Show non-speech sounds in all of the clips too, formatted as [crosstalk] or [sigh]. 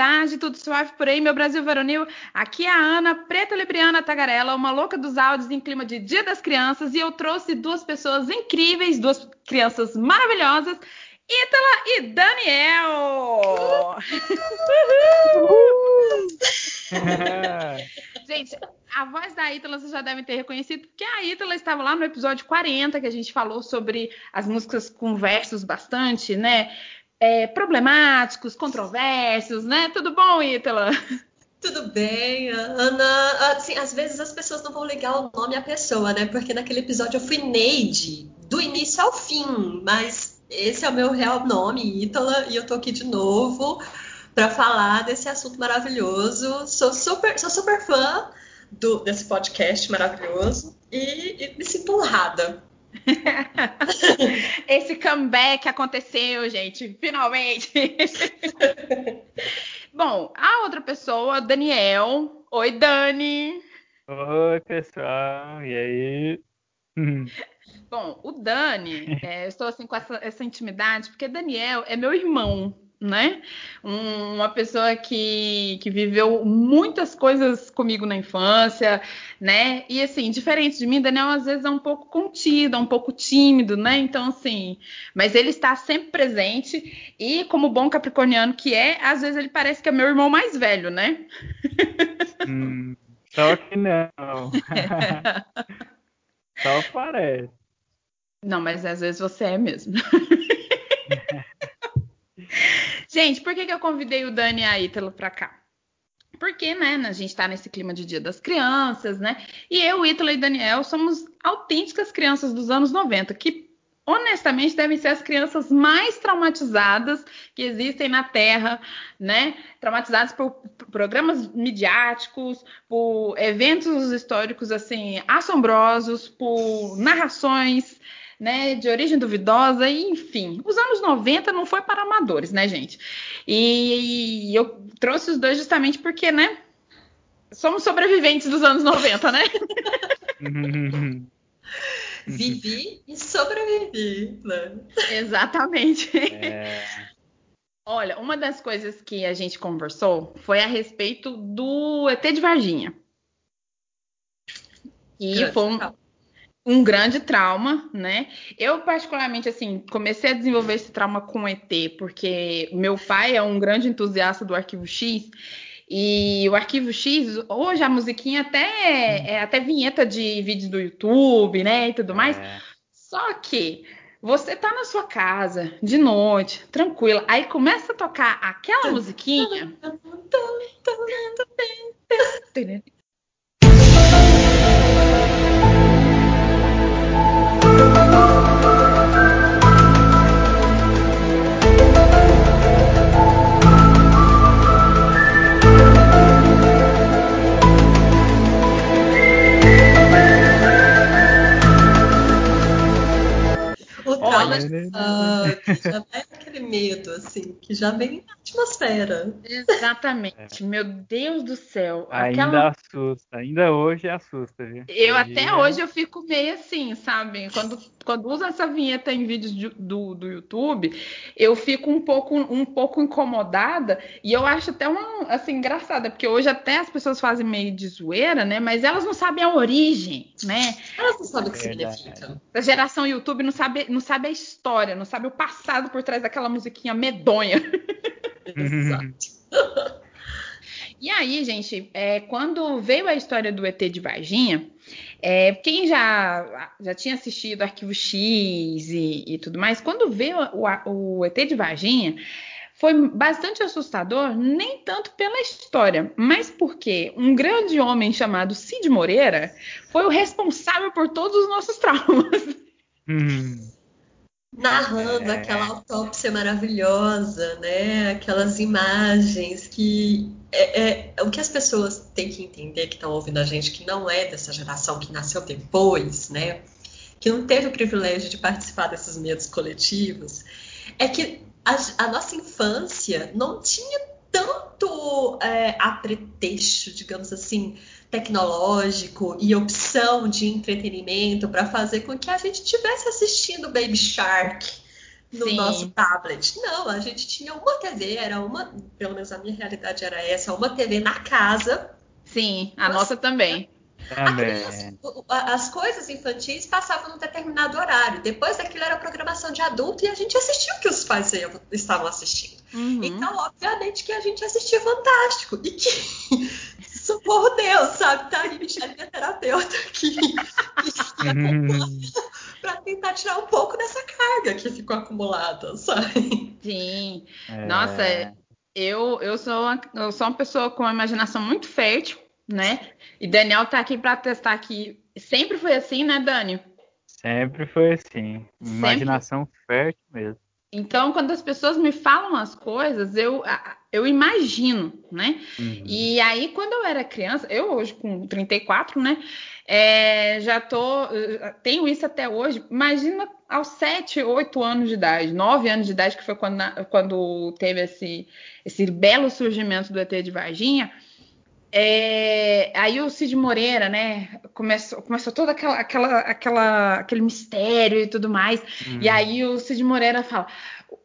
humanidade, tudo suave por aí, meu Brasil varonil. Aqui é a Ana, preta libriana tagarela, uma louca dos áudios em clima de Dia das Crianças, e eu trouxe duas pessoas incríveis, duas crianças maravilhosas, Ítala e Daniel! [laughs] gente, a voz da Ítala vocês já devem ter reconhecido, porque a Ítala estava lá no episódio 40, que a gente falou sobre as músicas com versos bastante, né? É, problemáticos, controversos, né? Tudo bom, Ítala? Tudo bem, Ana. Assim, às vezes as pessoas não vão ligar o nome à pessoa, né? Porque naquele episódio eu fui Neide, do início ao fim, mas esse é o meu real nome, Ítala, e eu tô aqui de novo para falar desse assunto maravilhoso. Sou super, sou super fã do, desse podcast maravilhoso e, e me sinto honrada. [laughs] Esse comeback aconteceu, gente, finalmente. [laughs] Bom, a outra pessoa, Daniel. Oi, Dani. Oi, pessoal. E aí? [laughs] Bom, o Dani, é, eu estou assim com essa, essa, intimidade, porque Daniel é meu irmão, né? Um, uma pessoa que, que viveu muitas coisas comigo na infância, né? E assim, diferente de mim, Daniel às vezes é um pouco contido, é um pouco tímido, né? Então, assim, mas ele está sempre presente e, como bom capricorniano que é, às vezes ele parece que é meu irmão mais velho, né? Hum, só que não. [laughs] só parece. Não, mas às vezes você é mesmo. [laughs] gente, por que, que eu convidei o Dani e a Ítalo pra cá? Porque, né, a gente tá nesse clima de Dia das Crianças, né? E eu, Ítalo e Daniel somos autênticas crianças dos anos 90, que honestamente devem ser as crianças mais traumatizadas que existem na Terra, né? Traumatizadas por programas midiáticos, por eventos históricos assim assombrosos, por narrações né, de origem duvidosa, e, enfim. Os anos 90 não foi para amadores, né, gente? E, e eu trouxe os dois justamente porque, né, somos sobreviventes dos anos 90, né? [laughs] Vivi e sobrevivi, né? Exatamente. É... Olha, uma das coisas que a gente conversou foi a respeito do ET de Varginha. E foi um, um grande trauma, né? Eu, particularmente, assim, comecei a desenvolver esse trauma com ET, porque meu pai é um grande entusiasta do Arquivo X. E o Arquivo X, hoje a musiquinha até é até vinheta de vídeos do YouTube, né? E tudo mais. É. Só que você tá na sua casa, de noite, tranquila, aí começa a tocar aquela musiquinha. Uh, que já é aquele medo, assim, que já vem atmosfera. Exatamente. É. Meu Deus do céu. Ainda aquela... assusta, ainda hoje assusta, viu? Eu até hoje eu fico meio assim, sabe? Quando, quando usa essa vinheta em vídeos de, do, do YouTube, eu fico um pouco, um pouco incomodada e eu acho até uma, assim, engraçada, porque hoje até as pessoas fazem meio de zoeira, né? Mas elas não sabem a origem, né? Elas não sabem o que significa. A geração YouTube não sabe, não sabe a história, não sabe o passado por trás daquela musiquinha medonha. [laughs] [laughs] E aí, gente, é, quando veio a história do ET de Varginha, é, quem já, já tinha assistido Arquivo X e, e tudo mais, quando veio o, o ET de Varginha, foi bastante assustador, nem tanto pela história, mas porque um grande homem chamado Cid Moreira foi o responsável por todos os nossos traumas. Hum narrando é. aquela autópsia maravilhosa, né? Aquelas imagens que é, é, o que as pessoas têm que entender que estão ouvindo a gente que não é dessa geração que nasceu depois, né? Que não teve o privilégio de participar desses medos coletivos, é que a, a nossa infância não tinha tanto é, apretexto, digamos assim, tecnológico e opção de entretenimento para fazer com que a gente estivesse assistindo Baby Shark, no Sim. nosso tablet. Não, a gente tinha uma TV, era uma, pelo menos a minha realidade era essa, uma TV na casa. Sim, a nossa também. Criança- o- a- as coisas infantis passavam num determinado horário. Depois daquilo era programação de adulto e a gente assistia o que os pais estavam assistindo. Uhum. Então, obviamente, que a gente assistia Fantástico. E que, socorro Deus, sabe? Tá aí Michelle, minha terapeuta, que Uhum. [laughs] pra tentar tirar um pouco dessa carga que ficou acumulada, sabe? Sim. É. Nossa, eu, eu, sou uma, eu sou uma pessoa com uma imaginação muito fértil, né? E Daniel tá aqui para testar que sempre foi assim, né, Dani? Sempre foi assim. Imaginação fértil mesmo. Então, quando as pessoas me falam as coisas, eu, eu imagino, né? Uhum. E aí, quando eu era criança, eu hoje com 34, né? é, já tô, eh, tenho isso até hoje. Imagina aos 7, 8 anos de idade, 9 anos de idade, que foi quando, quando teve esse, esse belo surgimento do ET de Varginha. É, aí o Cid Moreira, né? Começou, começou todo aquela, aquela, aquela, aquele mistério e tudo mais. Uhum. E aí o Cid Moreira fala: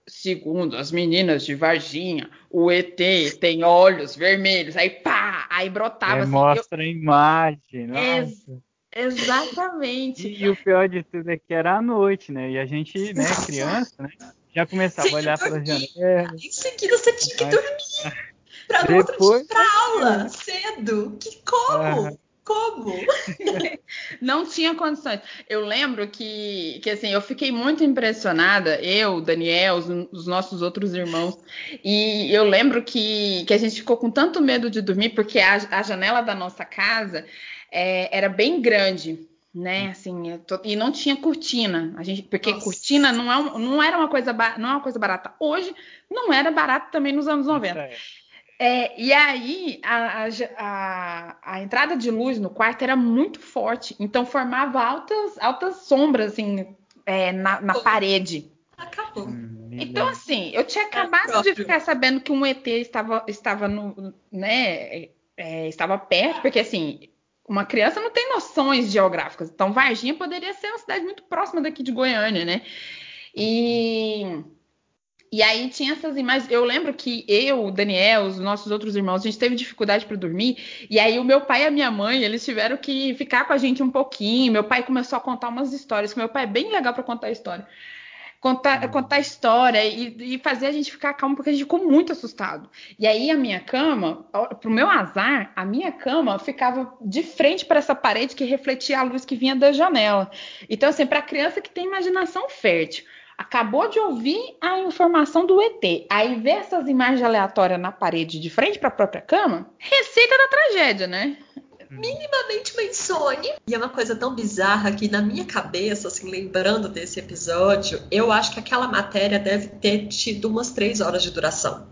segundo as meninas de Varginha, o ET tem olhos vermelhos. Aí pá, aí brotava É, assim. mostra a imagem. Ex- eu- exatamente. E, e o pior de tudo é que era à noite, né? E a gente, né, criança, né? Já começava a olhar eu pelas dormi. janelas. Em seguida, você tinha que Mas- dormir pra no outro dia Depois- pra aula cedo. Que como? Aham. Como? [laughs] Não tinha condições. Eu lembro que, que assim, eu fiquei muito impressionada, eu, Daniel, os, os nossos outros irmãos, e eu lembro que, que a gente ficou com tanto medo de dormir, porque a, a janela da nossa casa é, era bem grande. Né, assim, é to- e não tinha cortina, a gente, porque Nossa. cortina não, é um- não era uma coisa, ba- não é uma coisa barata. Hoje não era barato também nos anos 90. Isso é. É, e aí a, a, a- a entrada de luz no quarto era muito forte, então formava altas, altas sombras assim é, na, na parede. Acabou. Hum, Então assim, eu tinha acabado de próprio. ficar sabendo que um ET estava, estava no, né, é, estava perto, porque assim uma criança não tem noções geográficas, então Varginha poderia ser uma cidade muito próxima daqui de Goiânia, né? E e aí tinha essas imagens. Eu lembro que eu, o Daniel, os nossos outros irmãos, a gente teve dificuldade para dormir. E aí o meu pai e a minha mãe, eles tiveram que ficar com a gente um pouquinho. Meu pai começou a contar umas histórias, que meu pai é bem legal para contar história. Contar, Hum. contar história e, e fazer a gente ficar calmo, porque a gente ficou muito assustado. E aí a minha cama, pro meu azar, a minha cama ficava de frente para essa parede que refletia a luz que vinha da janela. Então, assim, para criança que tem imaginação fértil, acabou de ouvir a informação do ET, aí vê essas imagens aleatórias na parede de frente para a própria cama, receita da tragédia, né? minimamente uma insônia. E é uma coisa tão bizarra que na minha cabeça, assim, lembrando desse episódio, eu acho que aquela matéria deve ter tido umas três horas de duração.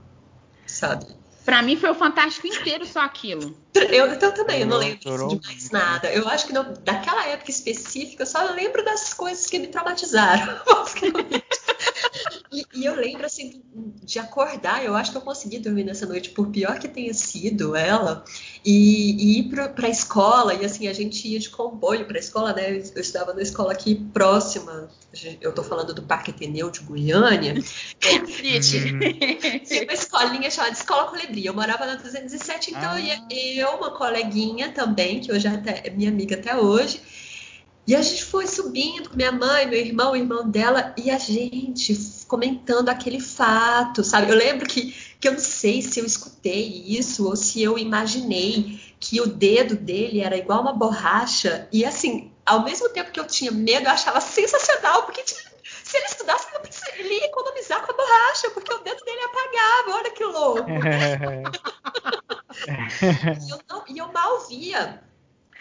Sabe? Para mim foi o fantástico inteiro só aquilo. Eu, então também, eu não lembro de mais nada. Eu acho que não- daquela época específica, eu só lembro das coisas que me traumatizaram. [laughs] E, e eu lembro, assim, de acordar. Eu acho que eu consegui dormir nessa noite, por pior que tenha sido ela, e, e ir pra, pra escola. E, assim, a gente ia de comboio pra escola, né? Eu estudava numa escola aqui próxima. Eu tô falando do Parque Ateneu de Goiânia. É, City. Hum. Tinha uma escolinha chamada Escola Colibri. Eu morava na 207, então Ah. eu, uma coleguinha também, que hoje é até, é minha amiga até hoje. E a gente foi subindo com minha mãe, meu irmão, o irmão dela, e a gente comentando aquele fato, sabe? Eu lembro que, que eu não sei se eu escutei isso ou se eu imaginei que o dedo dele era igual uma borracha. E assim, ao mesmo tempo que eu tinha medo, eu achava sensacional, porque se ele estudasse, ele, não precisa- ele ia economizar com a borracha, porque o dedo dele apagava. Olha que louco. [laughs] E eu, não- e eu mal via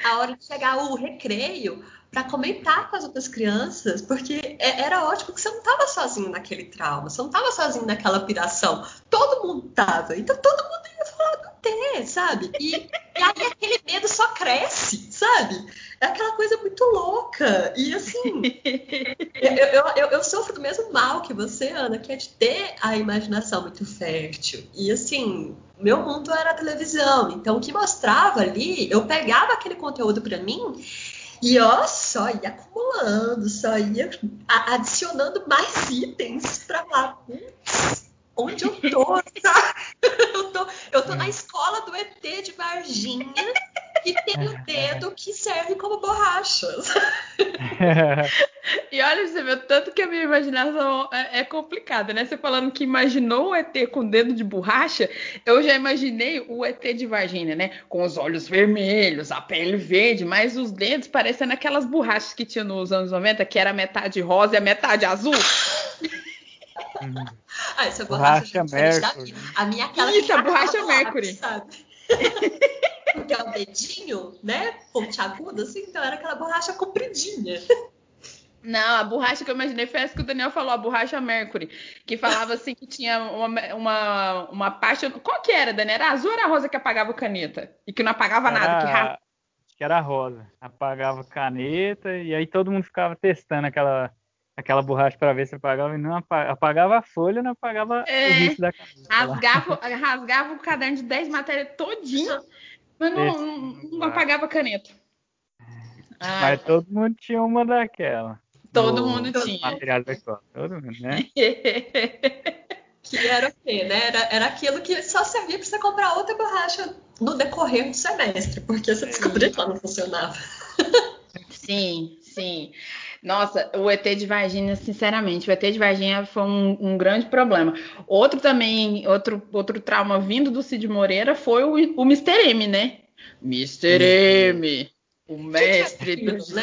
a hora de chegar o recreio para comentar com as outras crianças, porque é- era ótimo que você não estava sozinho naquele trauma, você não estava sozinho naquela piração. Todo mundo estava, então todo mundo ia falar do T, sabe? E, e aí aquele medo só cresce, sabe? É aquela coisa muito louca. E assim, [laughs] eu, eu, eu, eu sofro do mesmo mal que você, Ana, que é de ter a imaginação muito fértil. E assim, meu mundo era a televisão. Então, o que mostrava ali, eu pegava aquele conteúdo para mim E ó, só ia acumulando, só ia adicionando mais itens pra lá. Putz, onde eu tô? Tá? [laughs] Eu tô, eu tô na escola do ET de Varginha e tem o dedo que serve como borracha. [laughs] e olha, você vê tanto que a minha imaginação é, é, complicada, né? Você falando que imaginou o ET com dedo de borracha, eu já imaginei o ET de Varginha, né? Com os olhos vermelhos, a pele verde, mas os dedos parecendo aquelas borrachas que tinha nos anos 90, que era metade rosa e a metade azul. [laughs] ah, essa borracha, borracha é Mercury. A minha aquela Isso, a borracha Mercury. Sabe? [laughs] Porque é o dedinho, né? Pontiagudo, assim, então era aquela borracha compridinha. Não, a borracha que eu imaginei foi essa que o Daniel falou, a borracha Mercury, que falava assim que tinha uma, uma, uma parte. Qual que era, Daniel? Era azul ou era rosa que apagava caneta? E que não apagava era... nada? Que Acho que era rosa. Apagava caneta e aí todo mundo ficava testando aquela aquela borracha para ver se apagava e não apagava, apagava a folha, não apagava é, o risco da caneta. Rasgava, [laughs] rasgava o caderno de 10 matérias todinho, mas não, não, não apagava a caneta. Mas todo mundo tinha uma daquela. Todo mundo tinha. Material da escola, todo mundo, né? [laughs] que era o quê, né? Era, era aquilo que só servia para você comprar outra borracha no decorrer do semestre, porque você descobriu que ela não funcionava. [laughs] Sim, sim. Nossa, o ET de Varginha, sinceramente, o ET de Varginha foi um, um, grande problema. Outro também, outro, outro trauma vindo do Cid Moreira foi o, o Mr. M, né? Mr. M, o mestre que dos né?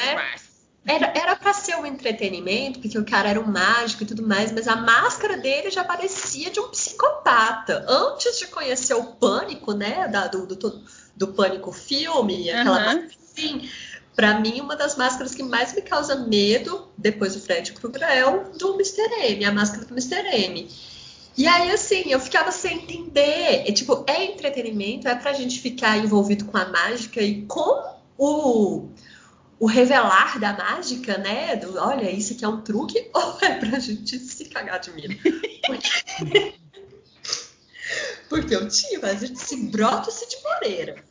Era, era pra ser um entretenimento, porque o cara era um mágico e tudo mais, mas a máscara dele já parecia de um psicopata. Antes de conhecer o Pânico, né? Da, do, do, do Pânico filme, aquela uhum. máscara assim para mim, uma das máscaras que mais me causa medo, depois do Fred Krueger, é o do Mr. M, a máscara do Mr. M. E aí, assim, eu ficava sem entender. É, tipo, é entretenimento, é pra gente ficar envolvido com a mágica e com o, o revelar da mágica, né? Do, olha, isso aqui é um truque, [laughs] ou é pra gente se cagar de medo? Porque, [laughs] Porque eu tinha, mas esse brota de Moreira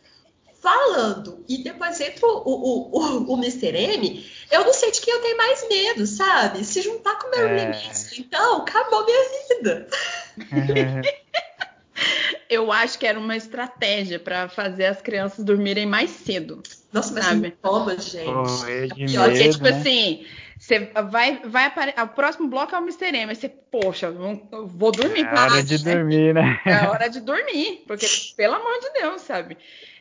falando e depois entra o, o, o, o Mr. M, eu não sei de quem eu tenho mais medo, sabe? Se juntar com o meu é... limite, então acabou minha vida. [laughs] eu acho que era uma estratégia para fazer as crianças dormirem mais cedo. Nossa, mas sabe? toma, gente. Oh, é, é pior, medo, que, tipo né? assim, você vai, vai aparecer. O próximo bloco é o Mr. M. Aí você, poxa, vou dormir. É hora de né? dormir, né? É hora de dormir. Porque, pelo amor de Deus, sabe?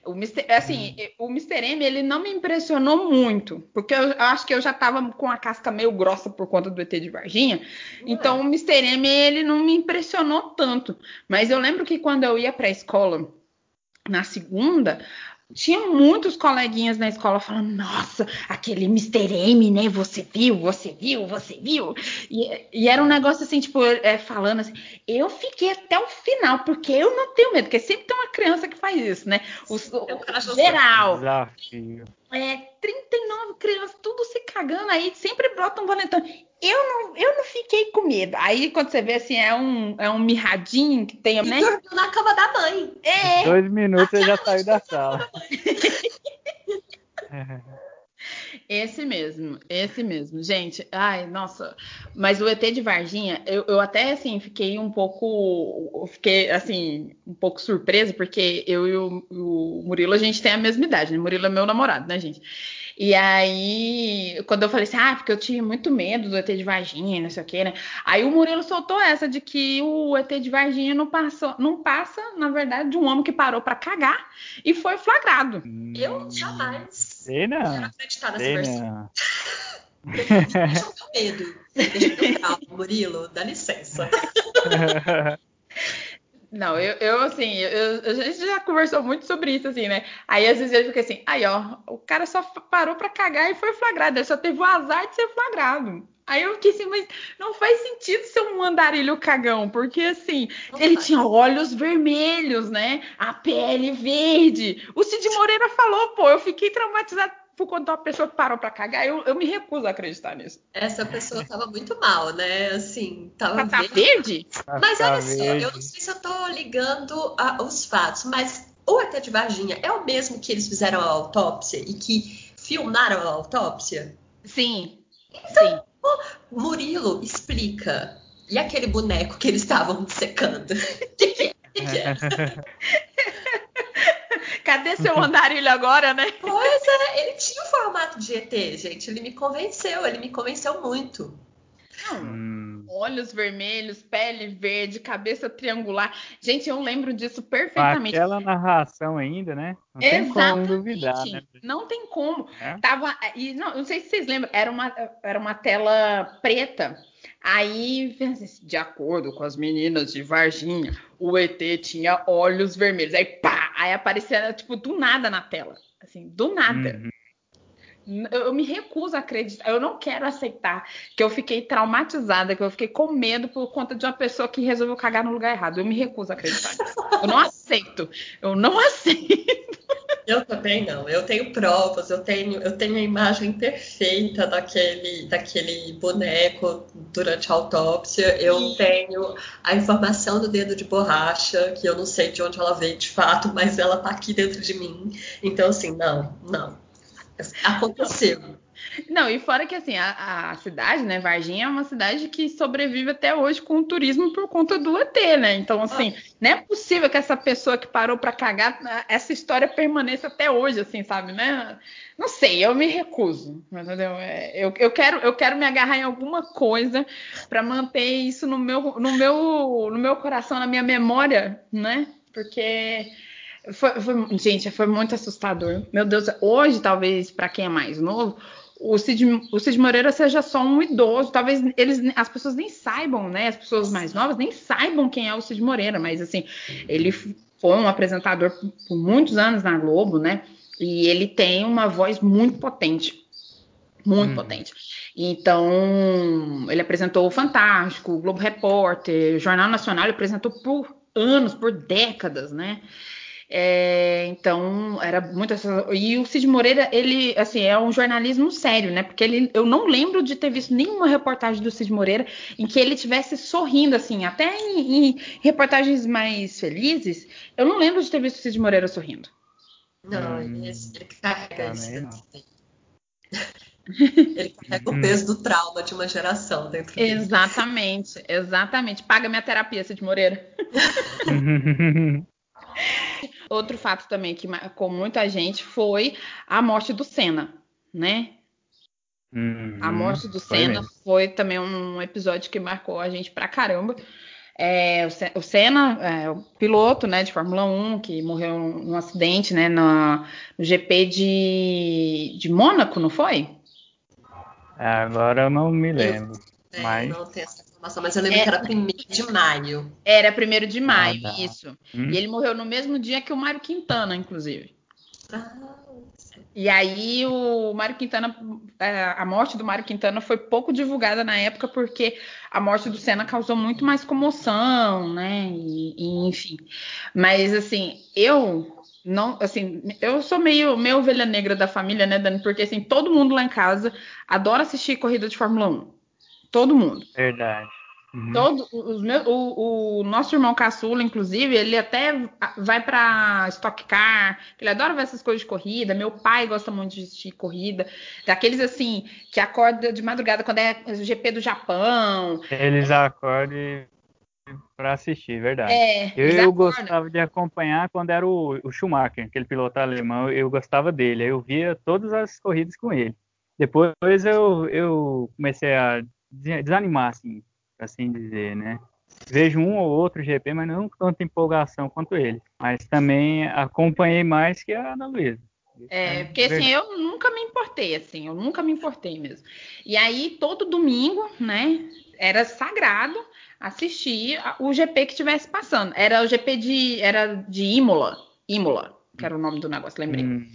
O Mr. Assim, hum. o Mr. M, ele não me impressionou muito, porque eu, acho que eu já tava com a casca meio grossa por conta do ET de Varginha. Então, o Mr. M, ele não me impressionou tanto. Mas eu lembro que quando eu ia pra escola na segunda, tinha muitos coleguinhas na escola falando, nossa, aquele Mr. M, né? Você viu, você viu, você viu. E, e era um negócio assim, tipo, é, falando assim, eu fiquei até o final, porque eu não tenho medo, porque sempre tem uma criança que faz isso, né? O, o geral. Desafio. É, 39 crianças, tudo se cagando aí, sempre brota um valentão eu não, eu não fiquei com medo. Aí quando você vê assim, é um, é um mirradinho que tem. E né? dormiu na cama da mãe. É. Dois minutos eu já saiu da sala. [laughs] [laughs] Esse mesmo, esse mesmo. Gente, ai, nossa. Mas o ET de Varginha, eu, eu até assim fiquei um pouco. Fiquei assim, um pouco surpresa, porque eu e o, o Murilo, a gente tem a mesma idade, né? Murilo é meu namorado, né, gente? E aí, quando eu falei assim, ah, porque eu tinha muito medo do ET de Varginha, não sei o quê, né? Aí o Murilo soltou essa de que o ET de Varginha não, passou, não passa, na verdade, de um homem que parou para cagar e foi flagrado. Eu jamais. Sei não. Quero acreditar nessa Sei versão. [laughs] Deixa eu ter medo. Deixa eu calmo, Murilo, dá licença. [laughs] Não, eu, eu assim, eu, a gente já conversou muito sobre isso, assim, né? Aí às vezes eu fico assim, aí ó, o cara só parou pra cagar e foi flagrado, ele só teve o azar de ser flagrado. Aí eu fiquei assim, mas não faz sentido ser um andarilho cagão, porque assim, não ele tinha olhos vermelhos, né? A pele verde. O Cid Moreira falou, pô, eu fiquei traumatizado por conta de uma pessoa que parou pra cagar, eu, eu me recuso a acreditar nisso. Essa pessoa tava muito mal, né? Assim, tava tá verde. Mas olha só, eu não sei se eu tô ligando a, os fatos, mas o ET de Varginha é o mesmo que eles fizeram a autópsia e que filmaram a autópsia? Sim. Então, o Murilo explica. E aquele boneco que eles estavam secando? [laughs] que que [laughs] é? Cadê seu andarilho agora, né? Pois é, ele tinha o formato de ET, gente. Ele me convenceu, ele me convenceu muito. Hum. Olhos vermelhos, pele verde, cabeça triangular. Gente, eu lembro disso perfeitamente. Aquela narração ainda, né? Não Exatamente. tem como duvidar, né? Não tem como. É? Tava, e não, não sei se vocês lembram, era uma, era uma tela preta. Aí, de acordo com as meninas de Varginha, o ET tinha olhos vermelhos. Aí, pá! Aí aparecia, tipo, do nada na tela. Assim, do nada. Uhum. Eu me recuso a acreditar, eu não quero aceitar que eu fiquei traumatizada, que eu fiquei com medo por conta de uma pessoa que resolveu cagar no lugar errado. Eu me recuso a acreditar. Eu não aceito. Eu não [laughs] aceito. Eu também não. Eu tenho provas, eu tenho, eu tenho a imagem perfeita daquele, daquele boneco durante a autópsia. Eu tenho a informação do dedo de borracha, que eu não sei de onde ela veio de fato, mas ela tá aqui dentro de mim. Então, assim, não, não. Aconteceu. Não, e fora que assim, a, a, cidade, né, Varginha é uma cidade que sobrevive até hoje com o turismo por conta do ET, né? Então, assim, ah. não é possível que essa pessoa que parou para cagar, essa história permaneça até hoje, assim, sabe, né? Não sei, eu me recuso, entendeu? É, eu, eu, quero, eu quero me agarrar em alguma coisa para manter isso no meu, no, meu, no meu coração, na minha memória, né? Porque foi, foi, gente, foi muito assustador. Meu Deus, hoje, talvez, para quem é mais novo, o Cid, o Cid Moreira seja só um idoso. Talvez eles, as pessoas nem saibam, né? As pessoas mais novas nem saibam quem é o Cid Moreira, mas assim, ele foi um apresentador por muitos anos na Globo, né? E ele tem uma voz muito potente. Muito hum. potente. Então, ele apresentou o Fantástico, o Globo Repórter, o Jornal Nacional, ele apresentou por anos, por décadas, né? É, então, era muito. E o Cid Moreira, ele, assim, é um jornalismo sério, né? Porque ele, eu não lembro de ter visto nenhuma reportagem do Cid Moreira em que ele tivesse sorrindo, assim, até em, em reportagens mais felizes, eu não lembro de ter visto o Cid Moreira sorrindo. Não, ele, ele carrega isso. [laughs] Ele carrega o peso do trauma de uma geração dentro dele. Exatamente, exatamente. Paga minha terapia, Cid Moreira. [laughs] [laughs] Outro fato também que marcou muita gente foi a morte do Senna, né? Uhum, a morte do Senna foi, foi, também um episódio que marcou a gente pra caramba. É, o Senna, é, o piloto né, de Fórmula 1, que morreu num acidente né, no, no GP de, de Mônaco, não foi? Agora eu não me lembro. Eu, é, mas... Não tenho essa informação, mas eu lembro é, que era 1 de maio. Era 1 de maio, ah, tá. isso. Hum. E ele morreu no mesmo dia que o Mário Quintana, inclusive. Ah, e aí o Mário Quintana, é, a morte do Mário Quintana foi pouco divulgada na época porque a morte do Senna causou muito mais comoção, né? E, e, enfim. Mas assim, eu não, assim, eu sou meio, meio ovelha negra da família, né, Dani? Porque assim, todo mundo lá em casa adora assistir corrida de Fórmula 1. Todo mundo. Verdade. Uhum. Todo, os meus, o, o, nosso irmão caçula, inclusive, ele até vai para Stock Car, ele adora ver essas coisas de corrida. Meu pai gosta muito de assistir corrida, daqueles assim que acorda de madrugada quando é o GP do Japão. Eles acordam para assistir, verdade. É, eu, eu gostava de acompanhar quando era o, o Schumacher, aquele piloto alemão, eu gostava dele. Eu via todas as corridas com ele. Depois eu, eu comecei a desanimar, assim, assim dizer, né? Vejo um ou outro GP, mas não com tanta empolgação quanto ele. Mas também acompanhei mais que a Ana Luísa. É, porque assim, eu nunca me importei, assim, eu nunca me importei mesmo. E aí, todo domingo, né, era sagrado assistir o GP que estivesse passando. Era o GP de, era de Imola, Imola, que era o nome do negócio, lembrei. Hum.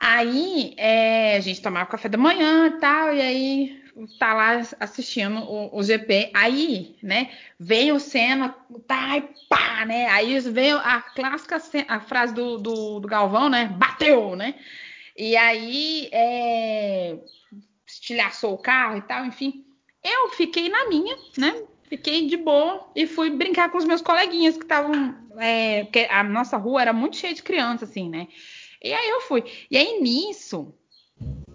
Aí é, a gente tomava café da manhã e tal, e aí tá lá assistindo o, o, GP. Aí, né, vem o Senna, tá, e pá, né? Aí vem a clássica a frase do, do, do Galvão, né? Bateu, né? E aí é, estilhaçou o carro e tal, enfim. Eu fiquei na minha, né? Fiquei de boa e fui brincar com os meus coleguinhas que estavam. É, porque a nossa rua era muito cheia de crianças, assim, né? E aí eu fui. E aí nisso,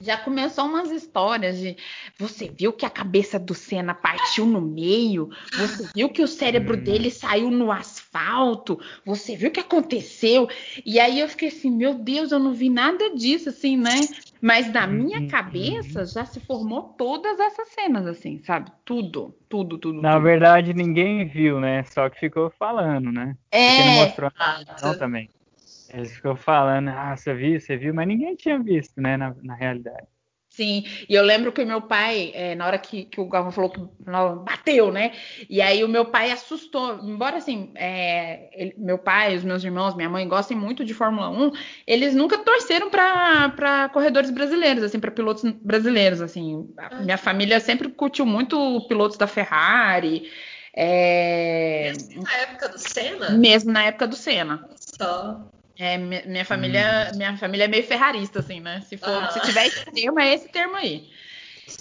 já começou umas histórias de você viu que a cabeça do Senna partiu no meio, você viu que o cérebro hum. dele saiu no asfalto, você viu o que aconteceu. E aí eu fiquei assim, meu Deus, eu não vi nada disso, assim, né? Mas na minha uhum. cabeça já se formou todas essas cenas, assim, sabe? Tudo, tudo, tudo. Na tudo. verdade, ninguém viu, né? Só que ficou falando, né? É. Porque não mostrou não também. Eles ficam falando, ah, você viu, você viu, mas ninguém tinha visto, né, na, na realidade. Sim, e eu lembro que o meu pai, é, na hora que, que o Galvão falou que bateu, né? E aí o meu pai assustou. Embora assim, é, ele, meu pai, os meus irmãos, minha mãe gostem muito de Fórmula 1, eles nunca torceram para corredores brasileiros, assim, para pilotos brasileiros, assim. A minha família sempre curtiu muito pilotos da Ferrari. É... Mesmo na época do Senna? Mesmo na época do Senna. Só. É, minha família, hum. minha família é meio ferrarista, assim, né? Se, for, ah. se tiver esse termo, é esse termo aí.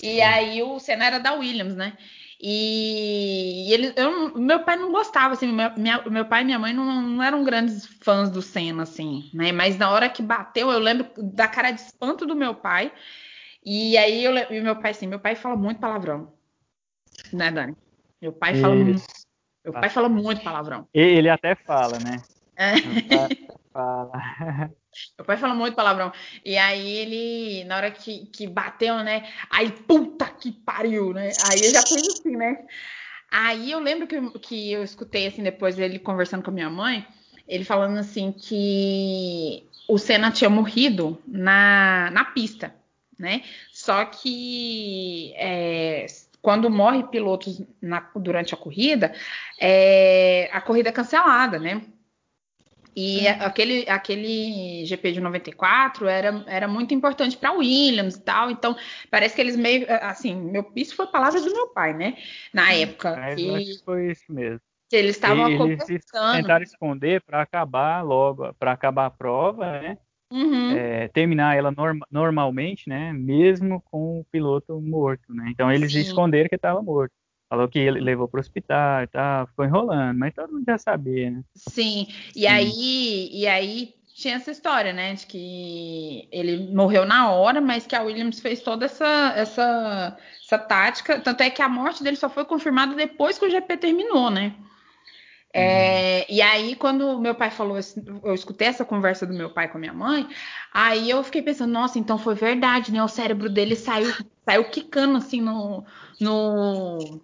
E aí o Senna era da Williams, né? E, ele, eu, meu pai não gostava, assim, meu, minha, meu pai e minha mãe não, não, eram grandes fãs do Senna, assim, né? Mas na hora que bateu, eu lembro da cara de espanto do meu pai. E aí eu e meu pai, assim, meu pai fala muito palavrão, né, Dani? Meu pai fala muito. Meu pai fala muito palavrão. Ele até fala, né? É. Fala. Meu pai fala muito palavrão. E aí ele, na hora que, que bateu, né? Aí, puta que pariu, né? Aí eu já fez assim, né? Aí eu lembro que, que eu escutei, assim, depois ele conversando com a minha mãe, ele falando assim que o Senna tinha morrido na, na pista, né? Só que é, quando morre pilotos na, durante a corrida, é, a corrida é cancelada, né? E uhum. aquele, aquele GP de 94 era, era muito importante para Williams e tal. Então, parece que eles meio. Assim, meu, isso foi palavra do meu pai, né? Na época. Mas que, foi isso mesmo. Que eles estavam Eles tentaram esconder para acabar logo, para acabar a prova, né? Uhum. É, terminar ela norm, normalmente, né? Mesmo com o piloto morto, né? Então eles Sim. esconderam que estava morto. Falou que ele levou para o hospital e tal, ficou enrolando, mas todo mundo já sabia, né? Sim, e aí, e aí tinha essa história, né, de que ele morreu na hora, mas que a Williams fez toda essa, essa, essa tática, tanto é que a morte dele só foi confirmada depois que o GP terminou, né? É, uhum. e aí, quando meu pai falou, eu escutei essa conversa do meu pai com a minha mãe, aí eu fiquei pensando, nossa, então foi verdade, né? O cérebro dele saiu, saiu quicando assim no, no,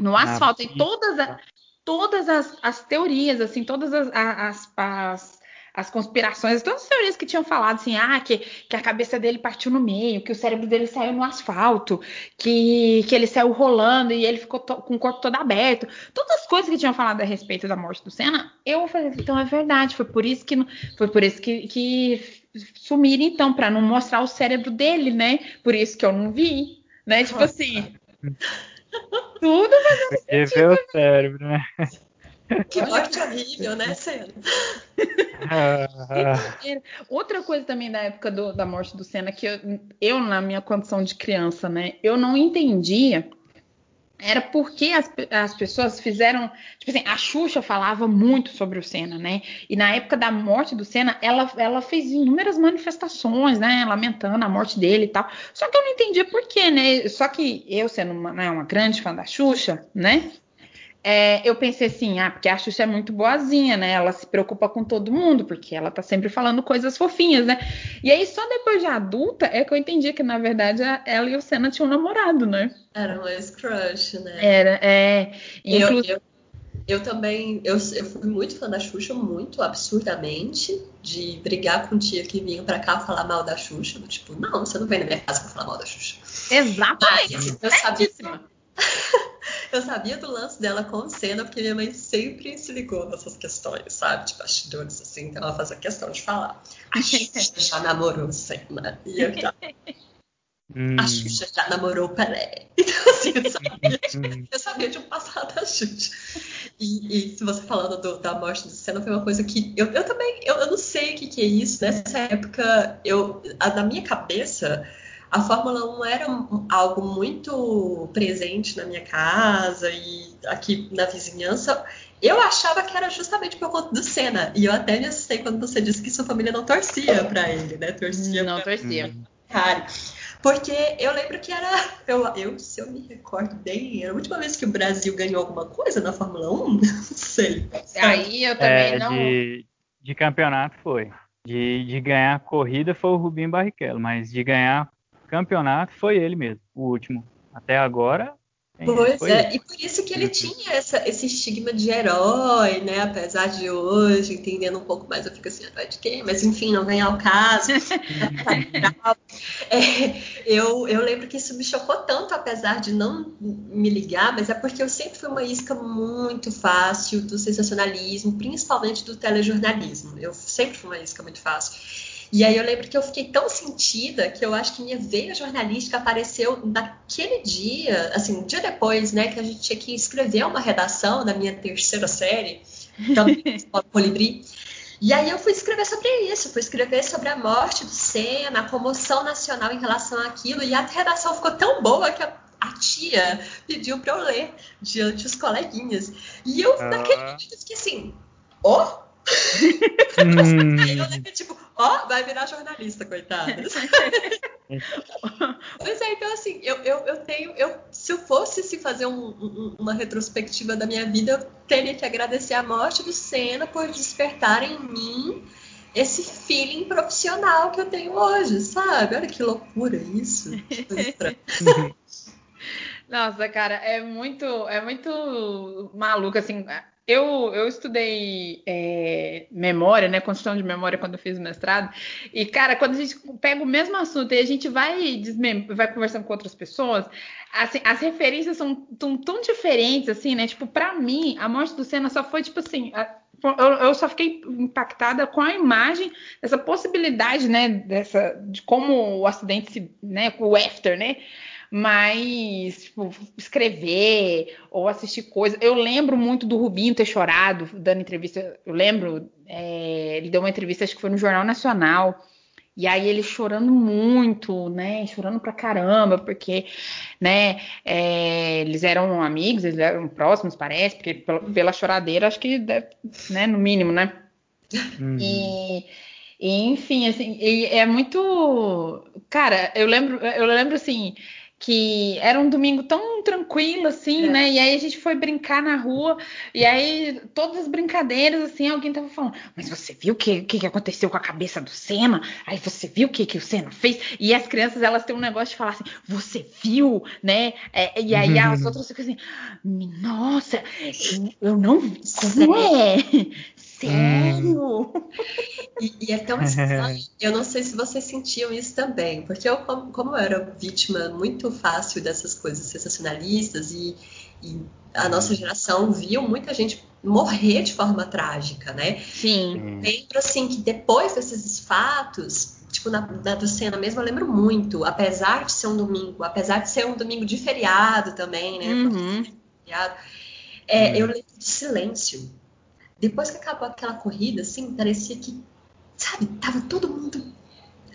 no asfalto. e todas, a, todas as, as, teorias, assim, todas as, as, as, as, conspirações, todas as teorias que tinham falado, assim, ah, que, que a cabeça dele partiu no meio, que o cérebro dele saiu no asfalto, que, que ele saiu rolando e ele ficou com o corpo todo aberto. Todas as coisas que tinham falado a respeito da morte do Senna, eu falei, então é verdade, foi por isso que, foi por isso que, que sumiram, então, para não mostrar o cérebro dele, né? Por isso que eu não vi, né? Tipo assim. [laughs] Tudo fazendo Porque sentido. vê o cérebro, né? Que morte horrível, né, Senna? Outra coisa também da época do, da morte do Senna, que eu, eu, na minha condição de criança, né, eu não entendia era porque as, as pessoas fizeram. Tipo assim, a Xuxa falava muito sobre o Senna, né? E na época da morte do Senna, ela, ela fez inúmeras manifestações, né? Lamentando a morte dele e tal. Só que eu não entendia por quê, né? Só que eu, sendo uma, né, uma grande fã da Xuxa, né? É, eu pensei assim, ah, porque a Xuxa é muito boazinha, né? Ela se preocupa com todo mundo, porque ela tá sempre falando coisas fofinhas, né? E aí, só depois de adulta, é que eu entendi que, na verdade, ela e o Senna tinham um namorado, né? Era um ex-crush, né? Era, é. Inclu... Eu, eu, eu, também, eu, eu fui muito fã da Xuxa, muito absurdamente, de brigar com tia que vinha pra cá falar mal da Xuxa. Tipo, não, você não vem na minha casa pra falar mal da Xuxa. Exatamente. eu sabia eu sabia do lance dela com o Senna, porque minha mãe sempre se ligou nessas questões, sabe? De bastidores, assim. Então ela fazia questão de falar. A Xuxa já namorou o Senna. E eu já. Hum. A Xuxa já namorou o Pelé. [laughs] Então, assim, eu sabia, eu sabia de um passado da Xuxa. E, e se você falando do, da morte do Senna, foi uma coisa que eu, eu também, eu, eu não sei o que, que é isso. Nessa época, eu, a, na minha cabeça, a Fórmula 1 era algo muito presente na minha casa e aqui na vizinhança. Eu achava que era justamente por conta do Senna. E eu até me assustei quando você disse que sua família não torcia para ele, né? Torcia não pra... torcia. Cara, porque eu lembro que era. Eu, eu, se eu me recordo bem, era a última vez que o Brasil ganhou alguma coisa na Fórmula 1? [laughs] Não sei. Aí eu também é, não. De, de campeonato foi. De, de ganhar corrida foi o Rubinho Barrichello, mas de ganhar campeonato foi ele mesmo, o último. Até agora, Pois é, e por isso que ele tinha essa, esse estigma de herói, né? Apesar de hoje, entendendo um pouco mais, eu fico assim, herói de quem? Mas enfim, não ganhar o caso. [laughs] é, eu, eu lembro que isso me chocou tanto, apesar de não me ligar, mas é porque eu sempre fui uma isca muito fácil do sensacionalismo, principalmente do telejornalismo. Eu sempre fui uma isca muito fácil. E aí eu lembro que eu fiquei tão sentida que eu acho que minha veia jornalística apareceu naquele dia, assim, um dia depois, né, que a gente tinha que escrever uma redação na minha terceira série, também Colibri. E aí eu fui escrever sobre isso, fui escrever sobre a morte do Senna, a comoção nacional em relação àquilo, e a redação ficou tão boa que a, a tia pediu para eu ler diante dos coleguinhas. E eu, ah. naquele momento, fiquei assim, ó, oh? [laughs] hum. eu tipo, ó, oh, vai virar jornalista, coitada. pois [laughs] é, então assim, eu, eu, eu tenho, eu, se eu fosse se fazer um, um, uma retrospectiva da minha vida, eu teria que agradecer a morte do Senna por despertar em mim esse feeling profissional que eu tenho hoje, sabe? Olha que loucura isso. [laughs] Nossa, cara, é muito, é muito maluco, assim, eu, eu estudei é, memória, né? Construção de memória quando eu fiz o mestrado. E, cara, quando a gente pega o mesmo assunto e a gente vai, vai conversando com outras pessoas, assim, as referências são tão, tão diferentes, assim, né? Tipo, pra mim, a morte do Senna só foi, tipo assim. A, eu, eu, só fiquei impactada com a imagem, essa possibilidade, né? Dessa, de como o acidente se. né? O after, né? Mas tipo, escrever ou assistir coisas. Eu lembro muito do Rubinho ter chorado dando entrevista. Eu lembro, é, ele deu uma entrevista, acho que foi no Jornal Nacional. E aí ele chorando muito, né? Chorando pra caramba, porque, né? É, eles eram amigos, eles eram próximos, parece, porque pela, pela choradeira, acho que deve, né? No mínimo, né? Uhum. E, e, enfim, assim, é muito, cara, eu lembro, eu lembro assim que era um domingo tão tranquilo assim, é. né? E aí a gente foi brincar na rua e aí todas as brincadeiras assim, alguém tava falando: "Mas você viu o que, que, que aconteceu com a cabeça do Senna? Aí você viu o que que o Senna fez?" E as crianças elas têm um negócio de falar assim: "Você viu?", né? É, e aí as outras ficam assim: "Nossa, eu, eu não vi. Como é?" Sério? E, e, é tão [laughs] estranho. Eu não sei se vocês sentiam isso também, porque eu, como, como eu era vítima muito fácil dessas coisas sensacionalistas e, e a nossa geração viu muita gente morrer de forma trágica, né? Sim. Lembro assim que depois desses fatos, tipo na, na do Senna mesmo, eu lembro muito, apesar de ser um domingo, apesar de ser um domingo de feriado também, né? Uhum. Feriado, é, uhum. eu lembro de silêncio depois que acabou aquela corrida, assim, parecia que, sabe, tava todo mundo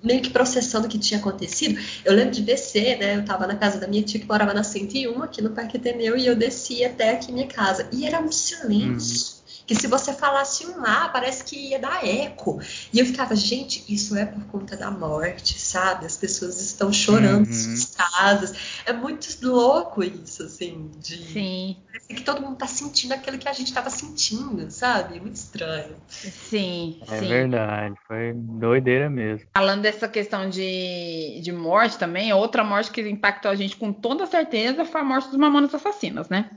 meio que processando o que tinha acontecido. Eu lembro de descer, né? Eu tava na casa da minha tia que morava na 101, aqui no Parque Ateneu, e eu desci até aqui minha casa. E era um silêncio. Uhum que se você falasse um A, parece que ia dar eco. E eu ficava, gente, isso é por conta da morte, sabe? As pessoas estão chorando uhum. em suas casas. É muito louco isso, assim, de. Sim. Parece que todo mundo tá sentindo aquilo que a gente tava sentindo, sabe? Muito estranho. Sim, é sim. verdade, foi doideira mesmo. Falando dessa questão de, de morte também, outra morte que impactou a gente com toda certeza foi a morte dos mamonas assassinas, né?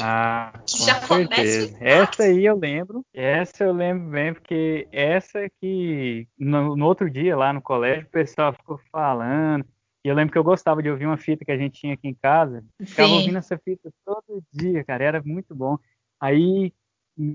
Ah, com certeza. Essa aí eu lembro. Essa eu lembro bem, porque essa que no, no, outro dia lá no colégio o pessoal ficou falando. E eu lembro que eu gostava de ouvir uma fita que a gente tinha aqui em casa. Ficava ouvindo essa fita todo dia, cara. Era muito bom. Aí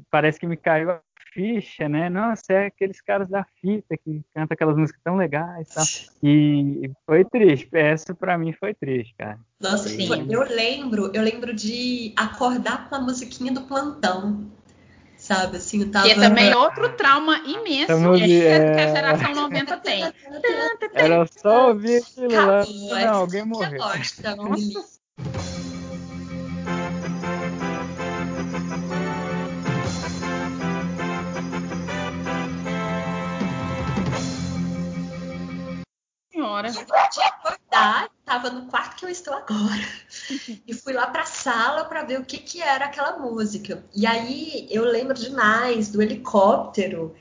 parece que me caiu a ficha, né? Nossa, é aqueles caras da fita que cantam aquelas músicas tão legais e tal. E foi triste. Essa para mim foi triste, cara. Nossa, Sim. eu lembro, eu lembro de acordar com a musiquinha do plantão. Sabe, assim, eu tava... Que é também outro trauma imenso música, é... que a geração 90 tem. [laughs] Era só ouvir aquilo lá. Não, alguém morreu. Nossa senhora. Eu podia acordar, estava no quarto que eu estou agora. [laughs] e fui lá para a sala para ver o que, que era aquela música. E aí eu lembro demais do helicóptero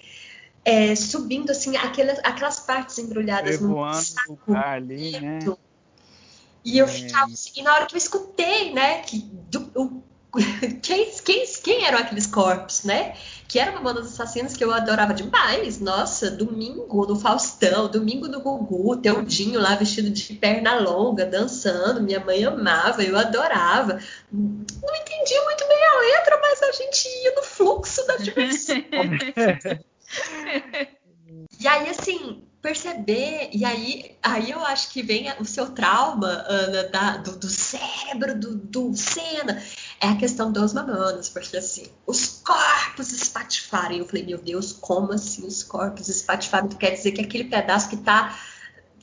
é, subindo assim, aquelas, aquelas partes embrulhadas no saco ali, né? E eu é. ficava assim, e na hora que eu escutei, né, que do, o, [laughs] quem, quem, quem eram aqueles corpos, né? Que era uma das assassinas que eu adorava demais. Nossa, domingo no Faustão, domingo no Gugu, Teudinho lá vestido de perna longa, dançando. Minha mãe amava, eu adorava. Não entendi muito bem a letra, mas a gente ia no fluxo da diversão. [laughs] e aí, assim, perceber, e aí, aí eu acho que vem o seu trauma, Ana, da, do, do, cérebro do, do Senna, é a questão dos mamonas, porque assim, os corpos espatifaram, e eu falei, meu Deus, como assim os corpos espatifaram? Quer dizer que aquele pedaço que tá,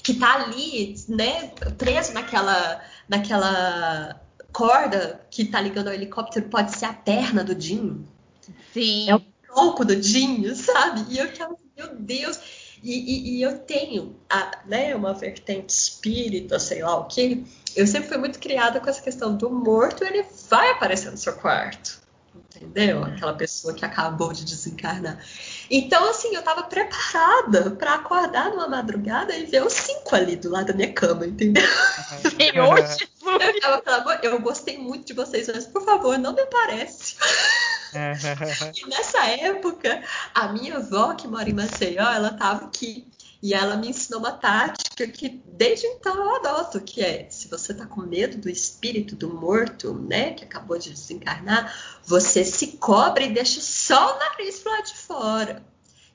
que tá ali, né, preso naquela, naquela corda que tá ligando ao helicóptero, pode ser a perna do Dinho? Sim. É o tronco do Dinho, sabe? E eu ficava, meu Deus... E, e, e, eu tenho a, né, uma vertente espírita, sei lá o que. Eu sempre fui muito criada com essa questão do morto, ele vai aparecer no seu quarto. Entendeu? Aquela pessoa que acabou de desencarnar. Então, assim, eu tava preparada para acordar numa madrugada e ver os cinco ali do lado da minha cama, entendeu? Senhor Jesus! [laughs] Eu, tava, eu gostei muito de vocês, mas por favor, não me aparece. [laughs] e nessa época, a minha avó, que mora em Maceió, ela estava aqui. E ela me ensinou uma tática que desde então eu adoto, que é se você está com medo do espírito do morto, né, que acabou de desencarnar, você se cobre e deixa só o nariz lá de fora.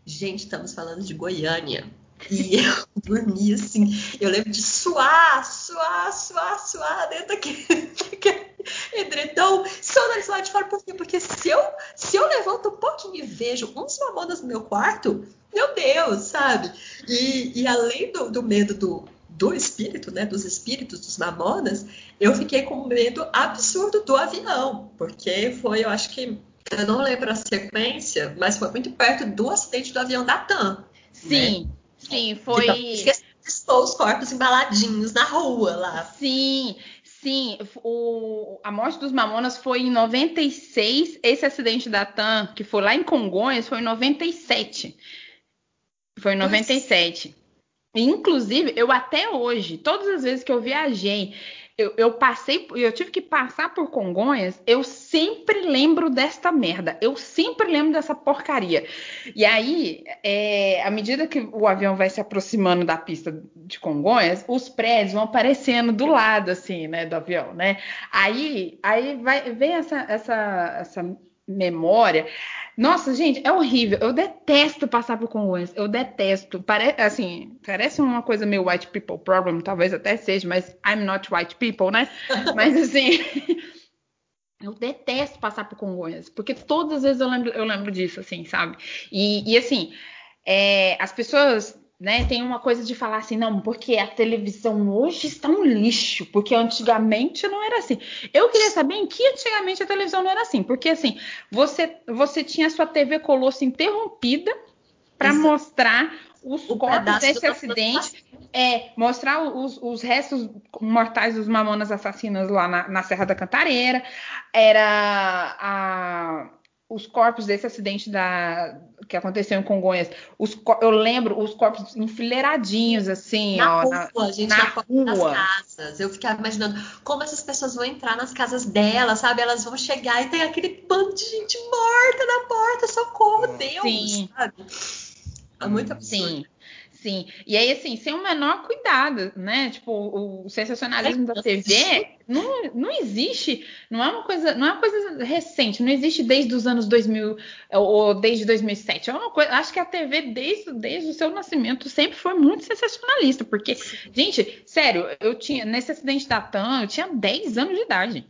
Gente, estamos falando de Goiânia. E [laughs] eu dormi assim, eu lembro de suar, suar, suar, suar dentro daquele, [laughs] edredom, só nariz lá de fora. Por quê? Porque se eu, se eu levanto um pouquinho e vejo uns mamonas no meu quarto, meu Deus, sabe? E, e além do, do medo do, do espírito, né, dos espíritos dos mamonas, eu fiquei com medo absurdo do avião, porque foi, eu acho que, eu não lembro a sequência, mas foi muito perto do acidente do avião da TAM. Sim. Né? Sim, foi. Então, os corpos embaladinhos na rua lá. Sim, sim. O, a morte dos Mamonas foi em 96. Esse acidente da TAM, que foi lá em Congonhas, foi em 97. Foi em 97. Inclusive, eu até hoje, todas as vezes que eu viajei eu, eu, passei, eu tive que passar por Congonhas, eu sempre lembro desta merda, eu sempre lembro dessa porcaria. E aí, é, à medida que o avião vai se aproximando da pista de Congonhas, os prédios vão aparecendo do lado, assim, né, do avião, né? Aí, aí vai, vem essa, essa, essa memória. Nossa, gente, é horrível. Eu detesto passar por Congonhas. Eu detesto. Pare assim, parece uma coisa meio white people problem, talvez até seja, mas I'm not white people, né? [laughs] mas assim, [laughs] eu detesto passar por Congonhas, porque todas as vezes eu lembro, eu lembro disso, assim, sabe? E, e assim, é, as pessoas né, tem uma coisa de falar assim, não, porque a televisão hoje está um lixo, porque antigamente não era assim. Eu queria saber em que antigamente a televisão não era assim, porque assim, você, você tinha a sua TV Colosso interrompida para mostrar os o corpos desse acidente, é, mostrar os, os, restos mortais dos mamonas assassinas lá na, na Serra da Cantareira, era a os corpos desse acidente da, que aconteceu em Congonhas, os, eu lembro os corpos enfileiradinhos, assim, na ó, rua, na, gente, na, na rua. das casas. Eu ficava imaginando como essas pessoas vão entrar nas casas delas, sabe? Elas vão chegar e tem aquele bando de gente morta na porta, socorro, Deus, Sim. sabe? É muito absurdo. Sim. Sim. E aí, assim, sem o menor cuidado, né? Tipo, o, sensacionalismo da TV não, não existe, não é uma coisa, não é uma coisa recente, não existe desde os anos 2000 ou desde 2007. É uma coisa, acho que a TV desde, desde o seu nascimento sempre foi muito sensacionalista, porque, gente, sério, eu tinha nesse acidente da TAM, eu tinha 10 anos de idade.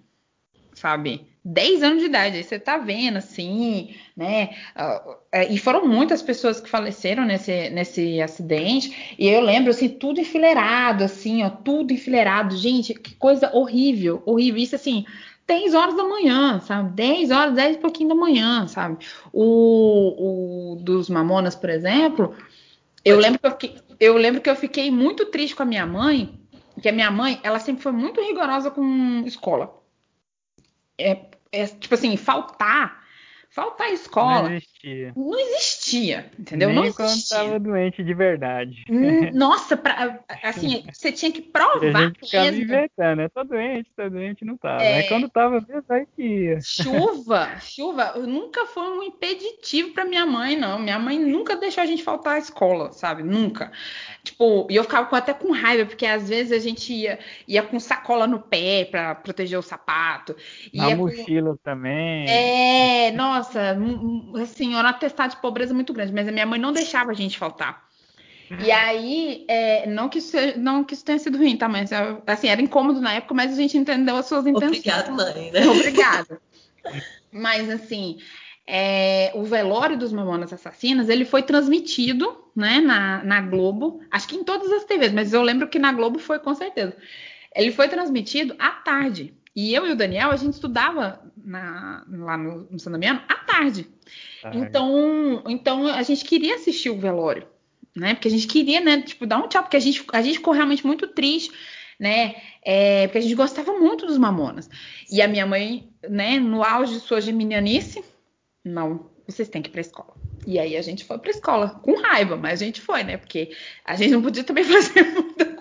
Sabe? 10 anos de idade, aí você tá vendo, assim, né? Uh, e foram muitas pessoas que faleceram nesse, nesse acidente, e eu lembro, assim, tudo enfileirado, assim, ó, tudo enfileirado. Gente, que coisa horrível, horrível. Isso, assim, 10 horas da manhã, sabe? 10 horas, 10 e pouquinho da manhã, sabe? O, o dos Mamonas, por exemplo, eu lembro que eu fiquei. eu lembro que eu fiquei muito triste com a minha mãe, que a minha mãe, ela sempre foi muito rigorosa com escola. É, é tipo assim, faltar Faltar escola. Não existia. Não existia, entendeu? Nem não existia. quando estava doente de verdade. Hum, [laughs] nossa, pra, assim, você tinha que provar e a gente mesmo. inventando, né? Tô doente, tô doente, não tava. É... Mas quando tava mesmo, aí que ia. Chuva, chuva, nunca foi um impeditivo para minha mãe, não. Minha mãe nunca deixou a gente faltar à escola, sabe? Nunca. Tipo, e eu ficava até com raiva, porque às vezes a gente ia, ia com sacola no pé para proteger o sapato. Na mochila com... também. É, nossa, assim, era um atestado de pobreza muito grande, mas a minha mãe não deixava a gente faltar. E aí, é, não, que isso, não que isso tenha sido ruim, tá? Mas assim, era incômodo na época, mas a gente entendeu as suas intenções. Obrigada, mãe, né? Obrigada. mas assim, é, o velório dos Mamonas Assassinas, ele foi transmitido, né, na, na, Globo, acho que em todas as TVs, mas eu lembro que na Globo foi com certeza. Ele foi transmitido à tarde. E eu e o Daniel, a gente estudava na, lá no, no São Damiano à tarde. Então, então a gente queria assistir o velório, né? Porque a gente queria, né, tipo, dar um tchau, porque a gente, a gente ficou realmente muito triste, né? É, porque a gente gostava muito dos Mamonas. E a minha mãe, né, no auge de sua geminianice, não, vocês têm que ir para a escola. E aí a gente foi para a escola, com raiva, mas a gente foi, né? Porque a gente não podia também [laughs] fazer muita.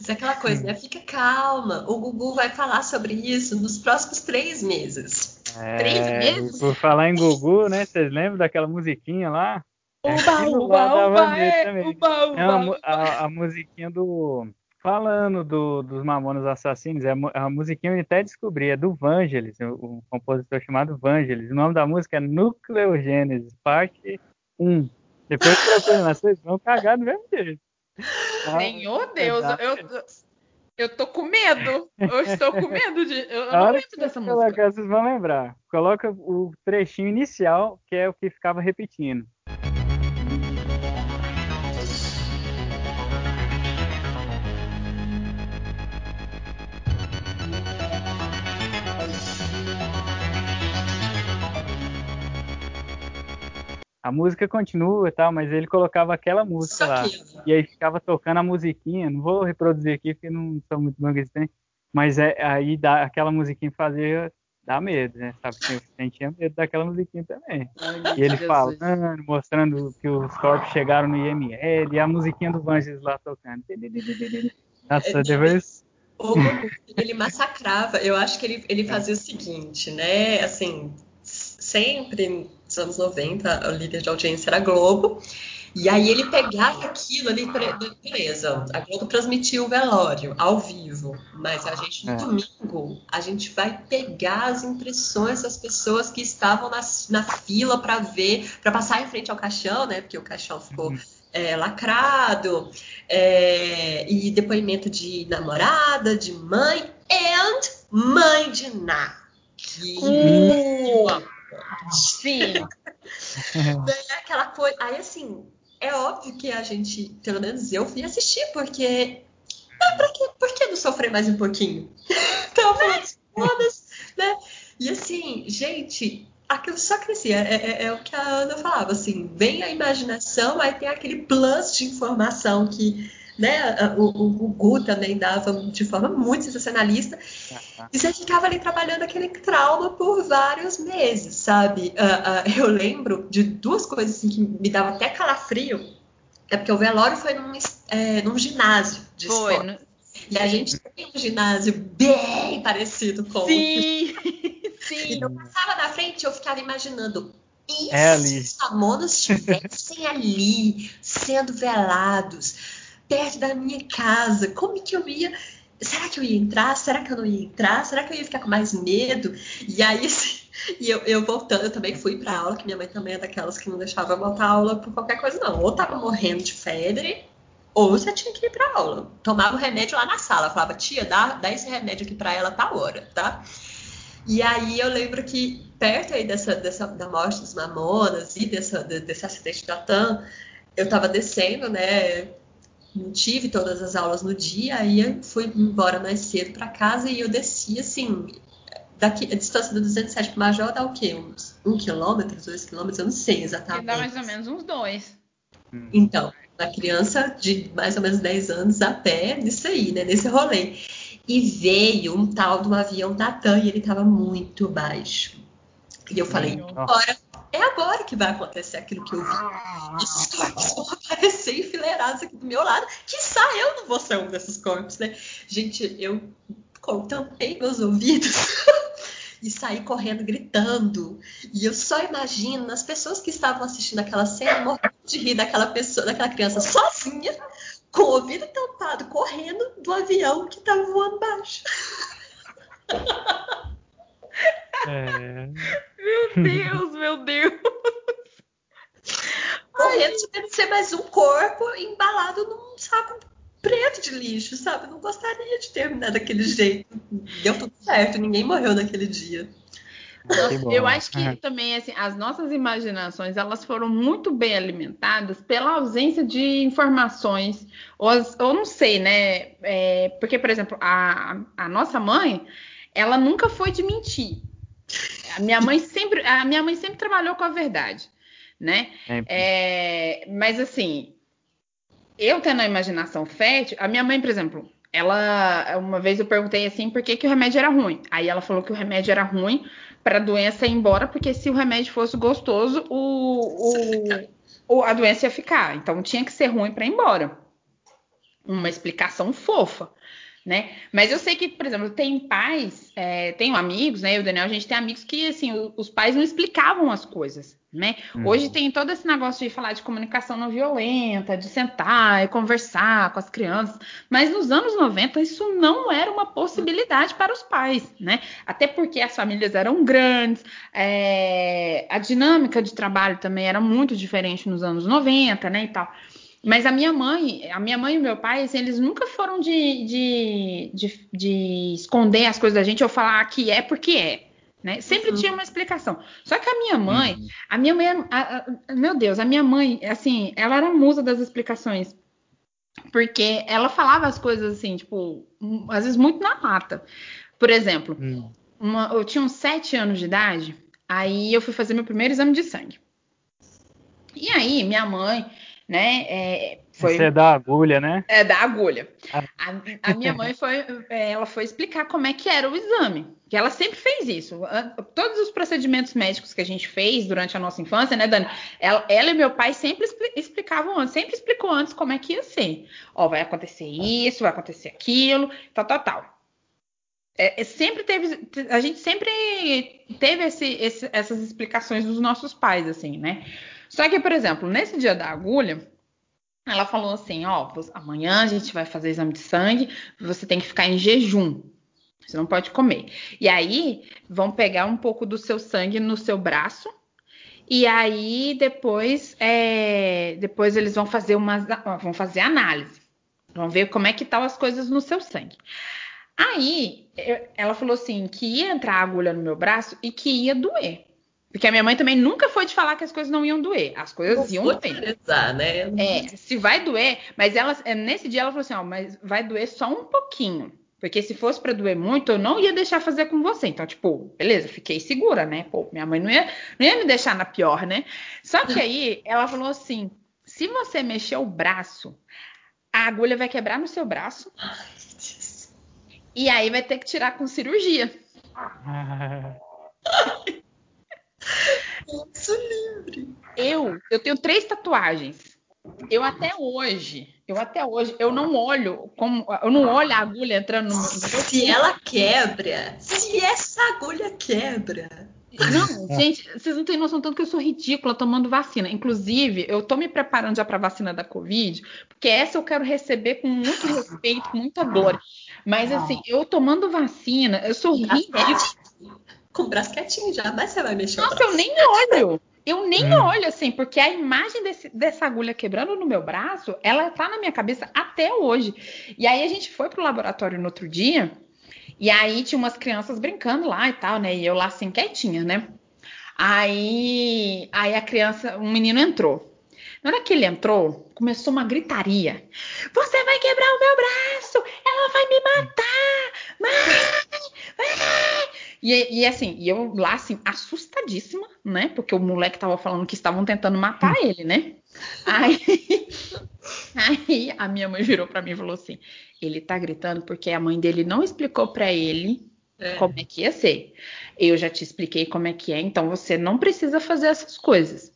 Isso é aquela coisa, né? Fica calma. O Gugu vai falar sobre isso nos próximos três meses. É, três meses? Por falar em Gugu, né? Vocês lembram daquela musiquinha lá? Uba, [laughs] uba, uba, é, uba, uba, é uma, a, a musiquinha do Falando do, dos Mamonas Assassinos, é a, a musiquinha eu até descobri, é do Vangelis, um, compositor chamado Vangelis. O nome da música é Nucleogênesis, parte 1. Depois que eu vocês vão cagar do mesmo jeito. Senhor Deus, eu, eu tô com medo. Eu estou com medo de. Eu, não lembro dessa música. Colocar, vocês vão lembrar. Coloca o trechinho inicial, que é o que ficava repetindo. A música continua e tal, mas ele colocava aquela música lá. E aí ficava tocando a musiquinha. Não vou reproduzir aqui porque não sou muito bom que tem. Mas é, aí dá, aquela musiquinha fazia dá medo, né? Sabe? A gente tinha medo daquela musiquinha também. Ai, e ele Jesus. falando, mostrando que os corpos chegaram no IML, e a musiquinha do Vangelis lá tocando. Nossa, depois. Ele massacrava. Eu acho que ele, ele fazia o seguinte, né? Assim, sempre nos anos 90, o líder de audiência era a Globo. E aí ele pegava aquilo ali, beleza, a Globo transmitiu o velório ao vivo, mas a gente no é. domingo, a gente vai pegar as impressões das pessoas que estavam na, na fila para ver, para passar em frente ao caixão, né? Porque o caixão ficou uhum. é, lacrado, é, e depoimento de namorada, de mãe, and mãe de Ná. Que... Uh! Sim. [laughs] é aquela coisa. Aí, assim, é óbvio que a gente, pelo menos eu, fui assistir, porque. Ah, pra quê? Por que não sofrer mais um pouquinho? [laughs] então, foda-se, né? E assim, gente, aquilo só crescia. É, é, é, o que a Ana falava, assim, vem a imaginação, aí tem aquele plus de informação que né? O, o Gugu também dava de forma muito sensacionalista. E você ficava ali trabalhando aquele trauma por vários meses, sabe? Uh, uh, eu lembro de duas coisas assim, que me davam até calafrio. É porque o velório foi num, é, num ginásio de foi. No... E a gente tem um ginásio bem parecido com Sim! Sim. [laughs] Então eu passava na frente e eu ficava imaginando. E é se os famosos estivessem ali, sendo velados, perto da minha casa. Como que eu ia? Será que eu ia entrar? Será que eu não ia entrar? Será que eu ia ficar com mais medo? E aí, [laughs] assim, e eu, eu voltando, eu também fui para aula, que minha mãe também é daquelas que não deixava voltar aula por qualquer coisa, não. Ou tava morrendo de febre, ou você tinha que ir para aula. Tomava o remédio lá na sala. Falava, tia, dá, dá esse remédio aqui para ela, tá hora, tá? E aí eu lembro que perto aí dessa, dessa da morte dos mamonas e dessa, desse acidente da TAM, eu tava descendo, né, não tive todas as aulas no dia, aí eu fui embora mais cedo para casa e eu desci assim. Daqui, a distância do 207 para Major dá o quê? Uns um quilômetro, dois quilômetros? Eu não sei exatamente. Dá mais ou menos uns dois. Então, a criança de mais ou menos 10 anos a pé nisso aí, né? Nesse rolê. E veio um tal de um avião da TAM e ele estava muito baixo. E eu falei, agora, é agora que vai acontecer aquilo que eu vi. Esses corpos vão aparecer enfileirados aqui do meu lado. Que eu não vou ser um desses corpos, né? Gente, eu tampei meus ouvidos [laughs] e saí correndo gritando. E eu só imagino as pessoas que estavam assistindo aquela cena morrendo de rir daquela pessoa, daquela criança sozinha, com o ouvido tampado, correndo do avião que estava voando baixo. É... Meu [laughs] Deus, meu Deus. Correndo de ser mais um corpo embalado num saco preto de lixo, sabe? Eu não gostaria de terminar daquele jeito. Deu tudo certo, ninguém morreu naquele dia. Eu acho que também assim, as nossas imaginações elas foram muito bem alimentadas pela ausência de informações, ou, ou não sei, né? É, porque, por exemplo, a, a nossa mãe, ela nunca foi de mentir. A minha mãe sempre, a minha mãe sempre trabalhou com a verdade, né? É, mas assim, eu tendo a imaginação fértil, a minha mãe, por exemplo, ela uma vez eu perguntei assim por que, que o remédio era ruim. Aí ela falou que o remédio era ruim para a doença ir embora, porque se o remédio fosse gostoso, o, o, a doença ia ficar. Então tinha que ser ruim para ir embora. Uma explicação fofa né? Mas eu sei que, por exemplo, tem pais, é, tenho amigos, né? Eu e o Daniel, a gente tem amigos que, assim, os pais não explicavam as coisas, né? Uhum. Hoje tem todo esse negócio de falar de comunicação não violenta, de sentar e conversar com as crianças, mas nos anos 90 isso não era uma possibilidade para os pais, né? Até porque as famílias eram grandes, é, a dinâmica de trabalho também era muito diferente nos anos 90, né? E tal. Mas a minha mãe, a minha mãe e meu pai, assim, eles nunca foram de, de, de, de, esconder as coisas da gente ou falar que é porque é. Né? Sempre uhum. tinha uma explicação. Só que a minha mãe, uhum. a minha mãe, a, a, meu Deus, a minha mãe, assim, ela era a musa das explicações. Porque ela falava as coisas assim, tipo, às vezes muito na lata. Por exemplo, uhum. uma, eu tinha uns sete anos de idade, aí eu fui fazer meu primeiro exame de sangue. E aí, minha mãe, né? É, foi, Você é da agulha, né? É da agulha. Ah. A, a, minha mãe foi, é, ela foi explicar como é que era o exame. Que ela sempre fez isso. Todos os procedimentos médicos que a gente fez durante a nossa infância, né, Dani? Ela, ela e meu pai sempre explicavam antes, sempre explicou antes como é que ia ser. Ó, vai acontecer isso, vai acontecer aquilo, tal, tal, tal. É, é sempre teve, a gente sempre teve esse, esse, essas explicações dos nossos pais, assim, né? Só que, por exemplo, nesse dia da agulha, ela falou assim: ó, amanhã a gente vai fazer exame de sangue, você tem que ficar em jejum. Você não pode comer. E aí vão pegar um pouco do seu sangue no seu braço. E aí depois, é, depois eles vão fazer uma, vão fazer análise. Vão ver como é que estão as coisas no seu sangue. Aí ela falou assim que ia entrar agulha no meu braço e que ia doer. Porque a minha mãe também nunca foi de falar que as coisas não iam doer. As coisas não iam doer. Né? É, se vai doer, mas ela, é, nesse dia ela falou assim: ó, mas vai doer só um pouquinho. Porque se fosse para doer muito, eu não ia deixar fazer com você. Então, tipo, beleza, fiquei segura, né? Pô, minha mãe não ia, não ia me deixar na pior, né? Só que aí ela falou assim: se você mexer o braço, a agulha vai quebrar no seu braço. e aí vai ter que tirar com cirurgia. Isso livre. Eu, eu tenho três tatuagens. Eu até hoje, eu até hoje, eu não olho como, eu não olho a agulha entrando no meu. Se ela quebra, se essa agulha quebra. Não, gente, vocês não têm noção tanto que eu sou ridícula tomando vacina. Inclusive, eu tô me preparando já para vacina da Covid, porque essa eu quero receber com muito respeito, com muita dor. Mas assim, eu tomando vacina, eu sou ridícula com o braço quietinho já, mas você vai mexer Nossa, eu nem olho. Eu nem hum. olho assim, porque a imagem desse, dessa agulha quebrando no meu braço, ela tá na minha cabeça até hoje. E aí a gente foi pro laboratório no outro dia, e aí tinha umas crianças brincando lá e tal, né? E eu lá assim, quietinha, né? Aí, aí a criança, um menino entrou. Na hora que ele entrou, começou uma gritaria. Você vai quebrar o meu braço! Ela vai me matar! Mãe! Mãe! E, e assim, e eu lá, assim, assustadíssima, né? Porque o moleque tava falando que estavam tentando matar hum. ele, né? Aí, [laughs] aí a minha mãe virou para mim e falou assim: ele tá gritando porque a mãe dele não explicou para ele é. como é que ia ser. Eu já te expliquei como é que é, então você não precisa fazer essas coisas.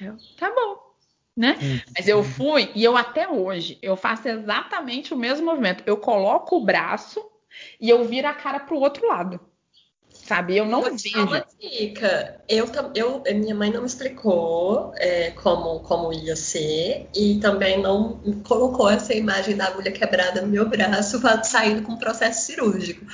Eu, tá bom. Né? Hum. Mas eu fui e eu até hoje eu faço exatamente o mesmo movimento. Eu coloco o braço e eu viro a cara pro outro lado sabe? Eu não vejo. Uma dica. Eu, eu, minha mãe não me explicou é, como, como ia ser e também não colocou essa imagem da agulha quebrada no meu braço saindo com um processo cirúrgico.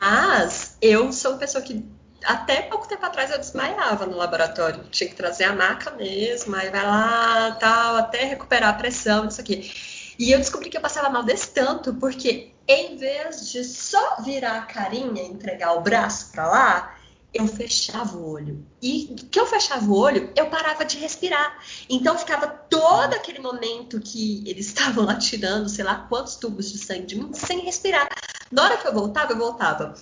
Mas eu sou uma pessoa que até pouco tempo atrás eu desmaiava no laboratório. Tinha que trazer a maca mesmo, aí vai lá, tal, até recuperar a pressão, isso aqui. E eu descobri que eu passava mal desse tanto, porque em vez de só virar a carinha entregar o braço para lá, eu fechava o olho. E que eu fechava o olho, eu parava de respirar. Então ficava todo aquele momento que eles [laughs] estavam lá tirando, sei lá quantos tubos de sangue de mim, sem respirar. Na hora que eu voltava, eu voltava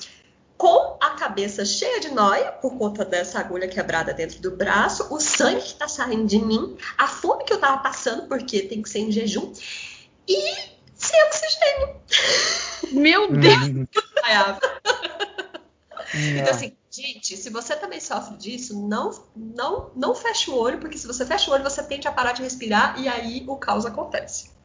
com a cabeça cheia de nóia por conta dessa agulha quebrada dentro do braço, o sangue que está saindo de mim, a fome que eu estava passando, porque tem que ser em jejum, e sem oxigênio. Meu uhum. Deus! então, assim, gente, se você também sofre disso, não, não, não feche o olho, porque se você fecha o olho, você tende a parar de respirar e aí o caos acontece.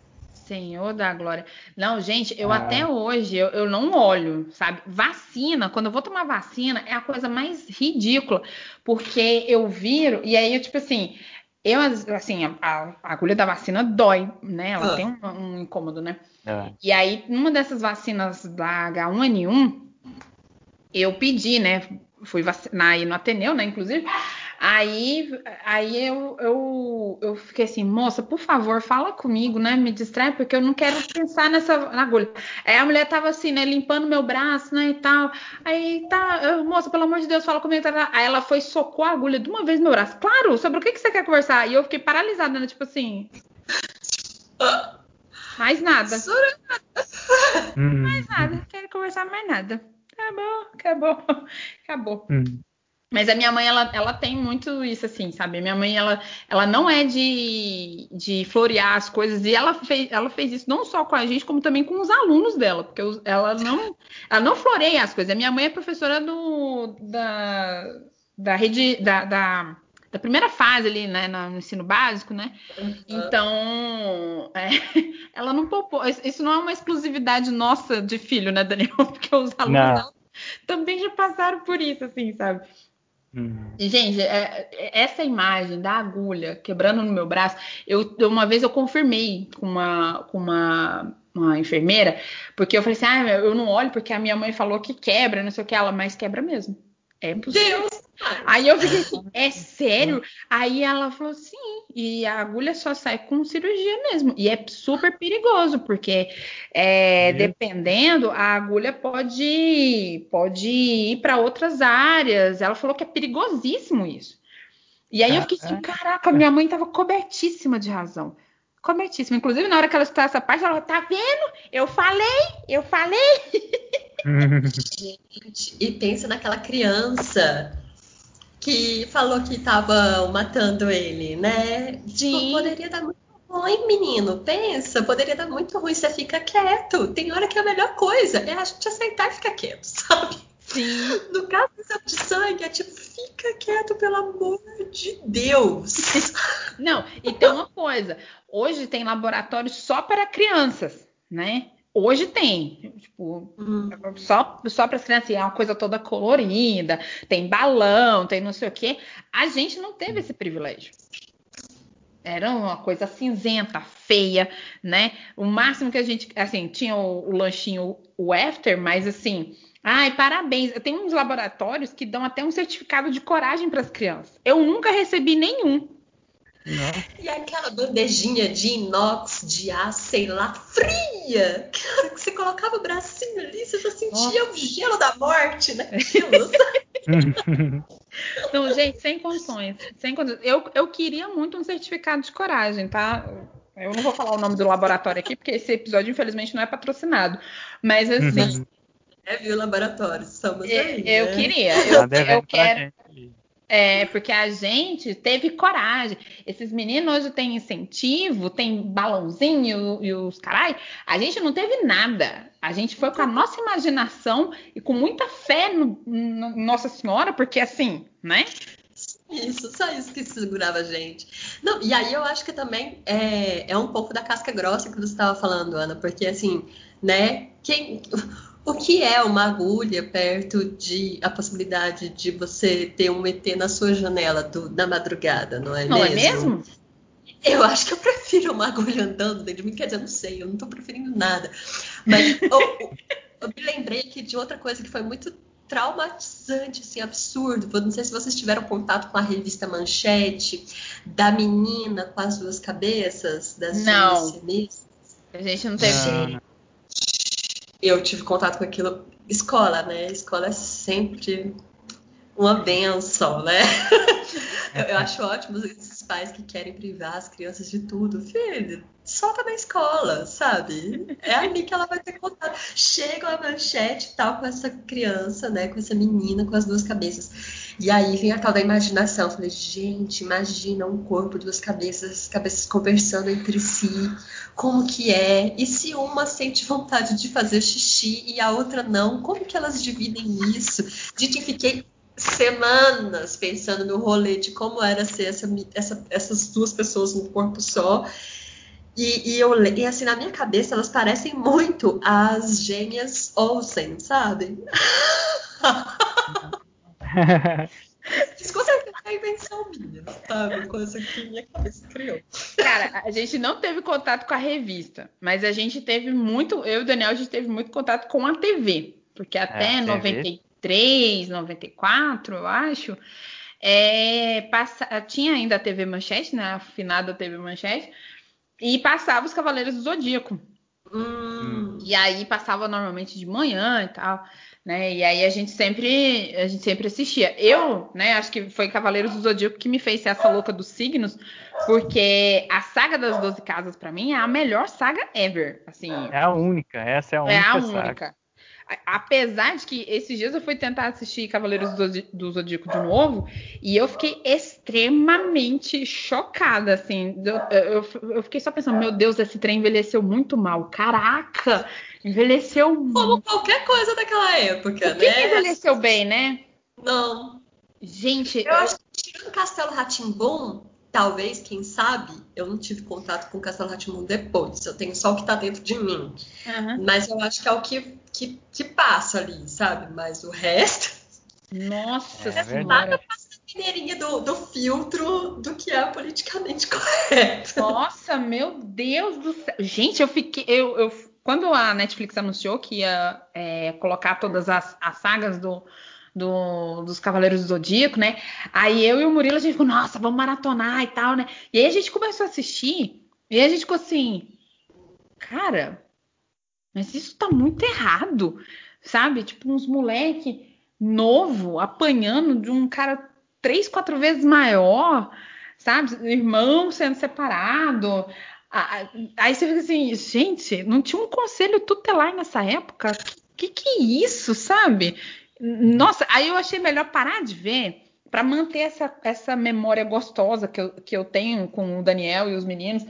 Senhor da glória. Não, gente, eu ah. até hoje eu, eu, não olho, sabe? Vacina, quando eu vou tomar vacina, é a coisa mais ridícula, porque eu viro e aí eu tipo assim, eu, assim, a, a, agulha da vacina dói, né? Ela ah. tem um, um, incômodo, né? É. E aí, numa dessas vacinas da H1N1, eu pedi, né? Fui vacinar aí no Ateneu, né? Inclusive. Aí, aí eu, eu, eu fiquei assim, moça, por favor, fala comigo, né? Me distrai, porque eu não quero pensar nessa agulha. Aí a mulher tava assim, né, limpando meu braço, né, e tal. Aí tá, eu, moça, pelo amor de Deus, fala comigo. Tá, tá. Aí ela foi socou a agulha de uma vez no meu braço. Claro, sobre o que, que você quer conversar? E eu fiquei paralisada, né? Tipo assim. Mais nada. mais nada. Quero conversar mais nada. Acabou, acabou, [laughs] acabou. Hum. Mas a minha mãe, ela, ela tem muito isso, assim, sabe? A minha mãe, ela, ela não é de, de florear as coisas. E ela fez, ela fez isso não só com a gente, como também com os alunos dela. Porque ela não, ela não floreia as coisas. A minha mãe é professora do, da, da rede... Da, da, da primeira fase ali, né, no ensino básico, né? Uhum. Então, é, [laughs] ela não poupou. Isso não é uma exclusividade nossa de filho, né, Daniel? [laughs] Porque os alunos dela também já passaram por isso, assim, sabe? Uhum. Gente, é, é, essa imagem da agulha quebrando no meu braço, eu uma vez eu confirmei com uma, com uma, uma enfermeira, porque eu falei assim: ah, eu não olho porque a minha mãe falou que quebra, não sei o que, ela, mas quebra mesmo. É possível. Deus. Aí eu fiquei assim, [laughs] é sério? Aí ela falou, sim, e a agulha só sai com cirurgia mesmo. E é super perigoso, porque é, dependendo, a agulha pode, pode ir para outras áreas. Ela falou que é perigosíssimo isso. E aí eu fiquei assim, caraca, minha mãe estava cobertíssima de razão. Cobertíssima. Inclusive, na hora que ela escutou essa parte, ela falou, tá vendo? Eu falei, eu falei. [laughs] Gente, e pensa naquela criança que falou que tava matando ele, né? Tipo, poderia dar muito ruim, menino. Pensa, poderia dar muito ruim. Você fica quieto. Tem hora que a melhor coisa é a gente aceitar e ficar quieto, [laughs] sabe? Sim. No caso de sangue, é tipo, fica quieto, pelo amor de Deus. Não, e tem uma coisa. Hoje tem laboratórios só para crianças, né? Hoje tem, tipo, hum. só, só para as crianças, é uma coisa toda colorida, tem balão, tem não sei o quê. A gente não teve esse privilégio. Era uma coisa cinzenta, feia, né? O máximo que a gente, assim, tinha o, o lanchinho, o after, mas assim, ai, parabéns. Tem uns laboratórios que dão até um certificado de coragem para as crianças. Eu nunca recebi nenhum. Não. E aquela bandejinha de inox, de aço, sei lá, fria, que você colocava o bracinho ali, você já sentia oh. o gelo da morte naquilo. [laughs] Não, gente, sem condições. Sem condições. Eu, eu queria muito um certificado de coragem, tá? Eu não vou falar o nome do laboratório aqui, porque esse episódio, infelizmente, não é patrocinado. Mas assim. É, viu, laboratório? Estamos aí. Eu né? queria. Eu, eu quero. É, porque a gente teve coragem. Esses meninos hoje têm incentivo, tem balãozinho e os carai. A gente não teve nada. A gente foi com a nossa imaginação e com muita fé no, no Nossa Senhora, porque assim, né? Isso, só isso que segurava a gente. Não, e aí eu acho que também é, é um pouco da casca grossa que você estava falando, Ana, porque assim, né? Quem, o que é uma agulha perto de a possibilidade de você ter um ET na sua janela do, da madrugada, não é não mesmo? Não é mesmo? Eu acho que eu prefiro uma agulha andando dentro de mim, quer dizer, eu não sei, eu não estou preferindo nada. Mas [laughs] eu, eu me lembrei aqui de outra coisa que foi muito traumatizante, assim, absurdo. Não sei se vocês tiveram contato com a revista Manchete, da menina com as duas cabeças, das Não. A gente não teve. Não. Eu tive contato com aquilo. Escola, né? Escola é sempre uma benção, né? [laughs] eu, eu acho ótimo esses pais que querem privar as crianças de tudo. Filho, solta na escola, sabe? É ali que ela vai ter contato. Chega a manchete tal com essa criança, né? Com essa menina com as duas cabeças. E aí vem a tal da imaginação. Eu falei, gente, imagina um corpo, duas cabeças, cabeças conversando entre si. Como que é? E se uma sente vontade de fazer xixi e a outra não? Como que elas dividem isso? Gente, fiquei semanas pensando no rolê de como era ser essa, essa, essas duas pessoas num corpo só. E, e, eu, e assim, na minha cabeça, elas parecem muito as gêmeas Olsen, sabe? Isso com certeza é invenção minha, sabe? Coisa que minha cabeça criou. Cara, a gente não teve contato com a revista, mas a gente teve muito, eu e o Daniel, a gente teve muito contato com a TV. Porque até é, 93, 94, eu acho, é, passa, tinha ainda a TV Manchete, né? A afinada TV Manchete e passava os Cavaleiros do Zodíaco. Hum. E aí passava normalmente de manhã e tal, né? E aí a gente sempre a gente sempre assistia. Eu, né, acho que foi Cavaleiros do Zodíaco que me fez ser essa louca dos signos, porque a saga das Doze Casas para mim é a melhor saga ever, assim. É a única, essa é a única. É a saga. Apesar de que esses dias eu fui tentar assistir Cavaleiros do Zodíaco de novo e eu fiquei extremamente chocada, assim. Eu, eu, eu, fiquei só pensando, meu Deus, esse trem envelheceu muito mal. Caraca, envelheceu Como qualquer coisa daquela época, o que né? Que envelheceu bem, né? Não. Gente, eu, eu... acho que tirando Castelo Ratimbum, talvez, quem sabe, eu não tive contato com o Castelo Ratimbun depois. Eu tenho só o que tá dentro de mim. Uhum. Mas eu acho que é o que, que, que passa ali, sabe? Mas o resto. Nossa é senhora. Nada passa a mineirinha do, do filtro do que é politicamente [laughs] correto. Nossa, meu Deus do céu. Gente, eu fiquei. Eu, eu, quando a Netflix anunciou que ia é, colocar todas as, as sagas do do, dos Cavaleiros do Zodíaco, né? Aí eu e o Murilo, a gente ficou, nossa, vamos maratonar e tal, né? E aí a gente começou a assistir, e a gente ficou assim, cara, mas isso tá muito errado, sabe? Tipo, uns moleque novo apanhando de um cara três, quatro vezes maior, sabe? Irmão sendo separado. Aí você fica assim, gente, não tinha um conselho tutelar nessa época? Que que é isso, sabe? Nossa, aí eu achei melhor parar de ver para manter essa, essa memória gostosa que eu, que eu tenho com o Daniel e os meninos,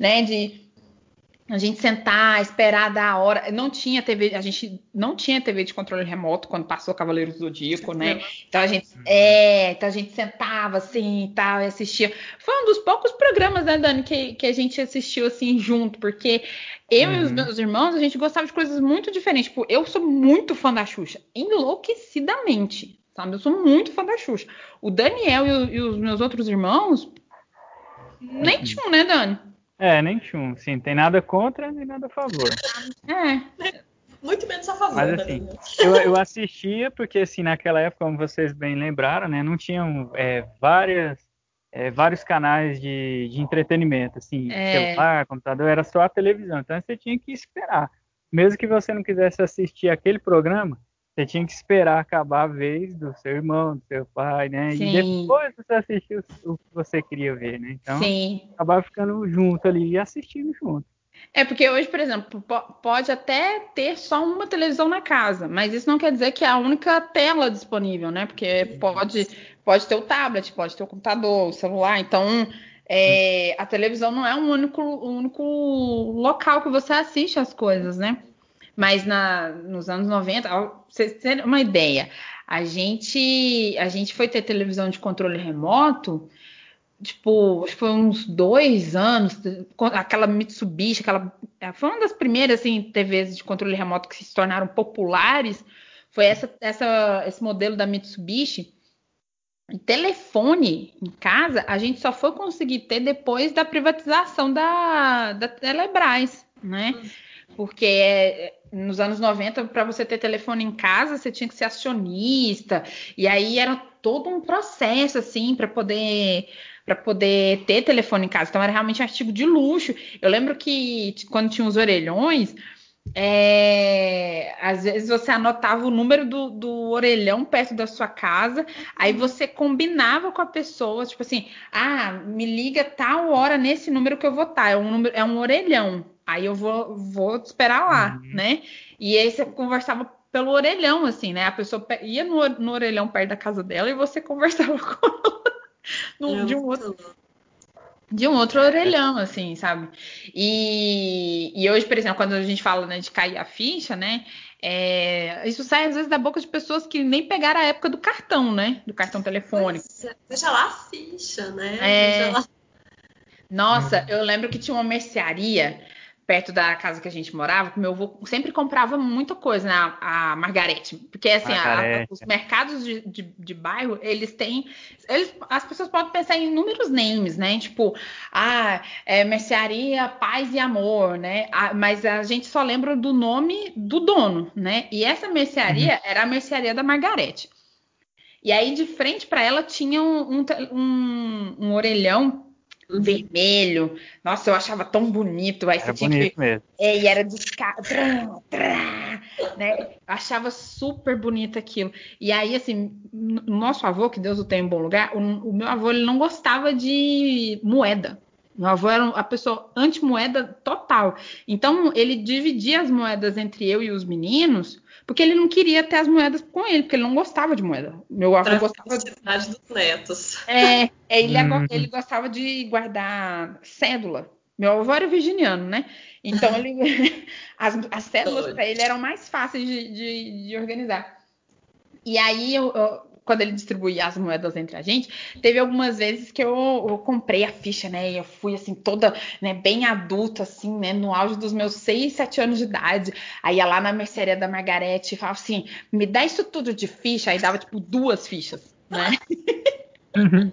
né? De a gente sentar, esperar dar a hora. Não tinha TV, a gente não tinha TV de controle remoto quando passou Cavaleiros do Zodíaco, né? Então a gente, é, então a gente sentava assim e tal e assistia. Foi um dos poucos programas, né, Dani, que, que a gente assistiu assim junto, porque eu uhum. e os uhum. meus irmãos, a gente gostava de coisas muito diferentes. Tipo, eu sou muito fã da Xuxa, enlouquecidamente, sabe? Eu sou muito fã da Xuxa. O Daniel e, o, e os meus outros irmãos, nem uhum. tinham, né, Dani? É, nem tinham. Sim, tem nada contra nem nada a favor. É. Muito menos a favor. Mas assim, eu, eu, assistia porque assim naquela época, como vocês bem lembraram, né, não tinham é, várias é, vários canais de, de entretenimento, assim, é. celular, computador, era só a televisão. Então você tinha que esperar. Mesmo que você não quisesse assistir aquele programa, você tinha que esperar acabar a vez do seu irmão, do seu pai, né? Sim. E depois você assistir o que você queria ver, né? Então, Sim. acabava ficando junto ali e assistindo junto. É porque hoje, por exemplo, pode até ter só uma televisão na casa, mas isso não quer dizer que é a única tela disponível, né? Porque pode, pode ter o tablet, pode ter o computador, o celular. Então, é, a televisão não é um único, único local que você assiste as coisas, né? Mas na, nos anos 90, pra vocês terem uma ideia, a gente, a gente foi ter televisão de controle remoto tipo, acho que foi uns dois anos, aquela Mitsubishi, aquela, é, foi uma das primeiras assim, TVs de controle remoto que se tornaram populares, foi essa, essa, esse modelo da Mitsubishi. telefone em casa, a gente só foi conseguir ter depois da privatização da, da Telebrás, né? Porque é, nos anos 90, para você ter telefone em casa, você tinha que ser acionista, e aí era todo um processo, assim, para poder para poder ter telefone em casa. Então era realmente um artigo de luxo. Eu lembro que quando tinha os orelhões, é, às vezes você anotava o número do, do, orelhão perto da sua casa, aí você combinava com a pessoa, tipo assim, ah, me liga tal hora nesse número que eu vou estar, é um, número, é um orelhão, aí eu vou, vou te esperar lá, uhum. né? E aí você conversava pelo orelhão, assim, né? A pessoa ia no, no orelhão perto da casa dela e você [laughs] conversava com ela no, é de um outro. De um outro orelhão, assim, sabe? E, e hoje, por exemplo, quando a gente fala né, de cair a ficha, né? É, isso sai às vezes da boca de pessoas que nem pegaram a época do cartão, né? Do cartão telefônico. É, veja lá a ficha, né? É... Lá... Nossa, eu lembro que tinha uma mercearia perto da casa que a gente morava, que meu avô sempre comprava muita coisa, né? A, Margarete. Porque, assim, a, a, os mercados de, de, de, bairro, eles têm... Eles, as pessoas podem pensar em inúmeros names, né? Tipo, ah, é mercearia Paz e Amor, né? Ah, mas a gente só lembra do nome do dono, né? E essa mercearia uhum. era a mercearia da Margarete. E aí, de frente para ela, tinha um, um, um, um orelhão vermelho. Nossa, eu achava tão bonito. Aí era você tinha que. Mesmo. É, e era desca... né? Eu achava super bonito aquilo. E aí, assim, nosso avô, que Deus o tenha em bom lugar, o, o meu avô ele não gostava de moeda. Meu avô era a pessoa anti-moeda total. Então, ele dividia as moedas entre eu e os meninos porque ele não queria ter as moedas com ele, porque ele não gostava de moeda. Meu avô gostava de. dos netos. É, ele, uhum. ele gostava de guardar cédula. Meu avô era virginiano, né? Então ele, [laughs] as, as cédulas para ele eram mais fáceis de, de, de organizar. E aí eu, eu, quando ele distribuía as moedas entre a gente, teve algumas vezes que eu, eu comprei a ficha, né? E eu fui assim, toda, né, bem adulta, assim, né? No auge dos meus 6, 7 anos de idade. Aí ia lá na mercearia da Margarete e falava assim: me dá isso tudo de ficha. Aí dava, tipo, duas fichas, né? Uhum.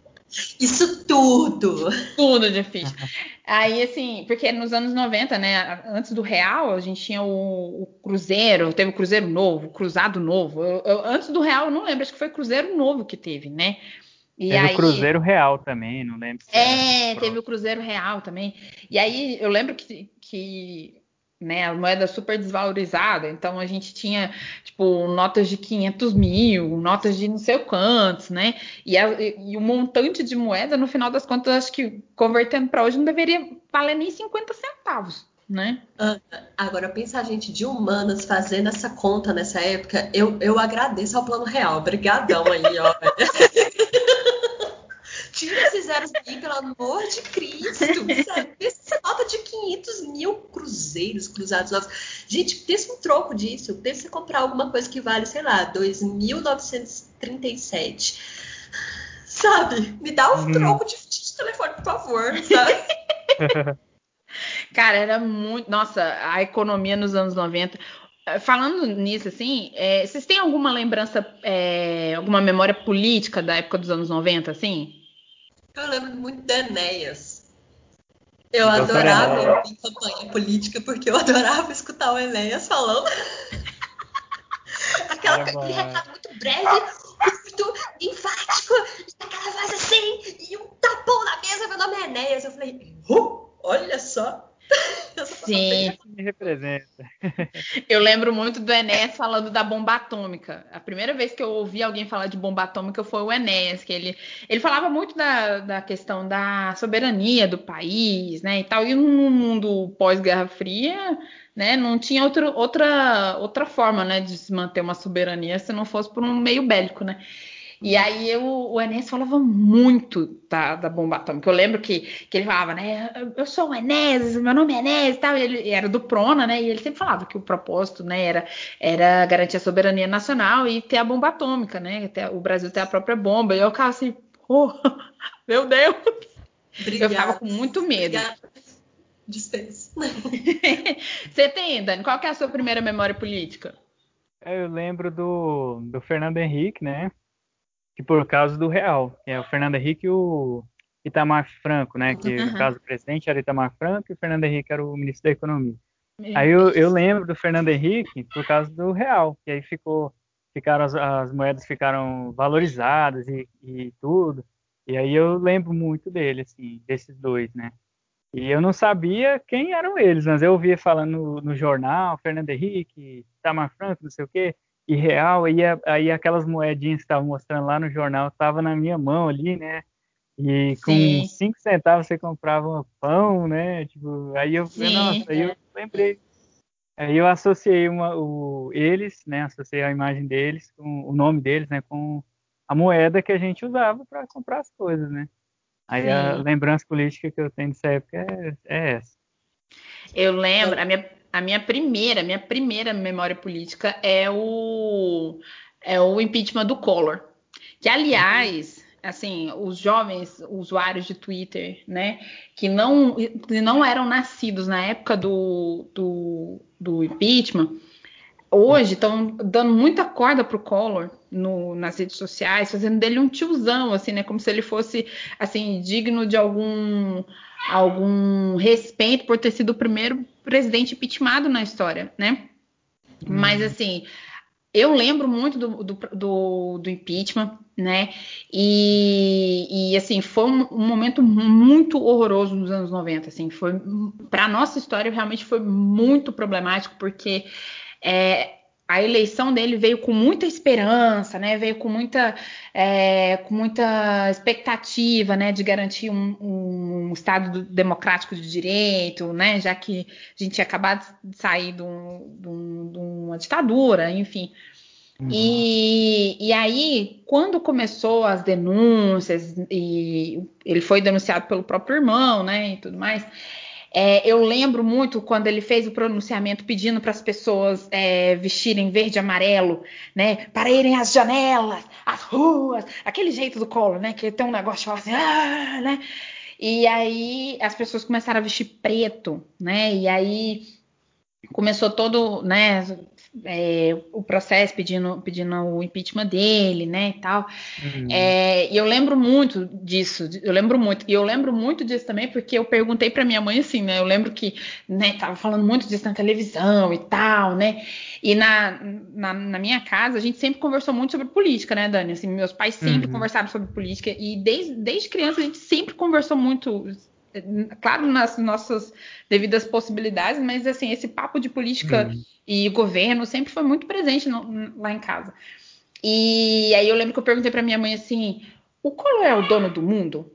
Isso tudo! Tudo ficha. Aí, assim, porque nos anos 90, né, antes do Real, a gente tinha o, o Cruzeiro, teve o Cruzeiro Novo, o Cruzado Novo. Eu, eu, antes do Real, eu não lembro, acho que foi Cruzeiro Novo que teve, né? E teve aí... o Cruzeiro Real também, não lembro. Se é, teve o Cruzeiro Real também. E aí, eu lembro que, que né, a moeda super desvalorizada, então a gente tinha, tipo, notas de 500 mil, notas de não sei o quantos, né, e, a, e, o montante de moeda, no final das contas, acho que convertendo para hoje não deveria valer nem 50 centavos, né? Agora, pensa a gente de humanas fazendo essa conta nessa época, eu, eu agradeço ao Plano Real, obrigadão aí, ó. [laughs] Tira esses zeros aí, pelo amor de Cristo. [laughs] Sabe? Essa nota de 500 mil cruzeiros, cruzados novos. Gente, pensa um troco disso. Pensa em comprar alguma coisa que vale, sei lá, 2.937. Sabe? Me dá um hum. troco de, de telefone, por favor, sabe? [laughs] Cara, era muito. Nossa, a economia nos anos 90 falando nisso, assim, é, vocês têm alguma lembrança, é, alguma memória política da época dos anos 90, assim? Eu lembro muito da Enéas. Eu adorava ouvir campanha política porque eu [laughs] adorava escutar o Enéas falando. [laughs] Aquela, aquele recado muito breve, muito enfático, aquela voz assim, e um tapão na mesa, meu nome é Enéas. Eu falei, uh, olha só. [laughs] Sim. Me representa. eu lembro muito do Enéas falando da bomba atômica. A primeira vez que eu ouvi alguém falar de bomba atômica foi o Enéas, que ele, ele falava muito da, da questão da soberania do país, né, e tal. E no mundo pós-Guerra Fria, né, não tinha outro, outra, outra forma, né, de se manter uma soberania se não fosse por um meio bélico, né. E aí eu, o Enéas falava muito da, da bomba atômica. Eu lembro que, que ele falava, né? Eu sou o Enéas, meu nome é Enéas e tal. E ele era do Prona, né? E ele sempre falava que o propósito, né, era, era garantir a soberania nacional e ter a bomba atômica, né? Ter, o Brasil ter a própria bomba. E eu ficava assim, [laughs] oh, meu Deus! Obrigada. Eu ficava com muito medo. Dispensa. [laughs] Você tem, Dani? Qual que é a sua primeira memória política? Eu lembro do, do Fernando Henrique, né? Que por causa do real, que é o Fernando Henrique e o Itamar Franco, né? Que uhum. no caso o presidente era Itamar Franco e o Fernando Henrique era o ministro da Economia. Aí eu, eu lembro do Fernando Henrique por causa do real, que aí ficou, ficaram as, as moedas ficaram valorizadas e, e tudo. E aí eu lembro muito dele, assim, desses dois, né? E eu não sabia quem eram eles, mas eu ouvia falando no, no jornal, Fernando Henrique, Itamar Franco, não sei o quê e real, aí, aí aquelas moedinhas que estavam mostrando lá no jornal estavam na minha mão ali, né? E com Sim. cinco centavos você comprava um pão, né? Tipo, aí eu, Sim, nossa, aí eu lembrei. Aí eu associei uma, o, eles, né? Associei a imagem deles, com o nome deles, né? Com a moeda que a gente usava para comprar as coisas, né? Aí Sim. a lembrança política que eu tenho dessa época é, é essa. Eu lembro, a minha a minha primeira, minha primeira memória política é o é o impeachment do Collor. Que aliás, assim, os jovens usuários de Twitter, né, que não não eram nascidos na época do, do, do impeachment, hoje estão dando muita corda pro Collor no, nas redes sociais, fazendo dele um tiozão, assim, né? Como se ele fosse, assim, digno de algum algum respeito por ter sido o primeiro presidente impeachmentado na história, né? Hum. Mas assim, eu lembro muito do, do, do, do impeachment, né? E, e, assim, foi um, um, momento muito horroroso nos anos 90, assim, foi para nossa história realmente foi muito problemático porque é, a eleição dele veio com muita esperança, né? Veio com muita, é, com muita expectativa, né? De garantir um, um, Estado democrático de direito, né? Já que a gente tinha acabado de sair de, um, de, um, de uma ditadura, enfim. E, e aí, quando começou as denúncias e ele foi denunciado pelo próprio irmão, né? E tudo mais. É, eu lembro muito quando ele fez o pronunciamento pedindo para as pessoas é, vestirem verde e amarelo, né? Para irem às janelas, às ruas, aquele jeito do colo, né? Que tem um negócio assim, ah, né? E aí as pessoas começaram a vestir preto, né? E aí começou todo, né? É, o processo pedindo, pedindo o impeachment dele, né, e tal. Uhum. É, e eu lembro muito disso, eu lembro muito. E eu lembro muito disso também porque eu perguntei para minha mãe assim, né, eu lembro que, né, tava falando muito disso na televisão e tal, né, e na, na, na minha casa a gente sempre conversou muito sobre política, né, Dani, assim, meus pais sempre uhum. conversaram sobre política e desde, desde criança a gente sempre conversou muito claro, nas nossas devidas possibilidades, mas assim, esse papo de política uhum. e governo sempre foi muito presente no, lá em casa. E aí eu lembro que eu perguntei para minha mãe assim: o Collor é o dono do mundo?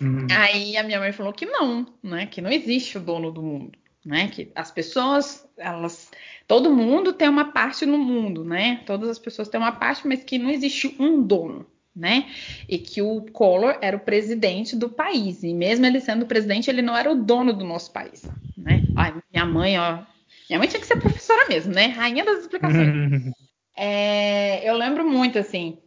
Uhum. Aí a minha mãe falou que não, né? Que não existe o dono do mundo, né? Que as pessoas, elas, todo mundo tem uma parte no mundo, né? Todas as pessoas têm uma parte, mas que não existe um dono né? E que o Collor era o presidente do país. E mesmo ele sendo presidente, ele não era o dono do nosso país, né? Ai, minha mãe, ó. Minha mãe tinha que ser professora mesmo, né? Rainha das explicações. [laughs] é, eu lembro muito, assim,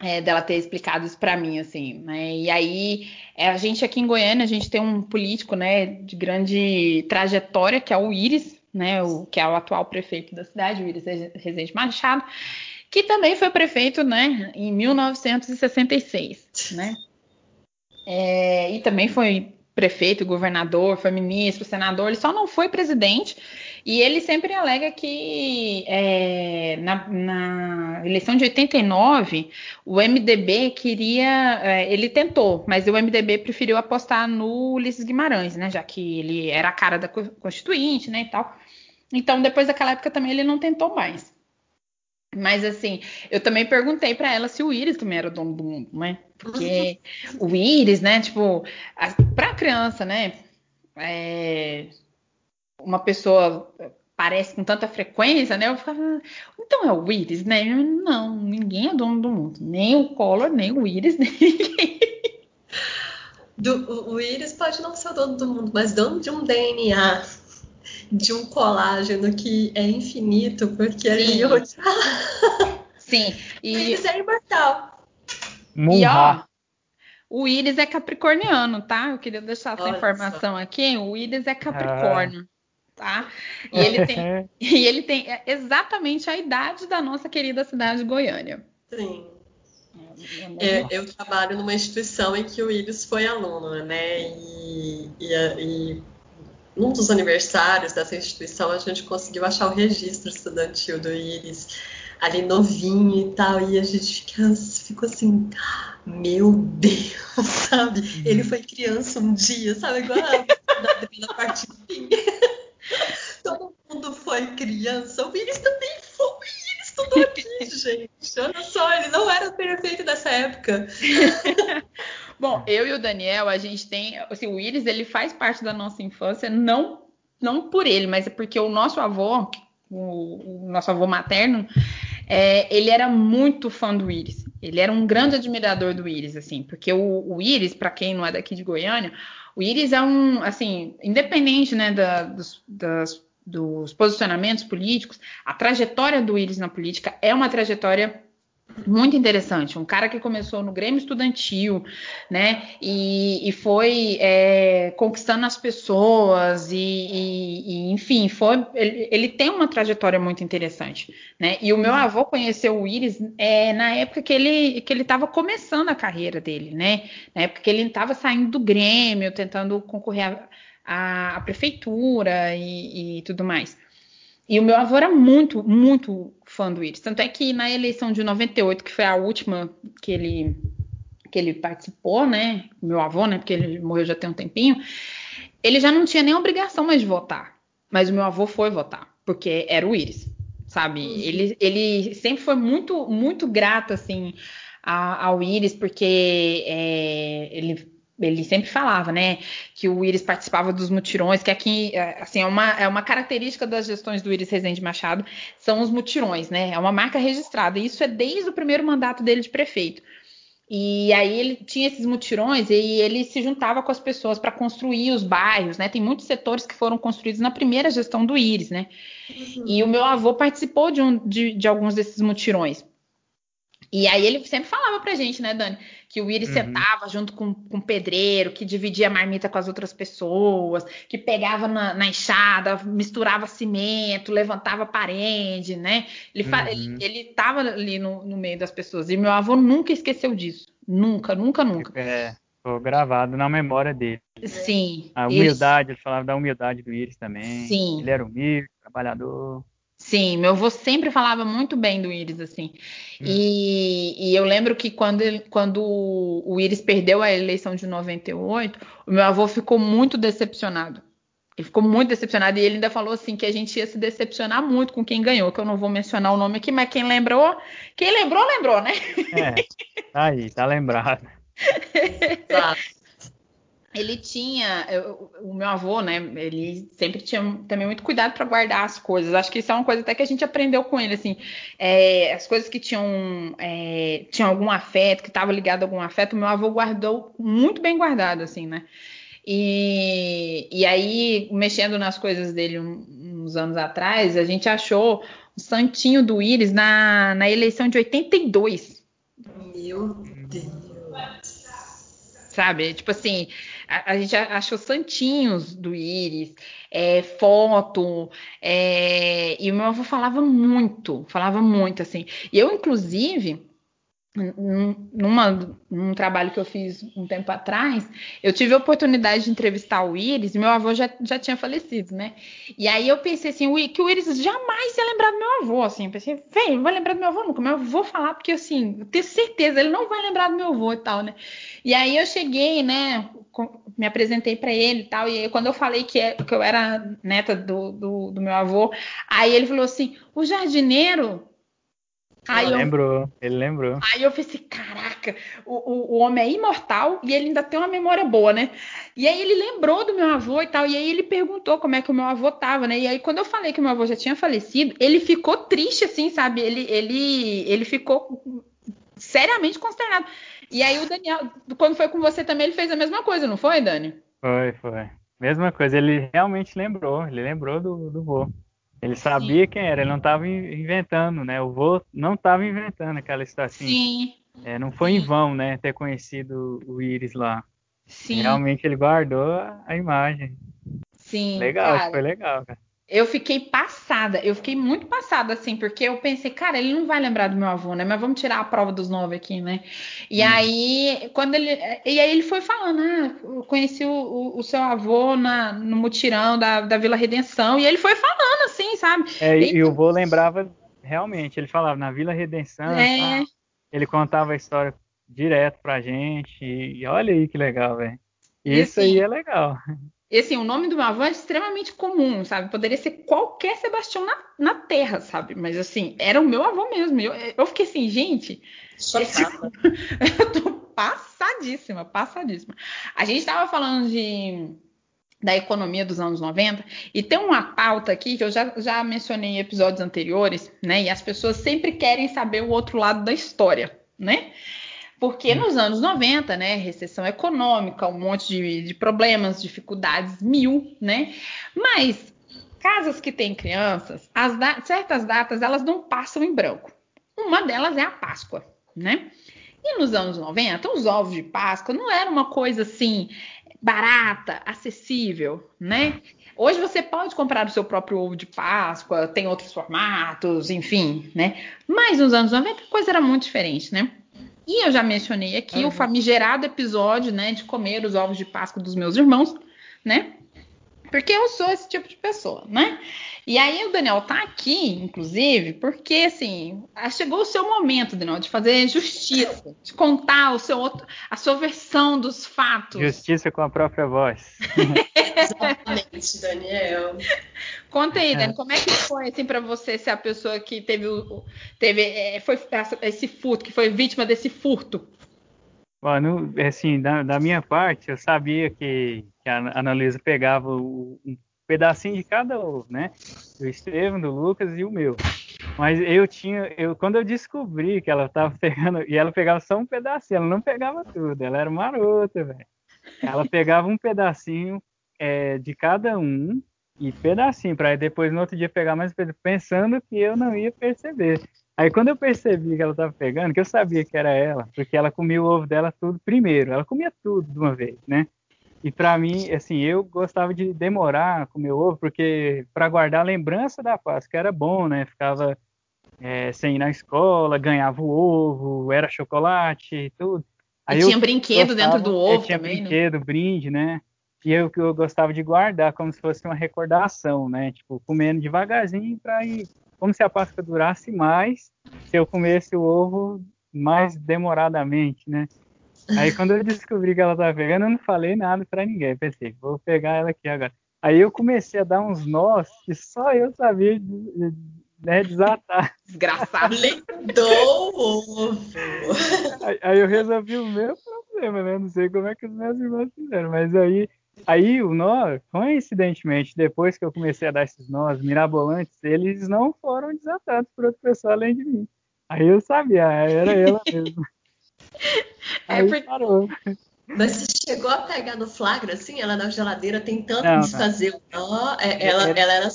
é, dela ter explicado isso para mim, assim, né? E aí, é, a gente aqui em Goiânia, a gente tem um político, né, de grande trajetória, que é o Íris, né? O, que é o atual prefeito da cidade, o Íris Rezende Machado que também foi prefeito, né, em 1966, né? É, e também foi prefeito, governador, foi ministro, senador, ele só não foi presidente E ele sempre alega que é, na, na, eleição de 89, o MDB queria. É, ele tentou, mas o MDB preferiu apostar no Ulisses Guimarães, né? Já que ele era a cara da Constituinte, né? E tal. Então, depois daquela época também ele não tentou mais. Mas assim, eu também perguntei para ela se o Iris também era o dono do mundo, né? Porque o Iris, né, tipo, para criança, né, é, uma pessoa parece com tanta frequência, né? Eu ficava, então é o Iris, né? Não, ninguém é dono do mundo, nem o Collor, nem o Iris, [laughs] nem ninguém. Do, o Iris pode não ser o dono do mundo, mas dono de um DNA de um colágeno que é infinito, porque Sim. ali Sim. [laughs] E... O Iris é imortal. E ó, o Iris é capricorniano, tá? Eu queria deixar essa Nossa. informação aqui. O Iris é capricórnio. Ah. Tá? E ele, tem, [laughs] e ele tem exatamente a idade da nossa querida cidade de Goiânia. Sim. É, é eu trabalho numa instituição em que o Iris foi aluno, né? E, e, e num dos aniversários dessa instituição, a gente conseguiu achar o registro estudantil do Iris, ali novinho e tal, e a gente ficou assim, meu Deus, [laughs] sabe? Ele foi criança um dia, sabe? Igual a da fim. [laughs] Todo mundo foi criança, o Iris também foi, Iris estudou aqui, [laughs] gente. Olha só, ele não era perfeito dessa época. Bom, eu e o Daniel, a gente tem, assim, o Iris, ele faz parte da nossa infância, não não por ele, mas é porque o nosso avô, o, o nosso avô materno, é, ele era muito fã do Iris. Ele era um grande admirador do Iris, assim, porque o, o Iris, para quem não é daqui de Goiânia, o Iris é um, assim, independente, né, da, dos, das, dos posicionamentos políticos, a trajetória do Iris na política é uma trajetória muito interessante, um cara que começou no Grêmio Estudantil, né, e, e foi é, conquistando as pessoas e, e, e enfim, foi, ele, ele, tem uma trajetória muito interessante, né, e o meu avô conheceu o Iris é, na época que ele que ele estava começando a carreira dele, né, na época que ele estava saindo do Grêmio, tentando concorrer à prefeitura e, e tudo mais. E o meu avô era muito, muito fã do Iris. Tanto é que na eleição de 98, que foi a última que ele, que ele participou, né? Meu avô, né? Porque ele morreu já tem um tempinho. Ele já não tinha nem obrigação mais de votar. Mas o meu avô foi votar, porque era o Iris, sabe? Uhum. Ele, ele sempre foi muito, muito grato, assim, ao Iris, porque é, ele ele sempre falava, né, que o Iris participava dos mutirões, que aqui, é, assim, é uma, é uma característica das gestões do Iris Rezende Machado, são os mutirões, né, é uma marca registrada, e isso é desde o primeiro mandato dele de prefeito. E aí ele tinha esses mutirões e ele se juntava com as pessoas para construir os bairros, né? Tem muitos setores que foram construídos na primeira gestão do Iris, né? Uhum. E o meu avô participou de, um, de, de alguns desses mutirões. E aí ele sempre falava pra gente, né, Dani, que o Iris uhum. sentava junto com, com o pedreiro, que dividia a marmita com as outras pessoas, que pegava na, na enxada, misturava cimento, levantava parede, né? Ele, uhum. ele, ele tava ali no, no meio das pessoas. E meu avô nunca esqueceu disso. Nunca, nunca, nunca. É, ficou gravado na memória dele. Sim. A humildade, ele falava da humildade do Iris também. Sim. Ele era humilde, trabalhador. Sim, meu avô sempre falava muito bem do Iris, assim. Hum. E, e, eu lembro que quando, ele, quando o Iris perdeu a eleição de 98, o meu avô ficou muito decepcionado. Ele ficou muito decepcionado e ele ainda falou assim que a gente ia se decepcionar muito com quem ganhou, que eu não vou mencionar o nome aqui, mas quem lembrou, quem lembrou, lembrou, né? É, tá aí, tá lembrado. Exato [laughs] ele tinha, eu, o meu avô, né? Ele sempre tinha também muito cuidado para guardar as coisas. Acho que isso é uma coisa até que a gente aprendeu com ele, assim, é, as coisas que tinham, é, tinham algum afeto, que estava ligado a algum afeto, o meu avô guardou muito bem guardado, assim, né? E, e aí, mexendo nas coisas dele um, uns anos atrás, a gente achou o santinho do Íris na, na eleição de 82. Meu Deus! Sabe? Tipo assim, a, gente achou santinhos do Íris, é, foto, é, e o meu avô falava muito, falava muito assim. E eu, inclusive, numa, num trabalho que eu fiz um tempo atrás, eu tive a oportunidade de entrevistar o Iris, meu avô já, já tinha falecido, né? E aí eu pensei assim, que o Iris jamais ia lembrar do meu avô, assim, eu pensei, vem, não vai lembrar do meu avô nunca, meu avô falar, porque assim, eu tenho certeza, ele não vai lembrar do meu avô e tal, né? E aí eu cheguei, né, me apresentei para ele e tal, e aí, quando eu falei que, é, que eu era neta do, do, do meu avô, aí ele falou assim, o jardineiro Aí ele eu, lembrou, ele lembrou. Aí eu pensei, caraca, o, o, o, homem é imortal e ele ainda tem uma memória boa, né? E aí ele lembrou do meu avô e tal, e aí ele perguntou como é que o meu avô tava, né? E aí quando eu falei que o meu avô já tinha falecido, ele ficou triste, assim, sabe? Ele, ele, ele ficou seriamente consternado. E aí o Daniel, quando foi com você também, ele fez a mesma coisa, não foi, Dani? Foi, foi. Mesma coisa, ele realmente lembrou, ele lembrou do, do vô. Ele sabia Sim. quem era, ele não estava inventando, né? O vô não estava inventando aquela situação. Sim. É, não foi Sim. em vão, né? Ter conhecido o Iris lá. Sim. Realmente ele guardou a imagem. Sim. Legal, cara. foi legal, cara eu fiquei passada, eu fiquei muito passada, assim, porque eu pensei, cara, ele não vai lembrar do meu avô, né? Mas vamos tirar a prova dos nove aqui, né? E hum. aí, quando ele. E aí ele foi falando, ah, eu conheci o, o seu avô na, no mutirão da, da Vila Redenção, e ele foi falando, assim, sabe? É, e, e o vô lembrava realmente, ele falava na Vila Redenção, é... ele contava a história direto pra gente, e olha aí que legal, velho. Isso assim, aí é legal. E assim, o nome do meu avô é extremamente comum, sabe? Poderia ser qualquer Sebastião na, na Terra, sabe? Mas assim, era o meu avô mesmo. Eu, eu fiquei assim, gente. [laughs] Eu tô passadíssima, passadíssima. A gente estava falando de da economia dos anos 90 e tem uma pauta aqui que eu já, já mencionei em episódios anteriores, né? E as pessoas sempre querem saber o outro lado da história, né? Porque nos anos 90, né, recessão econômica, um monte de, de problemas, dificuldades mil, né? Mas casas que têm crianças, da certas datas elas não passam em branco. Uma delas é a Páscoa, né? E nos anos 90, os ovos de Páscoa não era uma coisa assim barata, acessível, né? Hoje você pode comprar o seu próprio ovo de Páscoa, tem outros formatos, enfim, né? Mas nos anos 90 a coisa era muito diferente, né? E eu já mencionei aqui uhum. o famigerado episódio, né, de comer os ovos de Páscoa dos meus irmãos, né? Porque eu sou esse tipo de pessoa, né? E aí o Daniel tá aqui, inclusive, porque assim, chegou o seu momento, Daniel, de fazer justiça, de contar o seu outro, a sua versão dos fatos. Justiça com a própria voz. Exatamente, Daniel. Conta aí, Dani, como é que foi assim para você ser a pessoa que teve o teve é, foi esse furto, que foi vítima desse furto? Mano, assim, da, da minha parte, eu sabia que, que a Ana Luísa pegava o, um pedacinho de cada ovo, né? Do Estevam, do Lucas e o meu. Mas eu tinha, eu quando eu descobri que ela tava [laughs] pegando, e ela pegava só um pedacinho, ela não pegava tudo, ela era marota, velho. Ela pegava um pedacinho é, de cada um e pedacinho, para depois no outro dia pegar mais pensando que eu não ia perceber. Aí quando eu percebi que ela estava pegando, que eu sabia que era ela, porque ela comia o ovo dela tudo primeiro, ela comia tudo de uma vez, né? E para mim, assim, eu gostava de demorar a comer ovo, porque para guardar a lembrança da Páscoa era bom, né? Ficava é, sem ir na escola, ganhava o ovo, era chocolate e tudo. Aí e tinha brinquedo gostava, dentro do ovo tinha também, né? brinquedo, né? brinde, né? E eu, eu gostava de guardar como se fosse uma recordação, né? Tipo, comendo devagarzinho para ir. Como se a Páscoa durasse mais se eu comesse o ovo mais demoradamente, né? Aí quando eu descobri que ela tava pegando, eu não falei nada para ninguém. Pensei, vou pegar ela aqui agora. Aí eu comecei a dar uns nós que só eu sabia né, desatar. Desgraçado. Lembrou ovo. Aí, aí eu resolvi o meu problema, né? Não sei como é que os meus irmãos fizeram, mas aí Aí o nó, coincidentemente, depois que eu comecei a dar esses nós mirabolantes, eles não foram desatados por outra pessoa além de mim. Aí eu sabia, era ela mesmo. É Aí porque... parou. Mas você chegou a pegar no flagra, assim, ela na geladeira tentando não, desfazer o nó. É, ela, ela, era,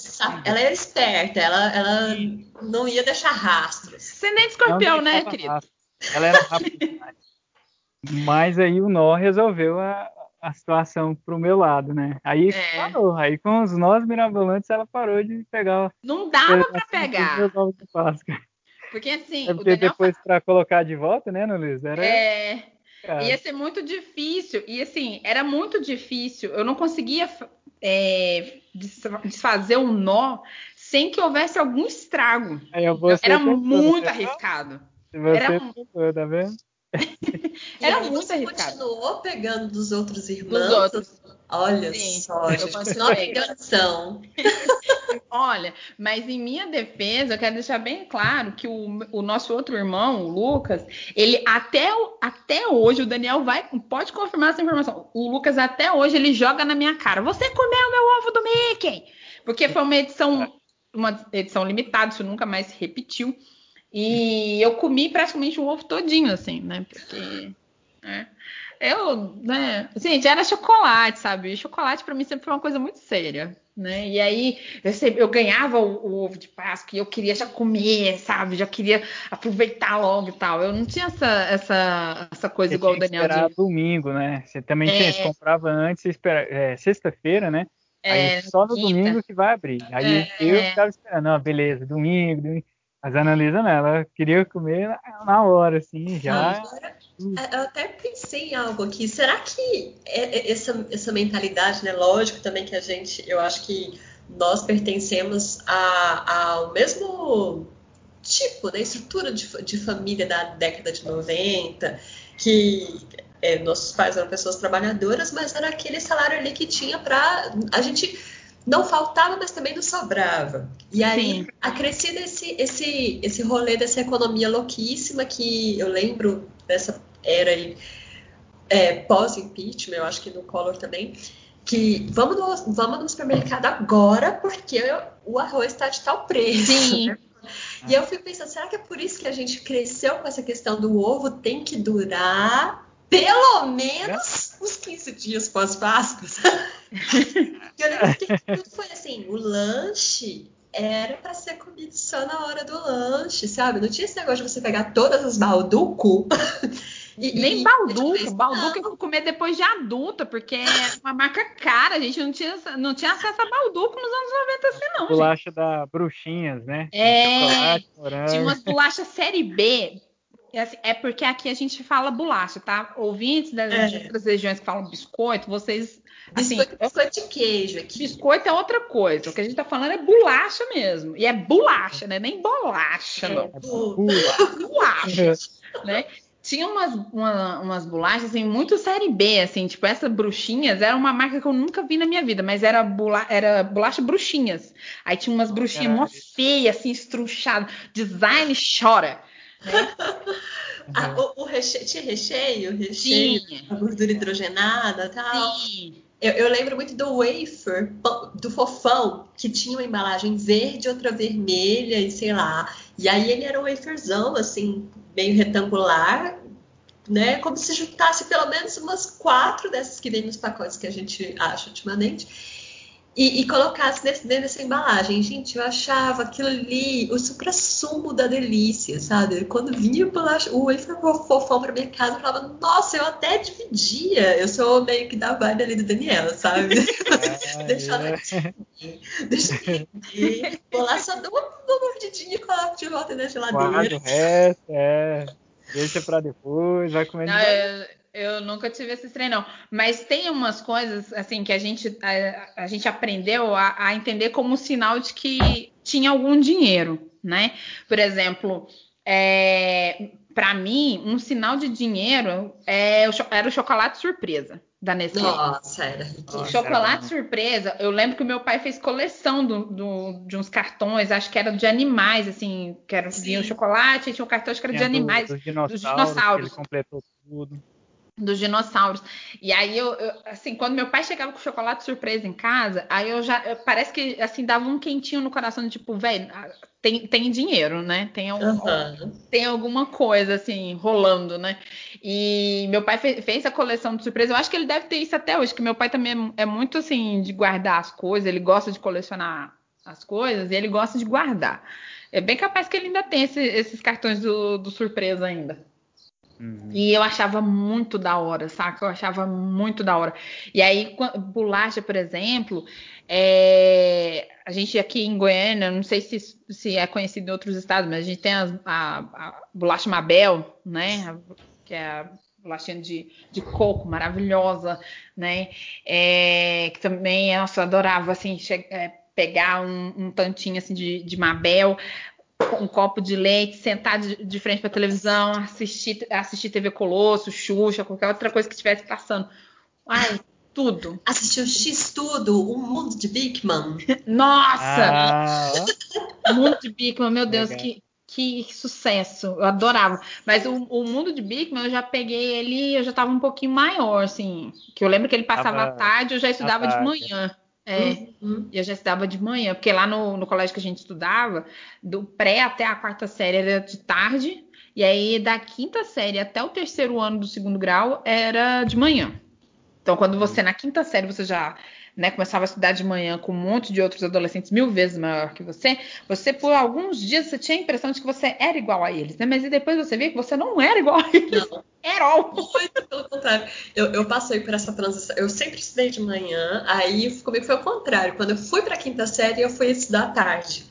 ela era esperta, ela, ela não ia deixar rastros. Você nem escorpião, né, querido? Rastro. Ela era [laughs] rápida Mas aí o nó resolveu a, a situação pro meu lado, né? Aí é. parou. Aí com os nós mirabolantes ela parou de pegar. Não dava para pegar. Porque assim. É porque depois fala... para colocar de volta, né, Luiz? Era... É. Ia ser muito difícil. E assim, era muito difícil. Eu não conseguia é, desfazer um nó sem que houvesse algum estrago. Era muito arriscado. Você era... Tá vendo? [laughs] Era muito você arriscado. continuou pegando dos outros irmãos? Dos outros. Olha Sim, só, pegando. [laughs] Olha, mas em minha defesa, eu quero deixar bem claro que o, o nosso outro irmão, o Lucas, ele até, até hoje, o Daniel vai, pode confirmar essa informação. O Lucas até hoje ele joga na minha cara. Você comeu meu ovo do Mickey! Porque foi uma edição, uma edição limitada, isso nunca mais se repetiu. E eu comi praticamente o ovo todinho, assim, né? Porque. Né? Eu, né? Gente, era chocolate, sabe? Chocolate para mim sempre foi uma coisa muito séria, né? E aí eu, sempre, eu ganhava o, o, ovo de Páscoa e eu queria já comer, sabe? Já queria aproveitar logo e tal. Eu não tinha essa, essa, essa coisa você igual o Daniel. Esperar domingo, né? Você também é... tinha, você comprava antes, é, sexta-feira, né? Aí é, só no quinta. domingo que vai abrir. Aí é, eu é. ficava esperando, não, beleza, domingo, domingo. Mas a Analisa não, ela queria comer na hora, assim, já. É, eu até pensei em algo aqui. Será que é, é, essa, essa mentalidade, né? Lógico também que a gente, eu acho que nós pertencemos a, ao mesmo tipo, né? Estrutura de, de família da década de 90, que é, nossos pais eram pessoas trabalhadoras, mas era aquele salário ali que tinha para a gente não faltava, mas também não sobrava. E aí Sim. acrescia esse, esse, esse rolê dessa economia louquíssima que eu lembro dessa era aí, é, pós-impeachment, eu acho que no Collor também, que vamos no, vamos no supermercado agora porque o arroz está de tal preço. Sim. [laughs] E eu fico pensando, será que é por isso que a gente cresceu com essa questão do ovo tem que durar pelo menos uns 15 dias pós-Páscoa? [laughs] eu lembro que tudo foi assim, o lanche era para ser comido só na hora do lanche, sabe? Não tinha esse negócio de você pegar todas as balduco. [laughs] E, Nem balduco, balduco eu vou comer depois de adulta, porque é uma marca cara, a gente não tinha, não tinha acesso a balduco nos anos 90 assim não. Bolacha gente. da Bruxinhas, né? É, tinha umas bolachas série B, é, assim, é porque aqui a gente fala bolacha, tá? Ouvintes das é. outras regiões que falam biscoito, vocês. Assim, biscoito, biscoito de queijo aqui. Biscoito é outra coisa. O que a gente tá falando é bolacha mesmo. E é bolacha, né? Nem bolacha, é, não. É bolacha. né? Tinha umas, uma, umas bolachas, assim, muito série B, assim, tipo, essa Bruxinhas era uma marca que eu nunca vi na minha vida, mas era, bola, era bolacha Bruxinhas. Aí tinha umas bruxinhas mó feias, assim, estruchadas. Design chora. Né? ah, o, o recheio, tinha recheio, recheio, a gordura hidrogenada e tal. Sim. Eu, eu, lembro muito do wafer, do fofão, que tinha uma embalagem verde, outra vermelha e sei lá. E aí ele era um waferzão, assim, meio retangular, né? Como se juntasse pelo menos umas quatro dessas que vem nos pacotes que a gente acha ultimamente e, e colocasse dentro dessa embalagem. Gente, eu achava aquilo ali o supra-sumo da delícia, sabe? Quando vinha o, bolacha, o wafer fofão pra minha casa, eu falava, nossa, eu até dividia. Eu sou meio que da vibe ali do Daniel, sabe? Ah, deixa é. deixa eu Vou só dou uma, uma mordidinha e coloco de volta na geladeira. Guarda o resto, é. Deixa pra depois, vai comendo. Não, eu, nunca tive esse trem, não. Mas tem umas coisas, assim, que a gente, a, a gente aprendeu a, a, entender como sinal de que tinha algum dinheiro, né? Por exemplo, é, para mim, um sinal de dinheiro é, era o chocolate surpresa da Nestlé. Nossa, era riquíssimo. Chocolate surpresa, eu lembro que o meu pai fez coleção do, do, de uns cartões, acho que era de animais, assim, que era, vinha o chocolate e tinha um cartão, acho que era de animais. Dos dinossauros. Dos dinossauros. Ele completou tudo dos dinossauros. E aí eu, eu, assim, quando meu pai chegava com chocolate surpresa em casa, aí eu já eu, parece que assim dava um quentinho no coração, tipo, velho, ah, tem, tem dinheiro, né? Tem, uhum. tem alguma coisa assim rolando, né? E meu pai fez, fez a coleção de surpresa. Eu acho que ele deve ter isso até hoje, que meu pai também é, é muito assim de guardar as coisas, ele gosta de colecionar as coisas e ele gosta de guardar. É bem capaz que ele ainda tem esse, esses cartões do, do surpresa ainda. Uhum. E eu achava muito da hora, saca? Eu achava muito da hora. E aí, bolacha, por exemplo, é... a gente aqui em Goiânia, não sei se, se é conhecido em outros estados, mas a gente tem a, a, a bolacha Mabel, né? Que é a bolachinha de, de coco maravilhosa, né? É... Que também, nossa, eu adorava, assim, é, pegar um, um, tantinho assim de, de Mabel, um copo de leite, sentar de, de frente para a televisão, assistir, assistir TV Colosso, Xuxa, qualquer outra coisa que estivesse passando. Ai, tudo. Assistir o X Tudo, o Mundo de Bigman. Nossa! Ah. Mundo de Bigman, meu Deus, que, que sucesso. Eu adorava. Mas o, o Mundo de Bigman, eu já peguei ele, eu já estava um pouquinho maior, assim. Que eu lembro que ele passava à tarde, eu já estudava de manhã. É, uhum. eu já estudava de manhã, porque lá no, no, colégio que a gente estudava, do pré até a quarta série era de tarde, e aí da quinta série até o terceiro ano do segundo grau era de manhã. Então, quando você, na quinta série, você já né, começava a estudar de manhã com um monte de outros adolescentes mil vezes maior que você, você por alguns dias você tinha a impressão de que você era igual a eles, né? Mas depois você via que você não era igual a eles. Não. [laughs] Era Muito pelo contrário. Eu, eu, passei por essa transição. Eu sempre estudei de manhã, aí comigo foi o contrário. Quando eu fui para a quinta série, eu fui estudar à tarde.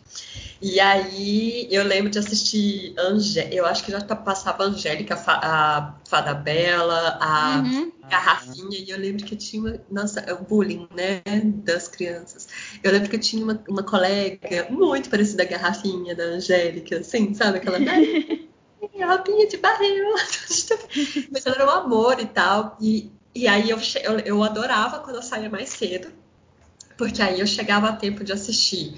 E aí eu lembro de assistir Angé eu acho que já passava a Angélica, a Fada Bela, a uhum. Garrafinha, e eu lembro que eu tinha uma, nossa, é o bullying, né, das crianças. Eu lembro que eu tinha uma, uma colega muito parecida à Garrafinha, da Angélica, assim, sabe, aquela garrafinha de barril, [laughs] mas ela era um amor e tal, e, e aí eu, eu, eu adorava quando eu saía mais cedo, porque aí eu chegava a tempo de assistir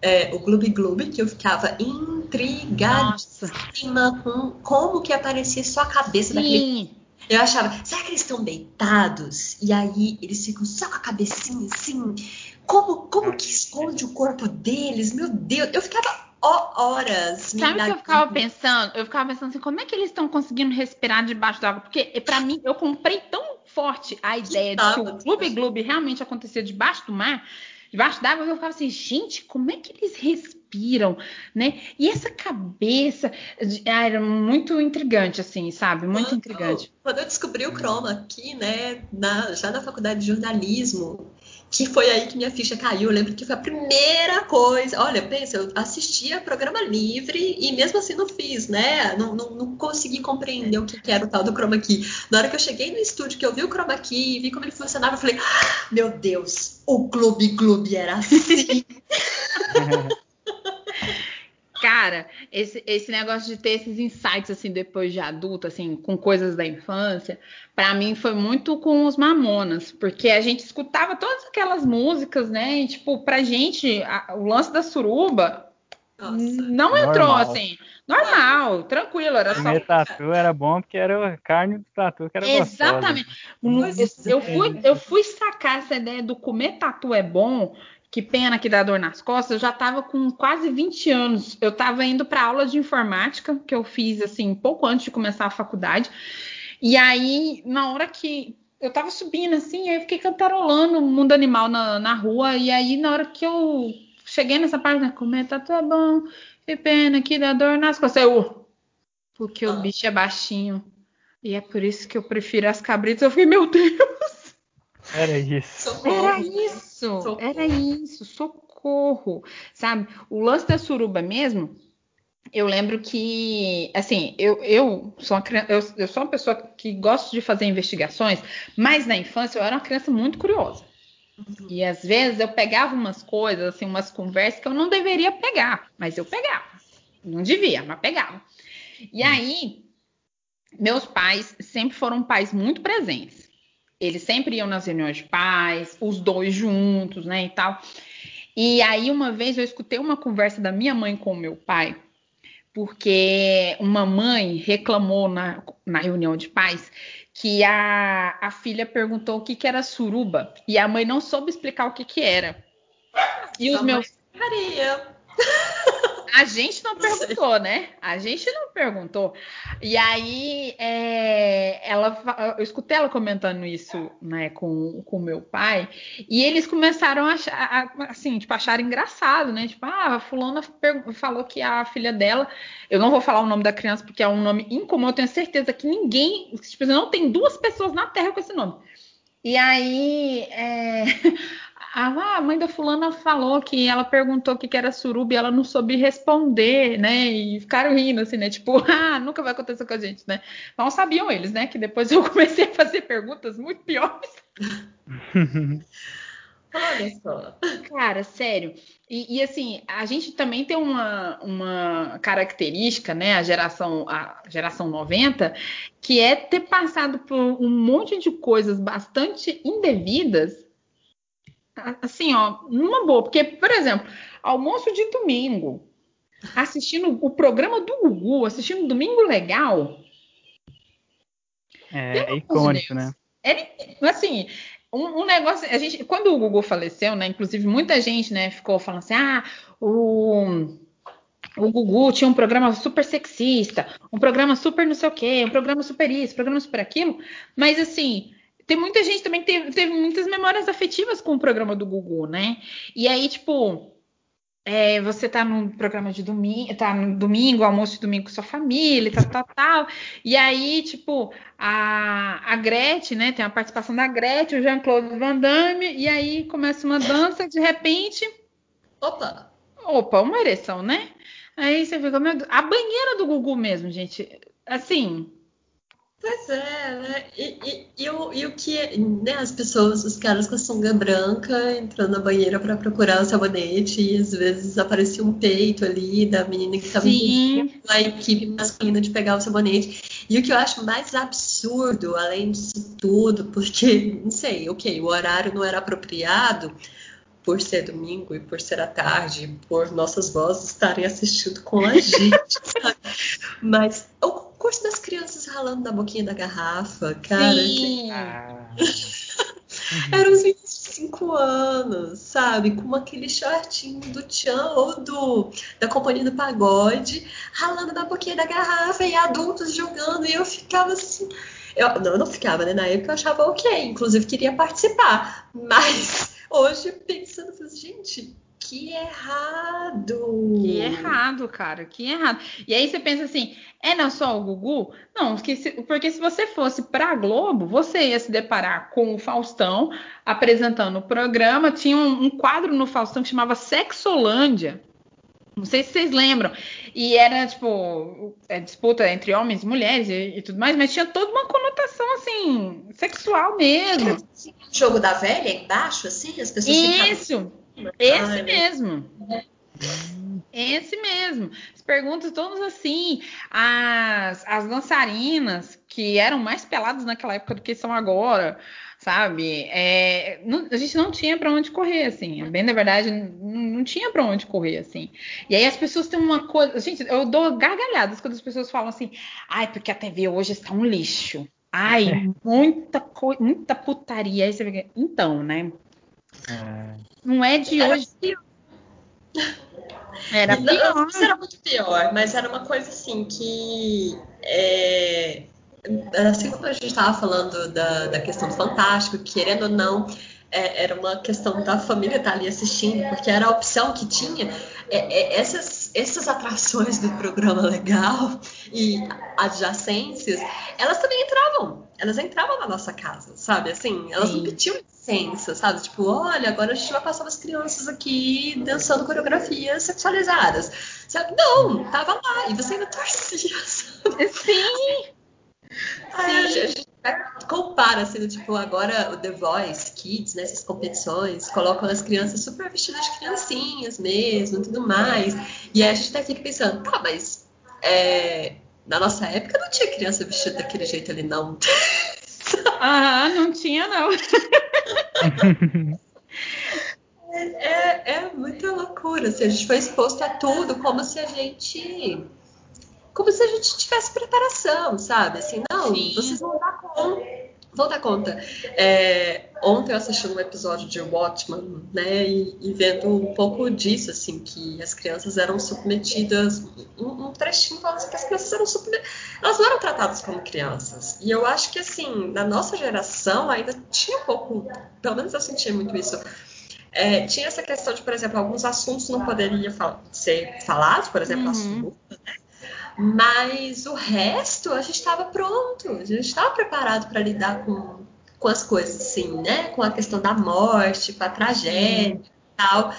é, o Gloob Gloob, que eu ficava intrigadíssima com como que aparecia só a cabeça Sim. daquele. Eu achava, será que eles estão deitados? E aí eles ficam só com a cabecinha assim? Como, como que esconde o corpo deles? Meu Deus, eu ficava horas. Sabe o que eu ficava pensando? Eu ficava pensando assim, como é que eles estão conseguindo respirar debaixo d'água? Porque para mim, eu comprei tão forte a ideia de que o Gloob Gloob realmente acontecia debaixo do mar debaixo d'água, eu ficava assim, gente, como é que eles respiram, né? E essa cabeça ah, era muito intrigante, assim, sabe? Muito quando, intrigante. Quando eu descobri o Chroma aqui, né, na, já na faculdade de jornalismo, que foi aí que minha ficha caiu. Eu lembro que foi a primeira coisa. Olha, pensa, eu assistia programa livre e mesmo assim não fiz, né? Não, não, não consegui compreender o que, que, era o tal do chroma key. Na hora que eu cheguei no estúdio, que eu vi o chroma key e vi como ele funcionava, eu falei: ah, meu Deus, o Clube Clube era assim. [laughs] Cara, esse, esse negócio de ter esses insights assim depois de adulto, assim, com coisas da infância, para mim foi muito com os Mamonas, porque a gente escutava todas aquelas músicas, né? E, tipo, pra gente, a, o lance da suruba Nossa. não normal. entrou assim. Normal, tranquilo, era só. Comer tatu era bom porque era carne do tatu que era Exatamente. Gostosa. Eu fui, eu fui sacar essa ideia do comer tatu é bom que pena que dá dor nas costas, eu já estava com quase 20 anos. Eu estava indo para aula de informática, que eu fiz assim, pouco antes de começar a faculdade. E aí, na hora que eu estava subindo assim, aí eu fiquei cantarolando o mundo animal na, na rua. E aí, na hora que eu cheguei nessa parte, né, comer tá bom, que pena que dá dor nas costas. Eu, porque o bicho é baixinho. E é por isso que eu prefiro as cabritas. Eu fiquei, meu Deus! Era isso. Socorro. Era isso. Socorro. Era isso. Socorro. Sabe? O lance da suruba mesmo. Eu lembro que, assim, eu, eu, sou uma, eu, eu sou uma pessoa que gosta de fazer investigações, mas na infância eu era uma criança muito curiosa. Uhum. E às vezes eu pegava umas coisas, assim, umas conversas que eu não deveria pegar, mas eu pegava. Não devia, mas pegava. E uhum. aí, meus pais sempre foram pais muito presentes. Eles sempre iam nas reuniões de pais, os dois juntos, né, e tal. E aí, uma vez eu escutei uma conversa da minha mãe com o meu pai, porque uma mãe reclamou na, na reunião de pais que a, a filha perguntou o que, que era suruba e a mãe não soube explicar o que, que era. E os meus. Maria. [laughs] A gente não perguntou, né? A gente não perguntou. E aí, é, ela, eu escutei ela comentando isso, né, com o meu pai, e eles começaram a achar, assim, tipo, achar engraçado, né? Tipo, ah, a fulana falou que a filha dela, eu não vou falar o nome da criança porque é um nome incomum, eu tenho certeza que ninguém, tipo, não tem duas pessoas na Terra com esse nome. E aí, é, Ah, a mãe da fulana falou que ela perguntou o que era suruba e ela não soube responder, né? E ficaram rindo, assim, né? Tipo, [laughs] ah, nunca vai acontecer com a gente, né? Não sabiam eles, né? Que depois eu [laughs] comecei a fazer perguntas muito piores. [laughs] Olha só. Cara, sério. E, e, assim, a gente também tem uma, uma característica, né? A geração, a geração 90, que é ter passado por um monte de coisas bastante indevidas Assim, ó, numa boa. Porque, por exemplo, almoço de domingo, assistindo o programa do Gugu, assistindo Domingo Legal. É, é icônico, né? Era, assim, um, um, negócio. A gente, quando o Gugu faleceu, né? Inclusive, muita gente, né, ficou falando assim: ah, o. O Gugu tinha um programa super sexista, um programa super não sei o quê, um programa super isso, um programa super aquilo, mas assim, tem muita gente também que teve, teve, muitas memórias afetivas com o programa do Gugu, né? E aí, tipo, é, você tá no programa de domingo, tá no domingo, almoço de domingo com sua família, tal, tal, tal. E aí, tipo, a, a Gretchen, né? Tem a participação da Gretchen, o Jean-Claude Van Damme, e aí começa uma dança, de repente. Opa! Opa, uma ereção, né? Aí você fica, meu Deus, a banheira do Gugu mesmo, gente. Assim, Pois é, né? E, e, e, o, e o que né, as pessoas, os caras com a sunga branca entrando na banheira para procurar o sabonete e às vezes aparecia um peito ali da menina que estava a equipe masculina de pegar o sabonete. E o que eu acho mais absurdo, além disso tudo, porque, não sei, ok, o horário não era apropriado por ser domingo e por ser à tarde, por nossas vozes estarem assistindo com a [laughs] gente, sabe? Mas o curso das crianças ralando na boquinha da garrafa, cara. Sim. Que... Ah. [laughs] Eram uns 25 anos, sabe? Com aquele shortinho do Tchan ou do, da Companhia do Pagode, ralando na boquinha da garrafa e adultos jogando. E eu ficava assim. Eu, não, eu não ficava, né? Na época eu achava ok, inclusive queria participar. Mas hoje, pensando, gente, que errado! Que errado, cara, que errado. E aí você pensa assim, é não só o Gugu? Não, se, porque se você fosse pra Globo, você ia se deparar com o Faustão apresentando o programa. Tinha um, um quadro no Faustão que chamava Sexolândia. Não sei se vocês lembram. E era, tipo, é, disputa entre homens e mulheres e, e, tudo mais, mas tinha toda uma conotação, assim, sexual mesmo. Jogo da velha embaixo, assim? As pessoas Isso! Ficavam... Esse mesmo. Esse mesmo. As perguntas todas assim. As, as dançarinas, que eram mais peladas naquela época do que são agora, sabe? É, não, a gente não tinha para onde correr, assim. Bem da verdade, não, não tinha para onde correr, assim. E aí as pessoas têm uma coisa. Gente, eu dou gargalhadas quando as pessoas falam assim: ai, porque a TV hoje está um lixo. Ai, muita, muita putaria. Aí você fica, então, né? É. Não é de era hoje. Pior. Era pior. Não, não era muito pior, mas era uma coisa assim que. É, assim como a gente estava falando da, da questão do Fantástico, querendo ou não, é, era uma questão da família estar tá ali assistindo, porque era a opção que tinha. É, é, essas, essas atrações do programa legal e adjacências, elas também entravam. Elas entravam na nossa casa, sabe? Assim, elas Sim. não pediam licença, sabe? Tipo, olha, agora a gente vai passar as crianças aqui dançando coreografias sexualizadas. Sabe? Não, tava lá. E você ainda torcia, sabe? Sim! Ai, a gente compara, assim, tipo, agora o The Voice Kids, nessas competições, colocam as crianças super vestidas de criancinhas mesmo, tudo mais. E aí a gente até fica pensando, tá, mas é, na nossa época não tinha criança vestida daquele jeito ali, não. [laughs] Ah, não tinha, não. [laughs] é, é, é muita loucura. Assim, a gente foi exposto a tudo como se a gente como se a gente tivesse preparação, sabe? Assim, não, Sim. vocês vão dar conta, Vou dar conta. É, ontem eu assisti um episódio de Watchmen, né, e, e, vendo um pouco disso, assim, que as crianças eram submetidas, um, um trechinho falando assim, que as crianças eram submetidas, elas não eram tratadas como crianças. E eu acho que, assim, na nossa geração ainda tinha um pouco, pelo menos eu sentia muito isso, é, tinha essa questão de, por exemplo, alguns assuntos não poderiam fal ser falados, por exemplo, uhum. assunto, né? Mas o resto a gente estava pronto, a gente estava preparado para lidar com, com as coisas, assim, né? Com a questão da morte, com a tragédia e tal.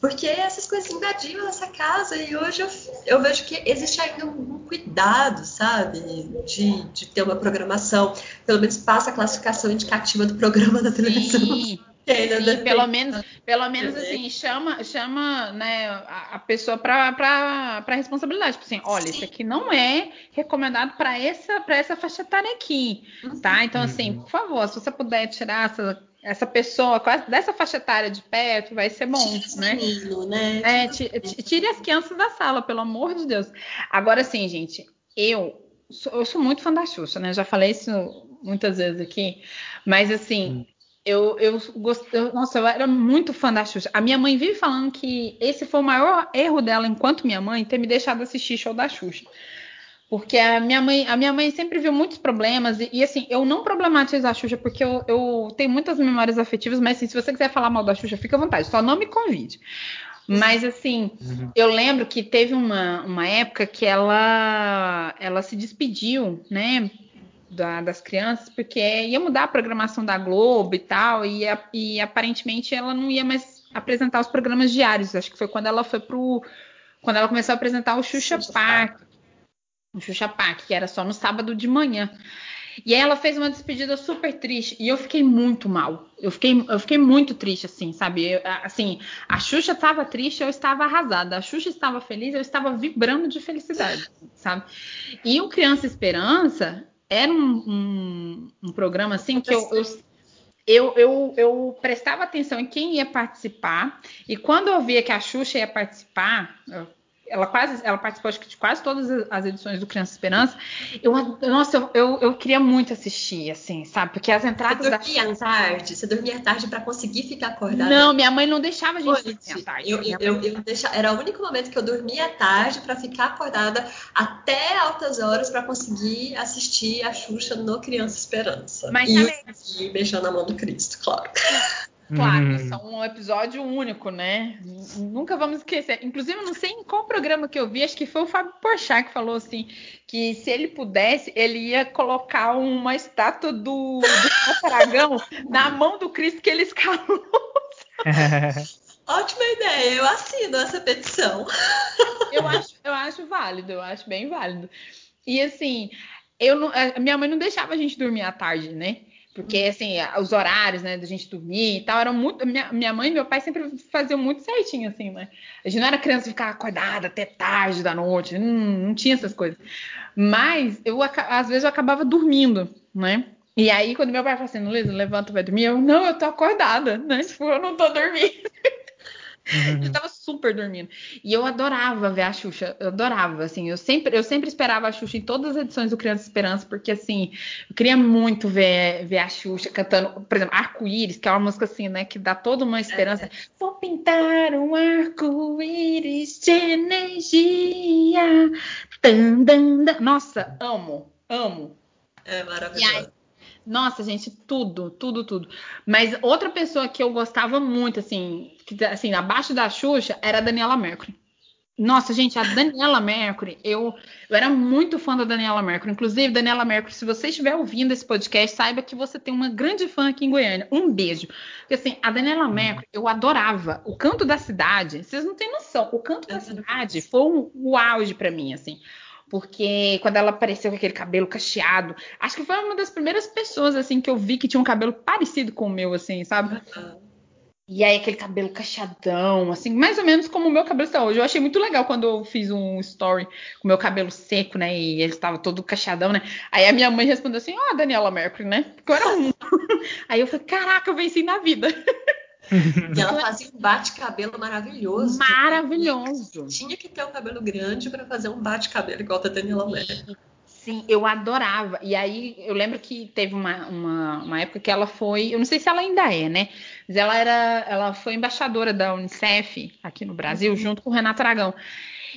Porque essas coisas invadiam essa casa e hoje eu, eu vejo que existe ainda um, um cuidado, sabe? De, de, ter uma programação. Pelo menos passa a classificação indicativa do programa da televisão. Sim. Sim, pelo menos, pelo menos assim, chama, chama né, a, a pessoa para responsabilidade. Tipo assim, olha, Sim. isso aqui não é recomendado para essa, pra essa faixa etária aqui, tá? Então, assim, uhum. por favor, se você puder tirar essa, essa pessoa dessa faixa etária de perto, vai ser bom, né? Menino, né? É, tire as crianças da sala, pelo amor de Deus. Agora, assim, gente, eu sou, eu sou muito fã da Xuxa, né? Já falei isso muitas vezes aqui, mas assim. Eu, eu gostei, nossa, eu era muito fã da Xuxa. A minha mãe vive falando que esse foi o maior erro dela enquanto minha mãe ter me deixado assistir show da Xuxa. Porque a minha mãe, a minha mãe sempre viu muitos problemas e, e assim, eu não problematizo a Xuxa porque eu, eu, tenho muitas memórias afetivas, mas assim, se você quiser falar mal da Xuxa, fica à vontade, só não me convide. Mas assim, uhum. eu lembro que teve uma, uma época que ela ela se despediu, né, da, das crianças, porque ia mudar a programação da Globo e tal, e, e aparentemente ela não ia mais apresentar os programas diários. Acho que foi quando ela foi pro. Quando ela começou a apresentar o Xuxa Park. O Xuxa Park, que era só no sábado de manhã. E aí ela fez uma despedida super triste e eu fiquei muito mal. Eu fiquei, eu fiquei muito triste, assim, sabe? Eu, assim, a Xuxa estava triste, eu estava arrasada. A Xuxa estava feliz, eu estava vibrando de felicidade, sabe? E o Criança Esperança, era um, um, um programa assim que eu, eu eu, eu, eu, prestava atenção em quem ia participar, e quando eu via que a Xuxa ia participar, ela quase ela participou acho que de quase todas as edições do Criança Esperança. Eu, nossa, eu, eu, eu queria muito assistir, assim, sabe? Porque as entradas você dormia da... tarde, você dormia tarde para conseguir ficar acordada. Não, minha mãe não deixava a gente dormir tarde. Eu, eu, eu, eu deixava, era o único momento que eu dormia tarde para ficar acordada até altas horas para conseguir assistir a Xuxa no Criança Esperança. Mas e, e beijando a mão do Cristo, claro. [laughs] Claro, hum. isso é um episódio único, né? Nunca vamos esquecer. Inclusive, eu não sei em qual programa que eu vi, acho que foi o Fábio Porchat que falou assim, que se ele pudesse, ele ia colocar uma estátua do, do Aragão na mão do Cristo que ele escalou. [laughs] Ótima ideia, eu assino essa petição. Eu acho, eu acho válido, eu acho bem válido. E assim, eu não, minha mãe não deixava a gente dormir à tarde, né? Porque, assim, os horários, né, da gente dormir e tal, eram muito. Minha, minha mãe e meu pai sempre faziam muito certinho, assim, né? A gente não era criança ficar acordada até tarde da noite, não, não tinha essas coisas. Mas, eu, às vezes, eu acabava dormindo, né? E aí, quando meu pai falou assim, Luísa, levanta, vai dormir, eu, não, eu tô acordada, né? Tipo, eu não tô dormindo. [laughs] Uhum. Eu tava super dormindo. E eu adorava ver a Xuxa. Eu adorava, assim. Eu sempre, eu sempre esperava a Xuxa em todas as edições do Criança Esperança, porque, assim, eu queria muito ver, ver a Xuxa cantando, por exemplo, Arco-Íris, que é uma música, assim, né, que dá toda uma esperança. É. Vou pintar um arco-íris de energia. Dan, dan, dan. Nossa, amo, amo. É maravilhoso. Nossa, gente, tudo, tudo, tudo. Mas outra pessoa que eu gostava muito, assim, que, assim, abaixo da Xuxa, era a Daniela Mercury. Nossa, gente, a Daniela Mercury, eu, eu era muito fã da Daniela Mercury. Inclusive, Daniela Mercury, se você estiver ouvindo esse podcast, saiba que você tem uma grande fã aqui em Goiânia. Um beijo. Porque, assim, a Daniela Mercury, eu adorava. O canto da cidade, vocês não têm noção. O canto da cidade foi um, o auge para mim, assim porque quando ela apareceu com aquele cabelo cacheado, acho que foi uma das primeiras pessoas assim que eu vi que tinha um cabelo parecido com o meu, assim, sabe? Uhum. E aí aquele cabelo cacheadão, assim, mais ou menos como o meu cabelo está hoje. Eu achei muito legal quando eu fiz um story com o meu cabelo seco, né? E ele estava todo cacheadão, né? Aí a minha mãe respondeu assim: Ó, oh, Daniela Mercury, né? Porque eu era um. [laughs] aí eu falei: Caraca, eu venci na vida. [laughs] E ela [laughs] fazia um bate-cabelo maravilhoso. Maravilhoso. Tinha que ter o um cabelo grande para fazer um bate-cabelo igual a Daniela Mercury. Sim, eu adorava. E aí eu lembro que teve uma, uma, uma, época que ela foi, eu não sei se ela ainda é, né? Mas ela era, ela foi embaixadora da Unicef aqui no Brasil, uhum. junto com o Renato Aragão.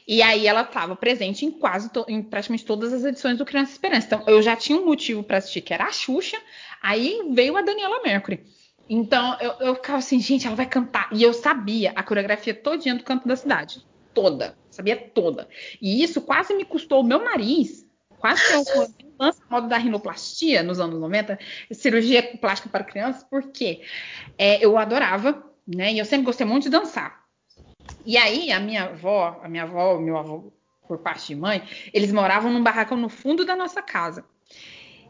E aí ela estava presente em quase, to, em praticamente todas as edições do Criança Esperança. Então eu já tinha um motivo para assistir, que era a Xuxa. Aí veio a Daniela Mercury. Então eu, eu ficava assim, gente, ela vai cantar. E eu sabia a coreografia todinha do canto da cidade. Toda. Sabia toda. E isso quase me custou o meu nariz quase que eu lança modo da rinoplastia nos anos 90, cirurgia plástica para crianças, porque é, eu adorava, né? E eu sempre gostei muito de dançar. E aí, a minha avó, a minha avó, meu avô, por parte de mãe, eles moravam num barracão no fundo da nossa casa.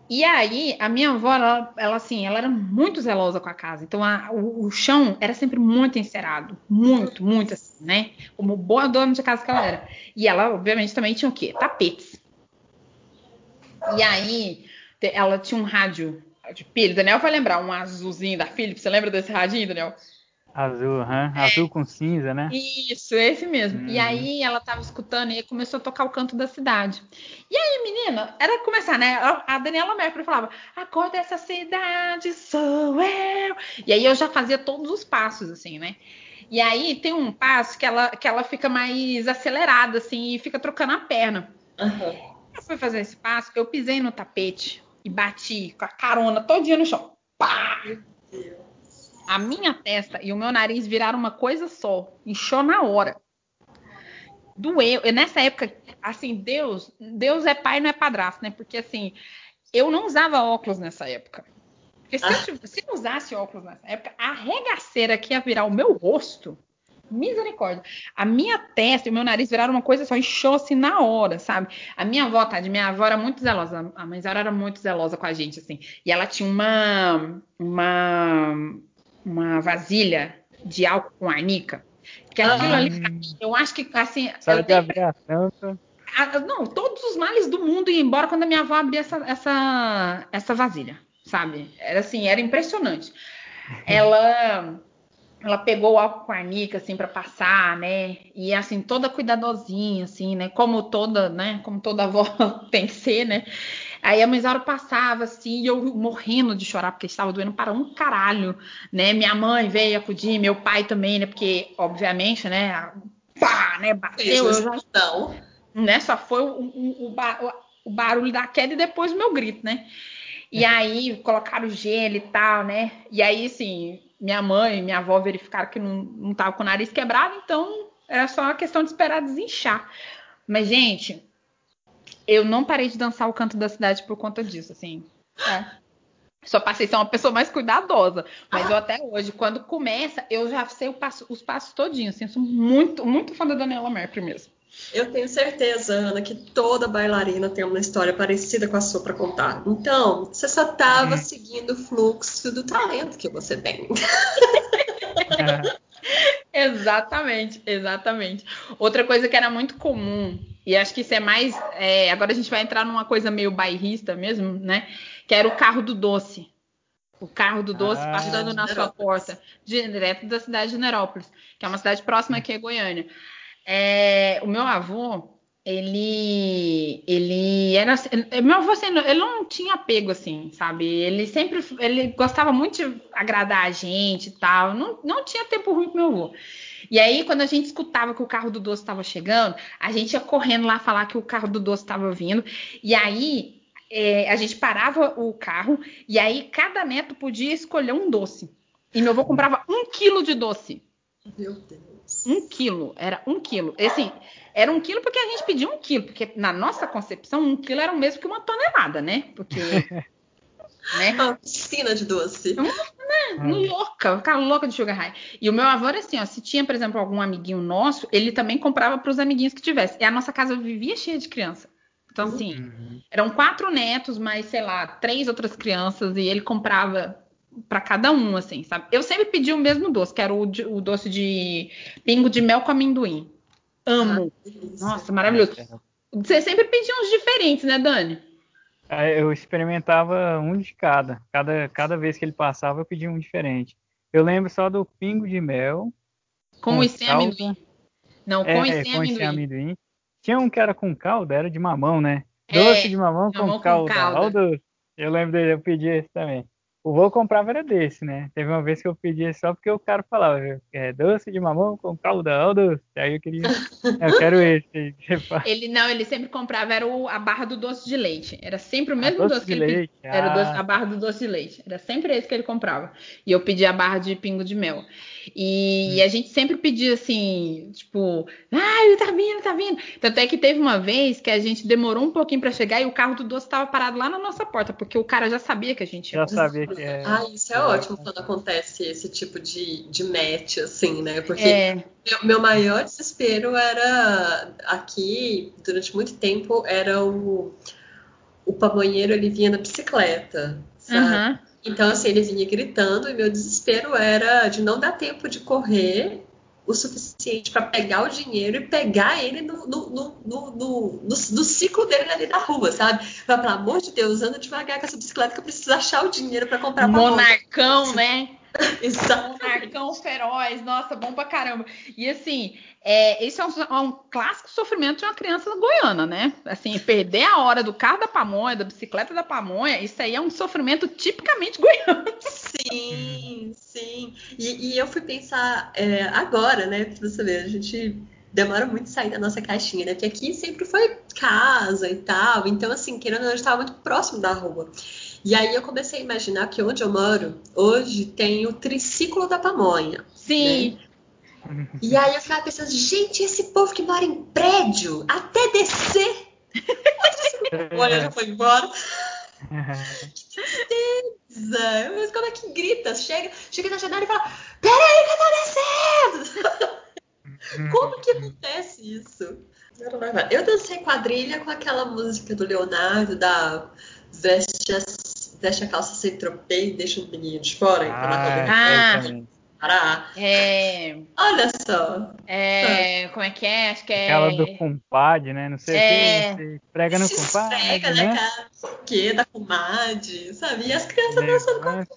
E aí, a minha avó, ela, ela, assim, ela era muito zelosa com a casa. Então, a, o, o, chão era sempre muito encerado. Muito, muito assim, né? Como boa dona de casa que ela era. E ela, obviamente, também tinha o quê? Tapetes. E aí, ela tinha um rádio de pilha. Daniel vai lembrar, um azulzinho da Philips. Você lembra desse radinho, Daniel? Azul, uhum. é. azul com cinza, né? Isso, esse mesmo. Hum. E aí ela tava escutando e começou a tocar o canto da cidade. E aí, menina, era começar, né? A Daniela Mercury falava: A cor dessa cidade sou eu. E aí eu já fazia todos os passos, assim, né? E aí tem um passo que ela, que ela fica mais acelerada, assim, e fica trocando a perna. Uhum. Eu fui fazer esse passo, eu pisei no tapete e bati com a carona todinha no chão. Pá! A minha testa e o meu nariz viraram uma coisa só. Inchou na hora. Doeu. Eu, nessa época, assim, Deus, Deus é pai, não é padrasto, né? Porque assim, eu não usava óculos nessa época. Porque se, eu, se eu usasse óculos nessa época, a regaceira que ia virar o meu rosto Misericórdia. A minha testa e o meu nariz viraram uma coisa só, inchou assim na hora, sabe? A minha avó, tá? De minha avó era muito zelosa. A mãe era muito zelosa com a gente, assim. E ela tinha uma, uma, uma vasilha de álcool com arnica. Que aquilo ah, ali, eu acho que, assim. Sabe de abrir a tampa. Não, todos os males do mundo iam embora quando a minha avó abria essa, essa, essa vasilha, sabe? Era assim, era impressionante. Ela ela pegou o álcool com arnica, assim, para passar, né? E, assim, toda cuidadosinha, assim, né? Como toda, né? Como toda avó [laughs] tem que ser, né? Aí a mãezara passava, assim, e eu morrendo de chorar, porque estava doendo para um caralho, né? Minha mãe veio acudir, meu pai também, né? Porque, obviamente, né? Pá, né? Bateu, eu já... Não. Né? Só foi o, o, o, o barulho da queda e depois o meu grito, né? E aí colocaram gelo e tal, né? E aí, assim, minha mãe e minha avó verificaram que não, não tava com o nariz quebrado, então era só uma questão de esperar desinchar. Mas, gente, eu não parei de dançar o canto da cidade por conta disso, assim. É. Só passei a ser uma pessoa mais cuidadosa. Mas eu até hoje, quando começa, eu já sei passo, os passos todinhos. Assim, eu sou muito, muito fã da Daniela Mercury mesmo. Eu tenho certeza, Ana, que toda bailarina tem uma história parecida com a sua para contar. Então, você só estava uhum. seguindo o fluxo do talento que você tem. [laughs] exatamente, exatamente. Outra coisa que era muito comum, e acho que isso é mais. É, agora a gente vai entrar numa coisa meio bairrista mesmo, né? Que era o carro do doce. O carro do doce ah, passando na sua porta, direto da cidade de Nerópolis, que é uma cidade próxima aqui a Goiânia. É, o meu avô, ele, ele era, meu avô assim, ele não tinha apego assim, sabe? Ele sempre, ele gostava muito de agradar a gente e tal. Não, não tinha tempo ruim com meu avô. E aí, quando a gente escutava que o carro do doce estava chegando, a gente ia correndo lá falar que o carro do doce estava vindo. E aí, é, a gente parava o carro e aí cada neto podia escolher um doce. E meu avô comprava um quilo de doce. Meu Deus. Um quilo, era um quilo. Assim, era um quilo porque a gente pediu um quilo, porque na nossa concepção, um quilo era o mesmo que uma tonelada, né? Porque. [laughs] né? Uma piscina de doce. Uma, né? Hum. Louca, ficar louca de sugar high. E o meu avô era assim, ó, se tinha, por exemplo, algum amiguinho nosso, ele também comprava para os amiguinhos que tivesse. E a nossa casa vivia cheia de criança. Então, assim, uhum. eram quatro netos, mais, sei lá, três outras crianças, e ele comprava para cada um, assim, sabe? Eu sempre pedi o mesmo doce, que era o, o doce de pingo de mel com amendoim. Amo. Ah, Nossa, maravilhoso. Você sempre pedia uns diferentes, né, Dani? É, eu experimentava um de cada. cada. Cada vez que ele passava, eu pedia um diferente. Eu lembro só do pingo de mel. Com, com e sem amendoim. Não, com é, e sem com amendoim. amendoim. Tinha um que era com calda, era de mamão, né? Doce é, de mamão com, com calda. calda. Eu lembro dele, eu pedi esse também. O voo comprava era desse, né? Teve uma vez que eu pedi só porque o cara falava, é doce de mamão com calda, doce. Aí eu queria, eu quero esse. [laughs] ele não, ele sempre comprava era o, a barra do doce de leite. Era sempre o mesmo doce, doce, que ele leite. pedia. Era doce, a barra do doce de leite. Era sempre esse que ele comprava. E eu pedia a barra de pingo de mel. E, hum. a gente sempre pedia assim, tipo, ah, ele tá vindo, tá vindo. Tanto é que teve uma vez que a gente demorou um pouquinho para chegar e o carro do doce estava parado lá na nossa porta, porque o cara já sabia que a gente ia. Já sabia que é. Ah, isso é, é ótimo quando acontece esse tipo de, de match, assim, né? Porque é. meu, meu maior desespero era aqui, durante muito tempo, era o, o pamonheiro, ele vinha na bicicleta, sabe? Uhum. Então, assim, ele vinha gritando e meu desespero era de não dar tempo de correr o suficiente para pegar o dinheiro e pegar ele no, no, no, no, no ciclo dele ali na rua, sabe? Mas, pelo amor de Deus, anda devagar com essa bicicleta que eu preciso achar o dinheiro para comprar Monarcão, né? [laughs] Exato. Monarcão feroz, nossa, bom pra caramba. E assim, é, esse é um, é um, clássico sofrimento de uma criança goiana, né? Assim, perder a hora do carro da pamonha, da bicicleta da pamonha, isso aí é um sofrimento tipicamente goiano. Sim, sim. E, e eu fui pensar é, agora, né? Pra você ver, a gente demora muito sair da nossa caixinha, né? Porque aqui sempre foi casa e tal. Então, assim, querendo ou não, a gente estava muito próximo da rua. E aí eu comecei a imaginar que onde eu moro, hoje tem o triciclo da pamonha. Sim. Né? E aí eu ficava pensando, gente, esse povo que mora em prédio, até descer. Olha, já foi embora. que tristeza! Mas como é que grita? Chega, chega na janela e fala: Peraí, que eu tô descendo! [laughs] como que acontece isso? Eu dancei quadrilha com aquela música do Leonardo, da Veste veste a calça sem tropeio e deixa o menino de fora. Ah, ah, é... Olha só. É... Como é que é? Acho que é. Aquela do compadre, né? Não sei é... o que. Prega no compadre. Prega, né? né? O que da comadre, sabe? E as crianças dançando com [laughs]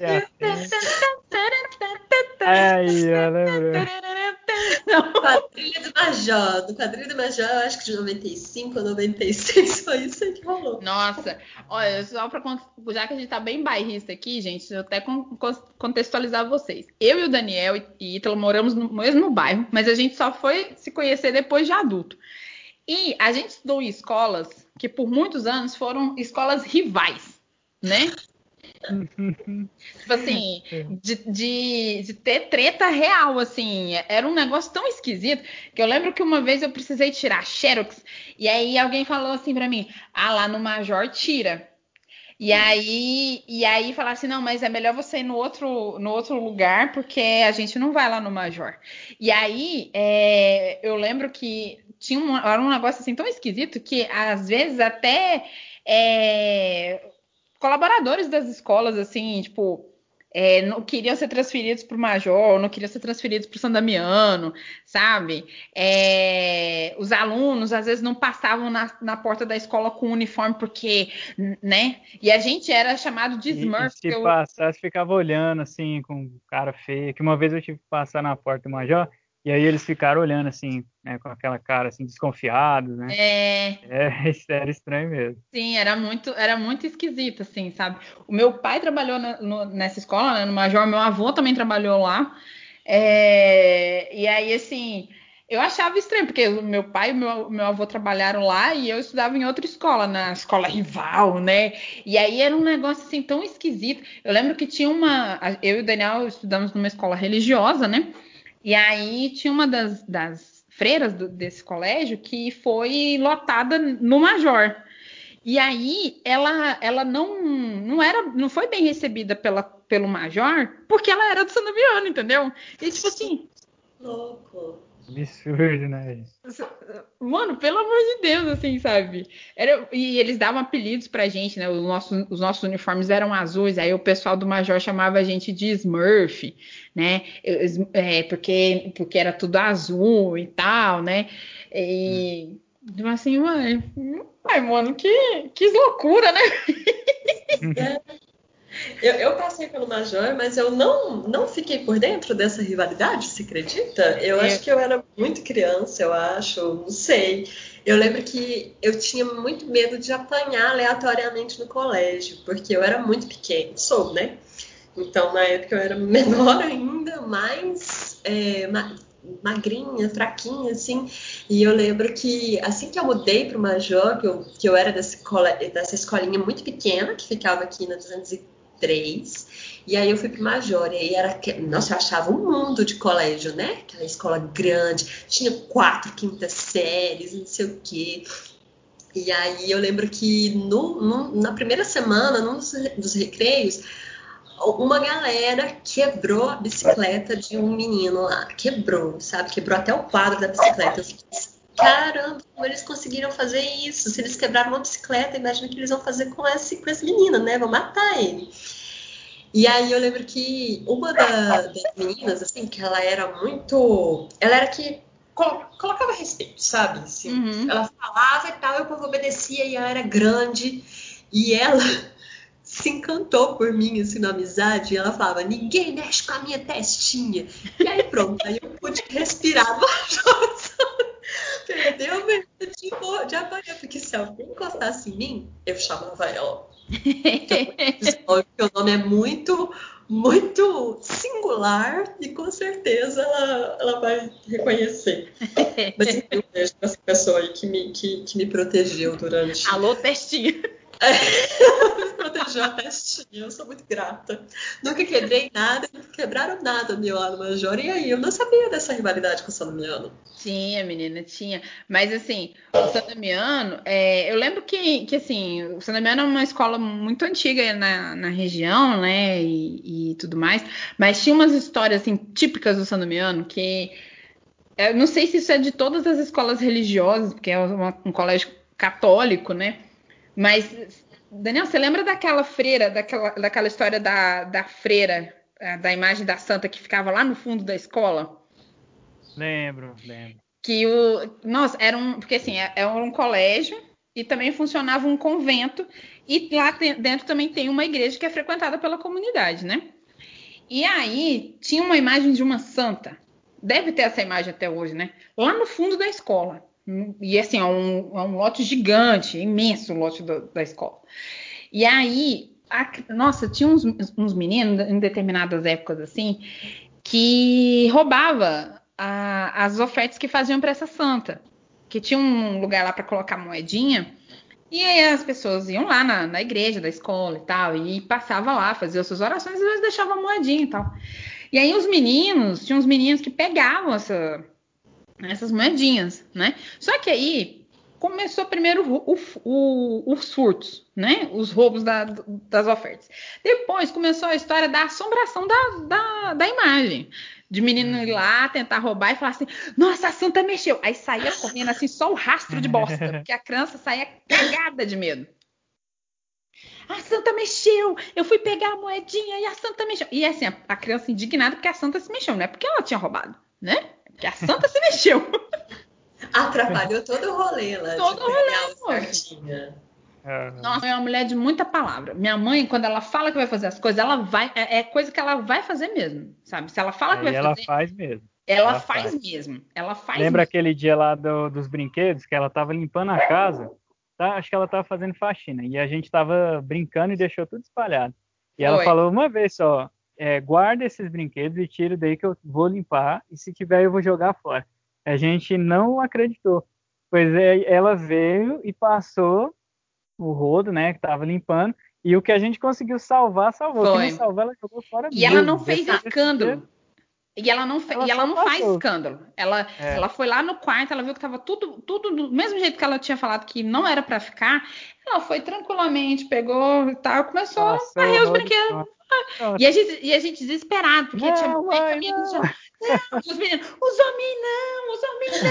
Aí, eu lembro. Quadrilha do Major. Do Quadrilha do Major, eu acho que de 95 ou 96 foi isso aí que rolou. Nossa, olha, só pra. Já que a gente tá bem bairrista aqui, gente, eu até contextualizar vocês. Eu e o Daniel e Ítalo moramos no mesmo bairro, mas a gente só foi se conhecer depois de adulto. E a gente estudou em escolas que por muitos anos foram escolas rivais, né? [laughs] tipo assim, de, de, de, ter treta real, assim. Era um negócio tão esquisito que eu lembro que uma vez eu precisei tirar Xerox e aí alguém falou assim para mim: ah, lá no Major tira. E aí, e aí falar assim, não, mas é melhor você ir no outro, no outro lugar, porque a gente não vai lá no Major. E aí, é, eu lembro que tinha um, era um negócio assim tão esquisito que às vezes até é, colaboradores das escolas, assim, tipo, é, não queriam ser transferidos para o Major, não queriam ser transferidos para o San Damiano, sabe? É, os alunos às vezes não passavam na, na, porta da escola com uniforme porque, né? E a gente era chamado de Smurf. E, e se eu... passasse, ficava olhando assim com cara feio. Que uma vez eu tive que passar na porta do Major e aí eles ficaram olhando assim, né, com aquela cara assim, desconfiados, né? É. [laughs] é. Era estranho mesmo. Sim, era muito, era muito esquisito, assim, sabe? O meu pai trabalhou na, no, nessa escola, né, no Major, meu avô também trabalhou lá. É, e aí, assim, eu achava estranho, porque o meu pai e o meu, meu avô trabalharam lá e eu estudava em outra escola, na escola rival, né? E aí era um negócio assim tão esquisito. Eu lembro que tinha uma. Eu e o Daniel estudamos numa escola religiosa, né? E aí tinha uma das, das freiras do, desse colégio que foi lotada no Major. E aí ela, ela não, não era, não foi bem recebida pela, pelo Major, porque ela era do Sandoviano, entendeu? E tipo assim. Louco. Absurdo, né? Mano, pelo amor de Deus, assim, sabe? Era, e eles davam apelidos pra gente, né? Os nossos, os nossos uniformes eram azuis, aí o pessoal do Major chamava a gente de Smurf, né? É, porque, porque era tudo azul e tal, né? E. Hum. Assim, mãe, ai, mano, que, que loucura, né? [laughs] [laughs] Eu, eu, passei pelo Major, mas eu não, não fiquei por dentro dessa rivalidade, se acredita? Eu é. acho que eu era muito criança, eu acho, não sei. Eu lembro que eu tinha muito medo de apanhar aleatoriamente no colégio, porque eu era muito pequena, sou, né? Então, na época eu era [laughs] menor ainda, mais é, magrinha, fraquinha, assim. E eu lembro que assim que eu mudei para o Major, que eu, que eu era dessa, dessa escolinha muito pequena, que ficava aqui na 203, e aí eu fui para Major, e aí era. Nossa, eu achava um mundo de colégio, né? Aquela escola grande, tinha quatro quintas séries, não sei o quê. E aí eu lembro que no, no, na primeira semana, num dos, dos recreios, uma galera quebrou a bicicleta de um menino lá. Quebrou, sabe? Quebrou até o quadro da bicicleta. Eu fiquei, caramba, como eles conseguiram fazer isso? Se eles quebraram uma bicicleta, imagina o que eles vão fazer com esse, com esse menino, né? Vão matar ele. E aí eu lembro que uma da, das meninas, assim, que ela era muito. Ela era que colocava respeito, sabe? Assim, uhum. Ela falava e tal, e o povo obedecia, e ela era grande. E ela [laughs] se encantou por mim, assim, na amizade, e ela falava, ninguém mexe com a minha testinha. E aí pronto, aí eu pude respirar [laughs] Perdeu medo de, de apanhar, porque se alguém encostasse em mim, eu chamava ela. [laughs] Então, porque o nome é muito, muito singular e com certeza ela, ela vai reconhecer. Mas eu beijo essa pessoa aí que me, que, que me protegeu durante. Alô, testinha! É, protegeu [laughs] eu sou muito grata. Nunca quebrei nada, nunca quebraram nada no meu ano major. E aí, eu não sabia dessa rivalidade com o Sandomiano. Tinha, menina, tinha. Mas assim, o Sandomiano, é, eu lembro que, que assim, o Sandomiano é uma escola muito antiga na, na região, né? E, e tudo mais. Mas tinha umas histórias assim, típicas do Sandomiano que. Eu não sei se isso é de todas as escolas religiosas, porque é um colégio católico, né? Mas, Daniel, você lembra daquela freira, daquela, daquela história da, da freira, é, da imagem da santa que ficava lá no fundo da escola? Lembro, lembro. Que o. Nossa, era um. Porque assim, é, era um colégio e também funcionava um convento. E lá dentro também tem uma igreja que é frequentada pela comunidade, né? E aí tinha uma imagem de uma santa. Deve ter essa imagem até hoje, né? Lá no fundo da escola. E assim, é um, é um lote gigante, imenso o lote do, da escola. E aí, a, nossa, tinha uns, uns, meninos em determinadas épocas assim que roubava a, as ofertas que faziam para essa santa. Que tinha um lugar lá para colocar moedinha. E aí as pessoas iam lá na, na, igreja da escola e tal, e passava lá, fazia suas orações e às vezes deixava moedinha e tal. E aí os meninos, tinha uns meninos que pegavam essa, essas moedinhas, né? Só que aí começou primeiro o, o, os furtos, né? Os roubos da, das ofertas. Depois começou a história da assombração da, da, da, imagem. De menino ir lá tentar roubar e falar assim: Nossa, a santa mexeu. Aí saía correndo assim, só o rastro de bosta, [laughs] porque a criança saía cagada de medo. A santa mexeu! Eu fui pegar a moedinha e a santa mexeu. E assim, a, a criança indignada porque a santa se mexeu, não é porque ela tinha roubado, né? Que a santa se mexeu. [laughs] Atrapalhou todo o rolê lá. Todo o rolê, Nossa, é uma mulher de muita palavra. Minha mãe, quando ela fala que vai fazer as coisas, ela vai. É, é coisa que ela vai fazer mesmo, sabe? Se ela fala que vai ela fazer. Ela faz mesmo. Ela, ela faz, faz, mesmo. Ela faz. Lembra mesmo. aquele dia lá do, dos brinquedos que ela tava limpando a casa? Tá? Acho que ela tava fazendo faxina. E a gente tava brincando e deixou tudo espalhado. E ela Oi. falou uma vez só: é, guarda esses brinquedos e tira daí que eu vou limpar, e se tiver eu vou jogar fora. A gente não acreditou. Pois é, ela veio e passou o rodo, né, que estava limpando, e o que a gente conseguiu salvar, salvou. Foi. Que não salvou, ela jogou fora E mesmo. ela não fez escândalo. E ela não, fe... ela e ela não faz escândalo. Ela, é. ela foi lá no quarto, ela viu que estava tudo, tudo do mesmo jeito que ela tinha falado que não era para ficar. Ela foi tranquilamente, pegou e tal, começou a varrer os brinquedos. E a, gente, e a gente desesperado, porque não, tinha mãe, amigos já. Não, os meninos, os homens não, os homens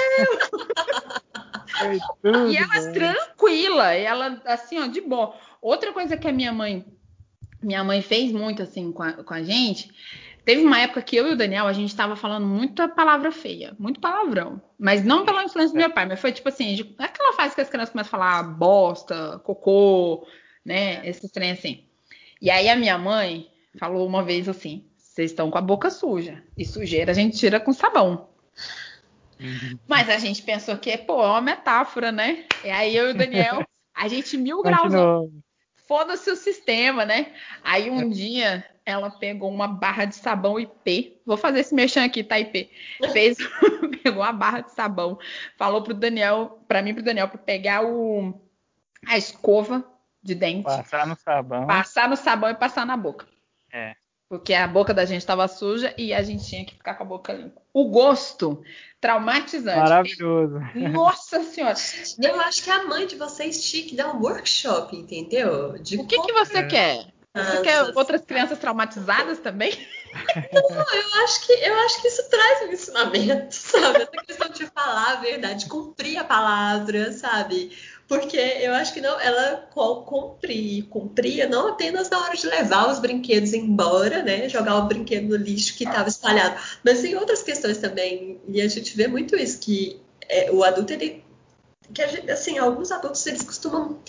não. e ela tranquila, ela assim, ó, de boa. Outra coisa que a minha mãe, minha mãe fez muito assim com a, com a gente, teve uma época que eu e o Daniel, a gente estava falando muita palavra feia, muito palavrão. Mas não pela influência do meu pai, mas foi tipo assim, é aquela fase que as crianças começam a falar bosta, cocô, né, esses trem assim. E aí a minha mãe falou uma vez assim: vocês estão com a boca suja. E sujeira a gente tira com sabão. Uhum. Mas a gente pensou que, pô, é uma metáfora, né? E aí eu e o Daniel, a gente mil graus. Foda-se o sistema, né? Aí um dia ela pegou uma barra de sabão IP. Vou fazer esse mexão aqui, tá, IP? Fez, [laughs] pegou uma barra de sabão, falou pro Daniel, para mim pro Daniel, para pegar o a escova de dente. Passar no sabão. Passar no sabão e passar na boca. É. Porque a boca da gente estava suja e a gente tinha que ficar com a boca limpa. O gosto, traumatizante. Maravilhoso. Nossa senhora. [laughs] Eu acho que a mãe de vocês tinha que dar um workshop, entendeu? De o que, que você quer? Você quer outras crianças traumatizadas também? Não, eu acho que eu acho que isso traz um ensinamento, [laughs] sabe? Essa questão de falar a verdade, cumprir a palavra, sabe? Porque eu acho que não, ela cumpria, cumpria não apenas na hora de levar os brinquedos embora, né? Jogar o brinquedo no lixo que estava espalhado, mas em outras questões também. E a gente vê muito isso, que é, o adulto, ele. Que gente, assim, alguns adultos eles costumam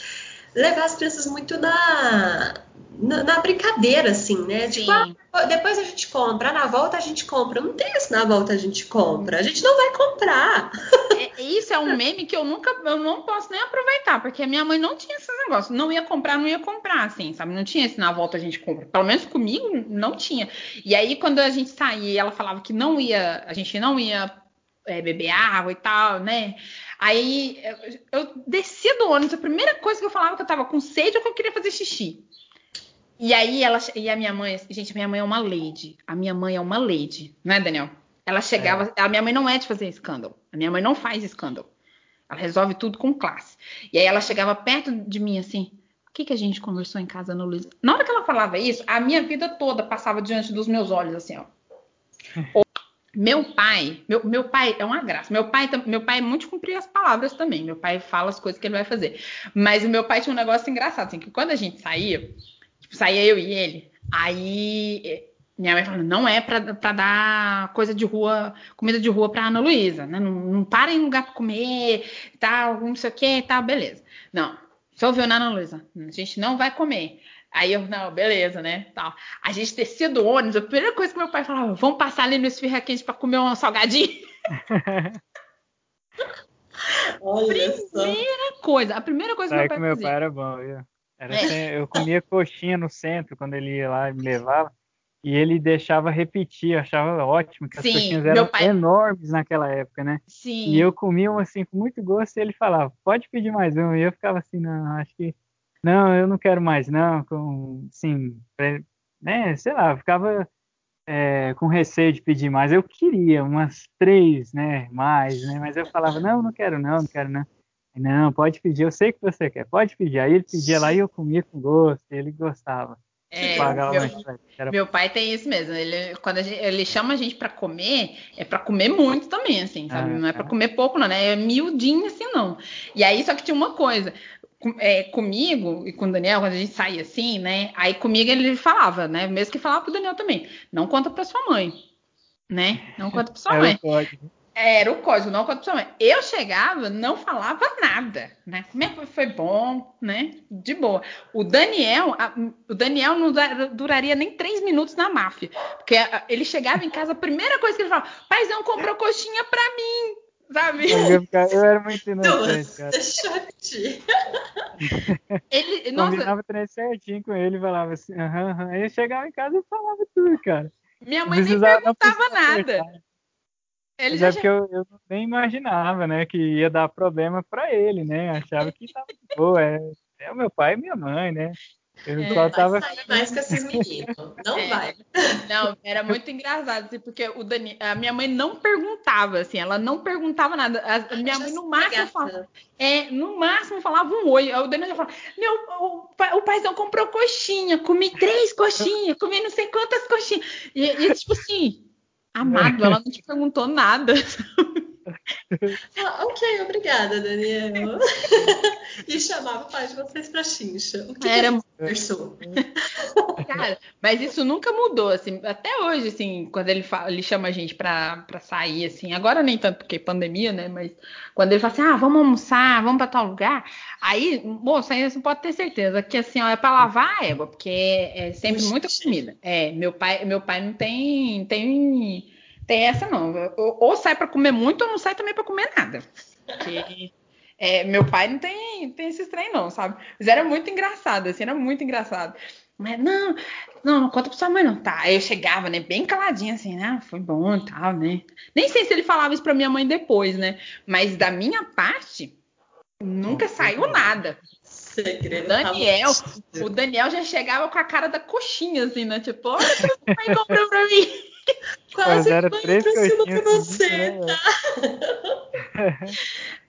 levar as crianças muito na, na, na brincadeira, assim, né? Sim. Tipo, ah, depois a gente compra, na volta a gente compra. Não tem isso na volta a gente compra. A gente não vai comprar. É, isso é um meme que eu nunca, eu não posso nem aproveitar, porque a minha mãe não tinha esses negócios. Não ia comprar, não ia comprar, assim, sabe? Não tinha esse na volta a gente compra. Pelo menos comigo, não tinha. E aí, quando a gente saía, ela falava que não ia, a gente não ia é, beber água e tal, né? Aí eu, eu descia do ônibus, a primeira coisa que eu falava que eu tava com sede ou que eu queria fazer xixi. E aí ela e a minha mãe, gente, minha mãe é uma lady. A minha mãe é uma lady, não é, Daniel? Ela chegava, é. a minha mãe não é de fazer escândalo. A minha mãe não faz escândalo. Ela resolve tudo com classe. E aí ela chegava perto de mim assim, o que, que a gente conversou em casa no Luiz? Na hora que ela falava isso, a minha vida toda passava diante dos meus olhos assim, ó. [laughs] Meu pai, meu, meu pai é uma graça. Meu pai, meu pai é muito cumprir as palavras também. Meu pai fala as coisas que ele vai fazer. Mas o meu pai tinha um negócio engraçado, assim, que quando a gente saía, tipo, saía eu e ele, aí eh, minha mãe falando, não é pra, pra dar coisa de rua, comida de rua pra Ana Luísa, né? Não, não para em lugar pra comer, tal, não sei o que, tal, beleza. Não, você ouviu, né, Ana Luísa? A gente não vai comer. Aí eu, não, beleza, né? Tal. A gente descia do ônibus, a primeira coisa que meu pai falava, vamos passar ali no esfirra quente pra comer um salgadinho. [laughs] Olha primeira só. coisa, a primeira coisa Sabe que meu pai que meu pai era bom, Era é. eu comia coxinha no centro quando ele ia lá e me levava. E ele deixava repetir, eu achava ótimo, que as Sim, coxinhas eram pai... enormes naquela época, né? Sim. E eu comia assim com muito gosto e ele falava, pode pedir mais um. E eu ficava assim, não, acho que não, eu não quero mais, não, com, sim, né, sei lá, eu ficava é, com receio de pedir mais. Eu queria umas três, né, mais, né, mas eu falava, não, não quero, não, não quero, não. Não, pode pedir, eu sei que você quer, pode pedir. Aí ele pedia lá e eu comia com gosto, ele gostava. É, meu, meu, pai tem isso mesmo. Ele, quando gente, ele chama a gente para comer, é para comer muito também, assim, sabe? Ah, não é para comer pouco, não, né? É miudinho assim, não. E aí, só que tinha uma coisa é, comigo e com o Daniel, quando a gente saía assim, né? Aí comigo ele falava, né? Mesmo que falava pro Daniel também, não conta pra sua mãe, né? Não conta pra sua Era mãe. O código. Era o código, não sua mãe. Eu chegava, não falava nada, né? Como é que foi bom, né? De boa. O Daniel, a, o Daniel não duraria nem três minutos na máfia, porque ele chegava em casa, a primeira coisa que ele falava, paizão comprou coxinha pra mim sabe? Eu, eu, era muito [laughs] inocente, cara. [laughs] [laughs] ele, nossa, Combinava treino certinho com ele, falava assim, aham, aham. Aí eu chegava em casa e falava tudo, cara. Minha mãe nem perguntava nada. Ele já é porque eu, eu, nem imaginava, né, que ia dar problema para ele, né? Achava que tava boa, é, é o meu pai e minha mãe, né? Eu é, só tava... sair mais com esses meninos. Não é. vai. Não, era muito engraçado, assim, porque o Dani... a minha mãe não perguntava, assim, ela não perguntava nada. A minha mãe, no máximo, falava, é, no máximo falava um oi. Aí o Daniel já falava, meu, o, o paizão comprou coxinha, comi três coxinhas, comi não sei quantas coxinhas. E, e tipo assim, amado, ela não te perguntou nada. [laughs] Ah, ok, obrigada, Daniel. e chamava o pai de vocês pra chincha. O que Era... conversou? Cara, mas isso nunca mudou, assim, até hoje, assim, quando ele, fala, ele chama a gente pra, pra sair, assim, agora nem tanto porque pandemia, né, mas quando ele fala assim, ah, vamos almoçar, vamos pra tal lugar, aí, moça, aí você pode ter certeza que, assim, ó, é pra lavar a égua, porque é sempre muita comida. É, meu pai, meu pai não tem, tem Tem essa não. Ou, ou sai para comer muito ou não sai também para comer nada. Porque é, meu pai não tem, tem esse trem, não, sabe? Mas era muito engraçado, assim, era muito engraçado. Mas, não, não, não conta pra sua mãe, não. Tá. Aí eu chegava, né, bem caladinha, assim, né? Ah, foi bom e tal, né? Nem sei se ele falava isso pra minha mãe depois, né? Mas da minha parte, nunca saiu nada. Segredo. O Daniel, o Daniel já chegava com a cara da coxinha, assim, né? Tipo, olha o que o pai comprou pra mim. [laughs] Quase era três pra cima pra você, né? tá?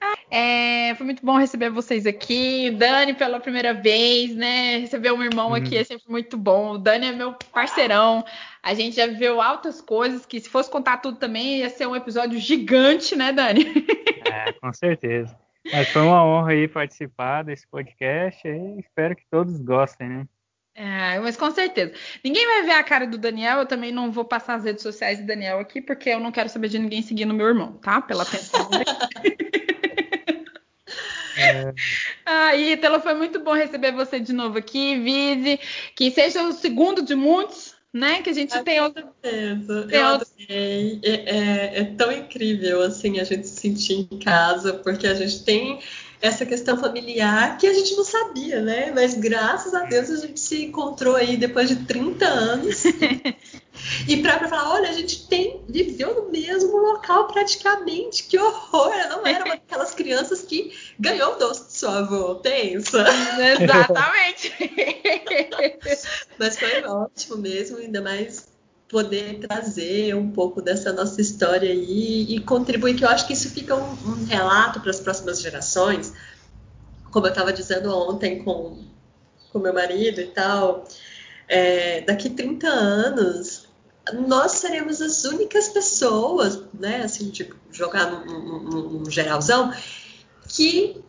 [laughs] é, foi muito bom receber vocês aqui. Dani, pela primeira vez, né? Receber um irmão hum. aqui é sempre muito bom. O Dani é meu parceirão. A gente já viveu altas coisas que, se fosse contar tudo também, ia ser um episódio gigante, né, Dani? [laughs] É, com certeza. Mas foi uma honra aí participar desse podcast e espero que todos gostem, né? É, mas com certeza. Ninguém vai ver a cara do Daniel, eu também não vou passar as redes sociais do Daniel aqui, porque eu não quero saber de ninguém seguindo meu irmão, tá? Pela atenção. [laughs] é. Ah, Ítalo, foi muito bom receber você de novo aqui, Vise. Que seja o segundo de muitos, né? Que a gente ah, tem outra. Certeza. Tem eu adorei. É, é, é tão incrível assim a gente se sentir em casa, porque a gente tem essa questão familiar que a gente não sabia, né? Mas graças a Deus a gente se encontrou aí depois de 30 anos. [laughs] e para falar, olha, a gente tem viveu no mesmo local praticamente. Que horror! Eu não era uma daquelas crianças que ganhou o doce do seu avô, pensa. Exatamente. [laughs] Mas foi ótimo mesmo, ainda mais poder trazer um pouco dessa nossa história aí e contribuir, que eu acho que isso fica um, um relato para as próximas gerações. Como eu estava dizendo ontem com com meu marido e tal, é, daqui 30 anos nós seremos as únicas pessoas, né, assim, de jogar num, num, num geralzão, que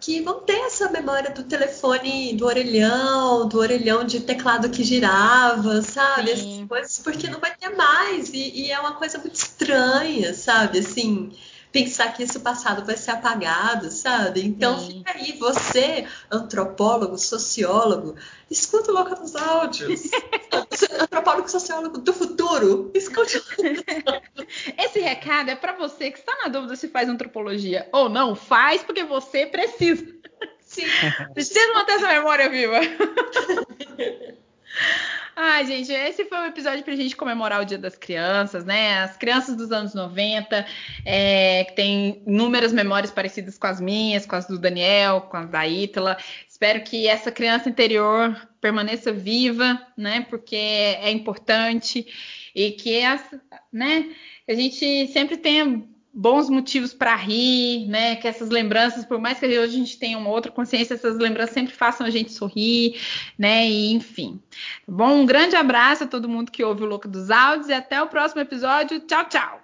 que vão ter essa memória do telefone do orelhão, do orelhão de teclado que girava, sabe? Essas coisas, porque não vai ter mais. E, e, é uma coisa muito estranha, sabe? Assim, pensar que esse passado vai ser apagado, sabe? Então Sim. fica aí, você, antropólogo, sociólogo, escuta o Louca dos Áudios. [laughs] antropólogo sociólogo do futuro, escute Esse recado é para você que está na dúvida se faz antropologia ou não, faz porque você precisa. Sim. Precisa manter essa memória viva. [laughs] Ai, gente, esse foi o episódio pra gente comemorar o Dia das Crianças, né? As crianças dos anos 90, é, que tem inúmeras memórias parecidas com as minhas, com as do Daniel, com as da Ítala. Espero que essa criança interior permaneça viva, né? Porque é importante e que, as, né, a gente sempre tenha bons motivos para rir, né? Que essas lembranças, por mais que hoje a gente tenha uma outra consciência, essas lembranças sempre façam a gente sorrir, né? E enfim. Tá bom, um grande abraço a todo mundo que ouve o Louco dos Áudios e até o próximo episódio. Tchau, tchau.